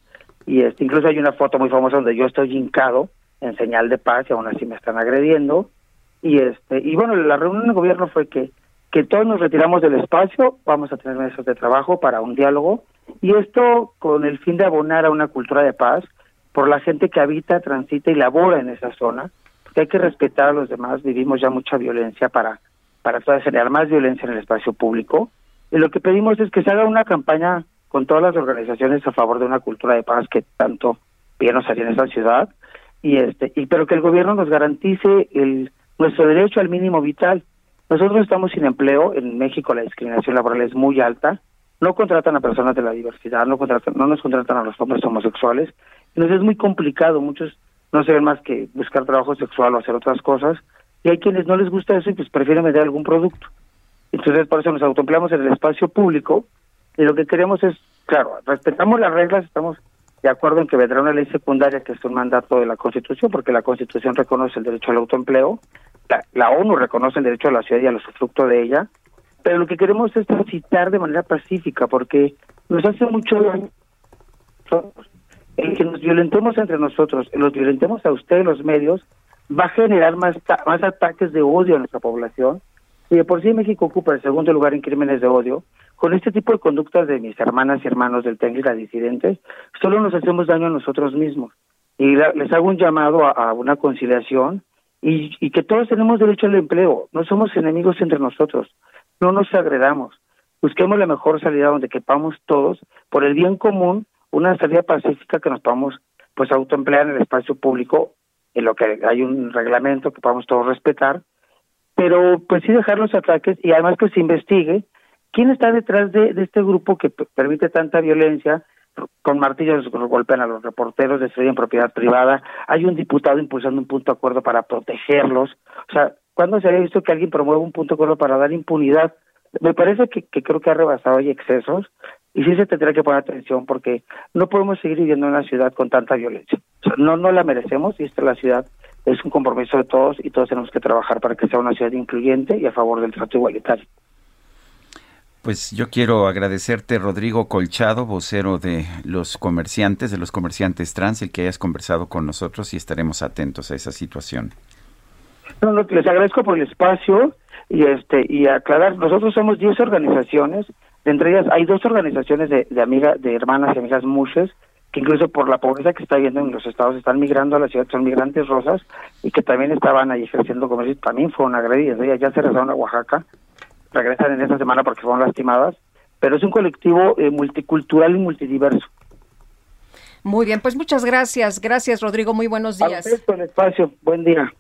y este incluso hay una foto muy famosa donde yo estoy hincado en señal de paz y aún así me están agrediendo y este y bueno la reunión del gobierno fue que que todos nos retiramos del espacio vamos a tener mesas de trabajo para un diálogo y esto con el fin de abonar a una cultura de paz por la gente que habita transita y labora en esa zona porque hay que respetar a los demás vivimos ya mucha violencia para para todavía generar más violencia en el espacio público y lo que pedimos es que se haga una campaña con todas las organizaciones a favor de una cultura de paz que tanto bien nos haría en esa ciudad y este y pero que el gobierno nos garantice el nuestro derecho al mínimo vital. Nosotros estamos sin empleo, en México la discriminación laboral es muy alta, no contratan a personas de la diversidad, no contratan, no nos contratan a los hombres homosexuales, entonces es muy complicado, muchos no se ven más que buscar trabajo sexual o hacer otras cosas, y hay quienes no les gusta eso y pues prefieren vender algún producto. Entonces por eso nos autoempleamos en el espacio público, y lo que queremos es, claro, respetamos las reglas, estamos de acuerdo en que vendrá una ley secundaria que es un mandato de la Constitución, porque la Constitución reconoce el derecho al autoempleo, la, ONU reconoce el derecho a la ciudad y al usufructo de ella, pero lo que queremos es transitar de manera pacífica, porque nos hace mucho daño el que nos violentemos entre nosotros, los violentemos a ustedes, los medios, va a generar más, más ataques de odio a nuestra población. Y de por sí México ocupa el segundo lugar en crímenes de odio, con este tipo de conductas de mis hermanas y hermanos del las disidentes, solo nos hacemos daño a nosotros mismos. Y les hago un llamado a una conciliación, y, que todos tenemos derecho al empleo, no somos enemigos entre nosotros, no nos agredamos, busquemos la mejor salida donde quepamos todos, por el bien común, una salida pacífica que nos podamos pues autoemplear en el espacio público, en lo que hay un reglamento que podamos todos respetar, pero pues sí dejar los ataques y además que se investigue quién está detrás de este grupo que permite tanta violencia, con martillos golpean a los reporteros, destruyen propiedad privada, hay un diputado impulsando un punto de acuerdo para protegerlos. O sea, ¿cuándo se había visto que alguien promueva un punto de acuerdo para dar impunidad? Me parece que, creo que ha rebasado hay excesos y sí se tendrá que poner atención porque no podemos seguir viviendo en una ciudad con tanta violencia. no, no la merecemos y esta es la ciudad es un compromiso de todos y todos tenemos que trabajar para que sea una ciudad incluyente y a favor del trato igualitario. Pues yo quiero agradecerte, Rodrigo Colchado, vocero de los comerciantes, de los comerciantes trans, el que hayas conversado con nosotros y estaremos atentos a esa situación. No, les agradezco por el espacio y este y aclarar, nosotros somos 10 organizaciones, entre ellas hay dos organizaciones de, amigas, de hermanas y amigas muses, que incluso por la pobreza que está habiendo en los estados están migrando a la ciudad, son migrantes rosas y que también estaban ahí ejerciendo comercio, también fueron agredidas, ellas ya se regresaron a Oaxaca regresan en esta semana porque fueron lastimadas, pero es un colectivo eh, multicultural y multidiverso. Muy bien, pues muchas gracias. Gracias, Rodrigo. Muy buenos días. el espacio. Buen día.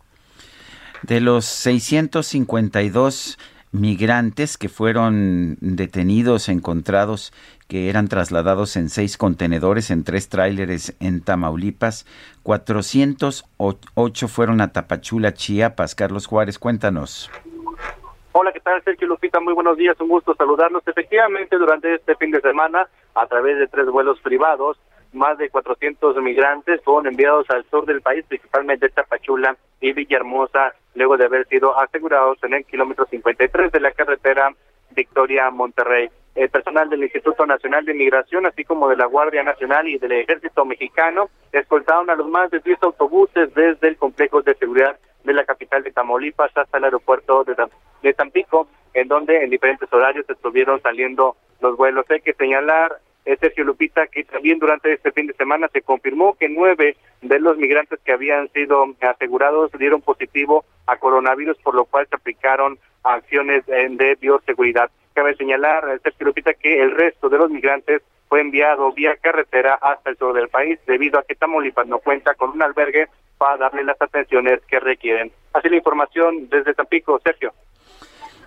De los 652 migrantes que fueron detenidos, encontrados, que eran trasladados en seis contenedores, en tres tráileres en Tamaulipas. 408 fueron a Tapachula, Chiapas. Carlos Juárez, cuéntanos. Hola, ¿qué tal? Sergio Lupita, muy buenos días, un gusto saludarlos. Efectivamente, durante este fin de semana, a través de tres vuelos privados, más de 400 migrantes fueron enviados al sur del país, principalmente Tapachula y Villahermosa, luego de haber sido asegurados en el kilómetro 53 de la carretera Victoria-Monterrey. El personal del Instituto Nacional de Inmigración, así como de la Guardia Nacional y del Ejército Mexicano, escoltaron a los más de 10 autobuses desde el complejo de seguridad de la capital de Tamaulipas hasta el aeropuerto de, de Tampico, en donde en diferentes horarios estuvieron saliendo los vuelos. Hay que señalar Sergio Lupita, que también durante este fin de semana se confirmó que nueve de los migrantes que habían sido asegurados dieron positivo a coronavirus, por lo cual se aplicaron acciones de bioseguridad. Cabe señalar, Sergio Lupita, que el resto de los migrantes fue enviado vía carretera hasta el sur del país, debido a que Tamaulipas no cuenta con un albergue para darle las atenciones que requieren. Así la información desde Tampico, Sergio.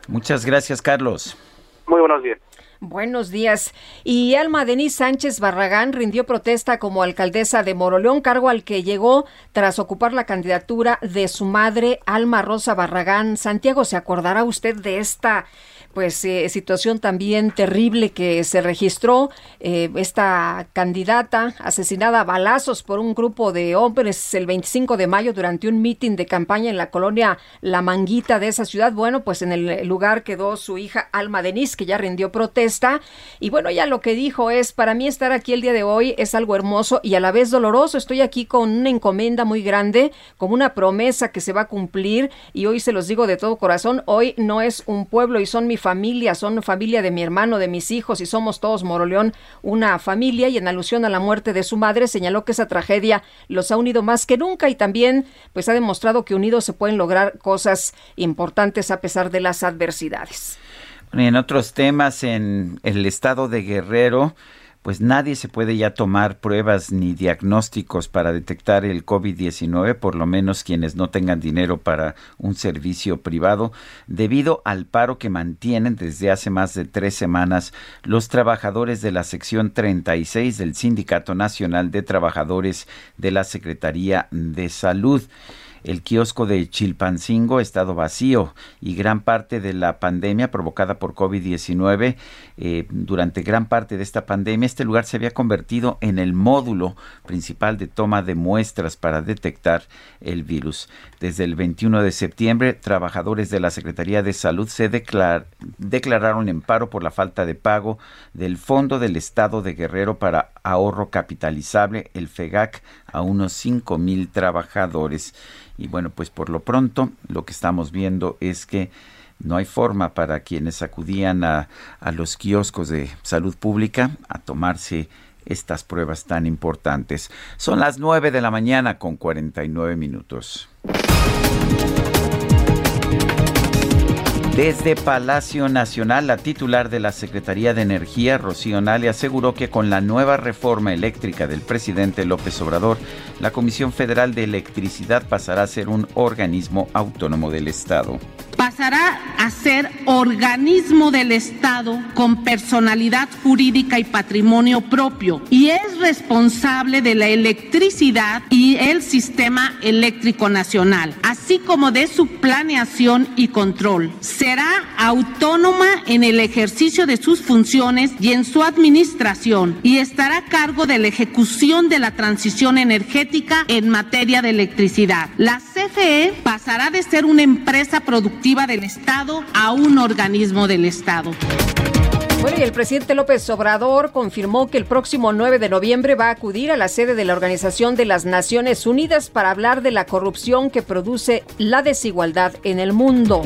Muchas gracias, Carlos. Muy buenos días. Buenos días. Y Alma Denise Sánchez Barragán rindió protesta como alcaldesa de Moroleón, cargo al que llegó tras ocupar la candidatura de su madre, Alma Rosa Barragán. Santiago, ¿se acordará usted de esta pues eh, situación también terrible que se registró eh, esta candidata asesinada a balazos por un grupo de hombres el 25 de mayo durante un mitin de campaña en la colonia La Manguita de esa ciudad. Bueno, pues en el lugar quedó su hija Alma Denis, que ya rindió protesta. Y bueno, ya lo que dijo es, para mí estar aquí el día de hoy es algo hermoso y a la vez doloroso. Estoy aquí con una encomienda muy grande, como una promesa que se va a cumplir y hoy se los digo de todo corazón, hoy no es un pueblo y son mi familia, son familia de mi hermano, de mis hijos y somos todos Moroleón una familia y en alusión a la muerte de su madre señaló que esa tragedia los ha unido más que nunca y también pues ha demostrado que unidos se pueden lograr cosas importantes a pesar de las adversidades. En otros temas, en el estado de Guerrero, pues nadie se puede ya tomar pruebas ni diagnósticos para detectar el COVID-19, por lo menos quienes no tengan dinero para un servicio privado, debido al paro que mantienen desde hace más de tres semanas los trabajadores de la sección 36 del Sindicato Nacional de Trabajadores de la Secretaría de Salud. El kiosco de Chilpancingo ha estado vacío y gran parte de la pandemia provocada por COVID-19, eh, durante gran parte de esta pandemia, este lugar se había convertido en el módulo principal de toma de muestras para detectar el virus. Desde el 21 de septiembre, trabajadores de la Secretaría de Salud se declararon en paro por la falta de pago del Fondo del Estado de Guerrero para Ahorro Capitalizable, el FEGAC, a unos 5 mil trabajadores. Y bueno, pues por lo pronto lo que estamos viendo es que no hay forma para quienes acudían a, a los kioscos de salud pública a tomarse estas pruebas tan importantes. Son las 9 de la mañana con 49 minutos. Desde Palacio Nacional, la titular de la Secretaría de Energía, Rocío Nale, aseguró que con la nueva reforma eléctrica del presidente López Obrador, la Comisión Federal de Electricidad pasará a ser un organismo autónomo del Estado pasará a ser organismo del Estado con personalidad jurídica y patrimonio propio y es responsable de la electricidad y el sistema eléctrico nacional, así como de su planeación y control. Será autónoma en el ejercicio de sus funciones y en su administración y estará a cargo de la ejecución de la transición energética en materia de electricidad. La CFE pasará de ser una empresa productiva del Estado a un organismo del Estado. Bueno, y el presidente López Obrador confirmó que el próximo 9 de noviembre va a acudir a la sede de la Organización de las Naciones Unidas para hablar de la corrupción que produce la desigualdad en el mundo.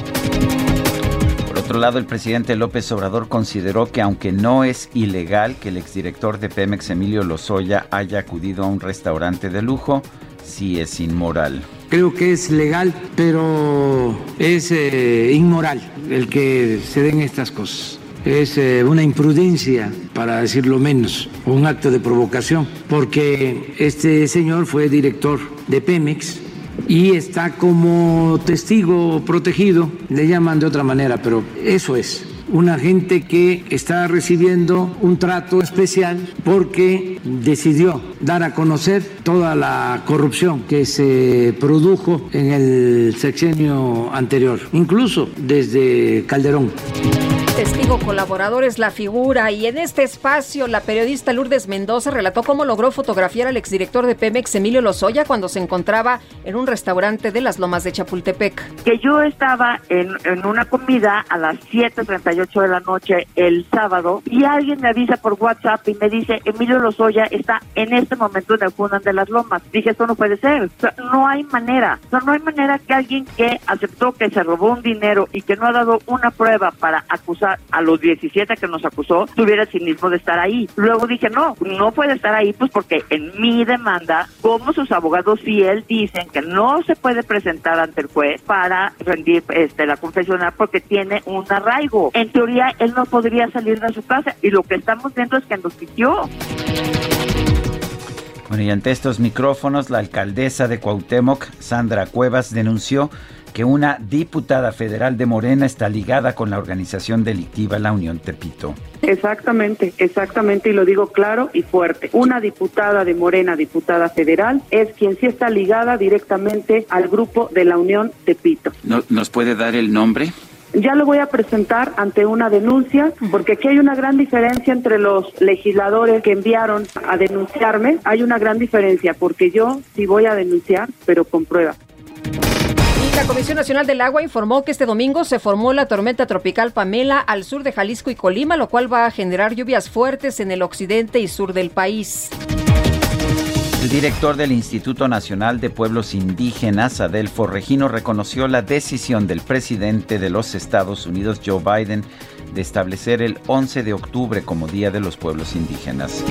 Por otro lado, el presidente López Obrador consideró que aunque no es ilegal que el exdirector de Pemex, Emilio Lozoya, haya acudido a un restaurante de lujo, sí es inmoral. Creo que es legal, pero es eh, inmoral el que se den estas cosas. es eh, una imprudencia, para decirlo menos, un acto de provocación, porque este señor fue director de Pemex y está como testigo protegido, le llaman de otra manera, pero eso es. Una gente que está recibiendo un trato especial porque decidió dar a conocer toda la corrupción que se produjo en el sexenio anterior, incluso desde Calderón testigo colaborador es la figura y en este espacio la periodista Lourdes Mendoza relató cómo logró fotografiar al exdirector de Pemex Emilio Lozoya cuando se encontraba en un restaurante de las Lomas de Chapultepec. Que yo estaba en, una comida a las 7.38 de la noche el sábado y alguien me avisa por WhatsApp y me dice Emilio Lozoya está en este momento en el Funan de las Lomas. Dije, esto no puede ser. no hay manera. no hay manera que alguien que aceptó que se robó un dinero y que no ha dado una prueba para acusar a los 17 que nos acusó, tuviera el cinismo de estar ahí. Luego dije, no, no puede estar ahí, pues porque en mi demanda, como sus abogados él dicen que no se puede presentar ante el juez para rendir este, la confesional porque tiene un arraigo. En teoría, él no podría salir de su casa y lo que estamos viendo es que nos pidió. Bueno, y ante estos micrófonos, la alcaldesa de Cuauhtémoc, Sandra Cuevas, denunció que una diputada federal de Morena está ligada con la organización delictiva La Unión Tepito. Exactamente, exactamente, y lo digo claro y fuerte. Una diputada de Morena, diputada federal, es quien sí está ligada directamente al grupo de la Unión Tepito. ¿Nos puede dar el nombre? Ya lo voy a presentar ante una denuncia, porque aquí hay una gran diferencia entre los legisladores que enviaron a denunciarme. Hay una gran diferencia, porque yo sí voy a denunciar, pero con pruebas. La Comisión Nacional del Agua informó que este domingo se formó la tormenta tropical Pamela al sur de Jalisco y Colima, lo cual va a generar lluvias fuertes en el occidente y sur del país. El director del Instituto Nacional de Pueblos Indígenas, Adelfo Regino, reconoció la decisión del presidente de los Estados Unidos, Joe Biden, de establecer el 11 de octubre como Día de los Pueblos Indígenas.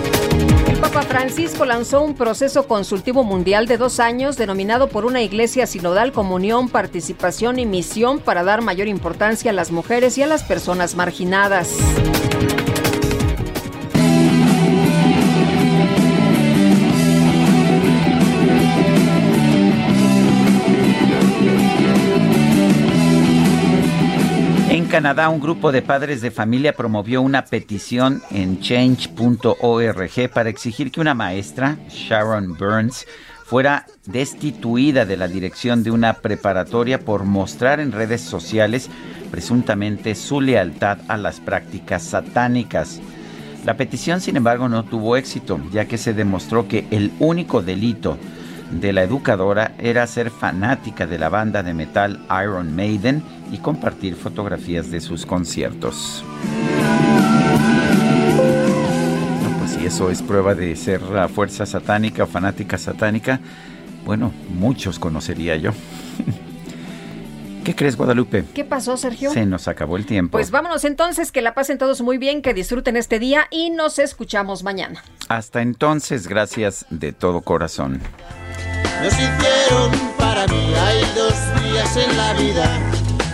El Papa Francisco lanzó un proceso consultivo mundial de dos años denominado por una iglesia sinodal comunión, participación y misión para dar mayor importancia a las mujeres y a las personas marginadas. Canadá, un grupo de padres de familia promovió una petición en change.org para exigir que una maestra, Sharon Burns, fuera destituida de la dirección de una preparatoria por mostrar en redes sociales presuntamente su lealtad a las prácticas satánicas. La petición, sin embargo, no tuvo éxito, ya que se demostró que el único delito de la educadora era ser fanática de la banda de metal Iron Maiden y compartir fotografías de sus conciertos. pues si eso es prueba de ser la fuerza satánica o fanática satánica, bueno, muchos conocería yo. ¿Qué crees, Guadalupe? ¿Qué pasó, Sergio? Se nos acabó el tiempo. Pues vámonos entonces, que la pasen todos muy bien, que disfruten este día y nos escuchamos mañana. Hasta entonces, gracias de todo corazón. Nos hicieron para mí, hay dos días en la vida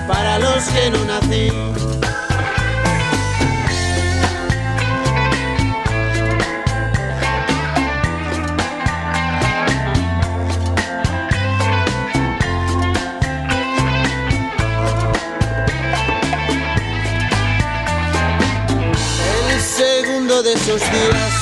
para los que no nací. De esos días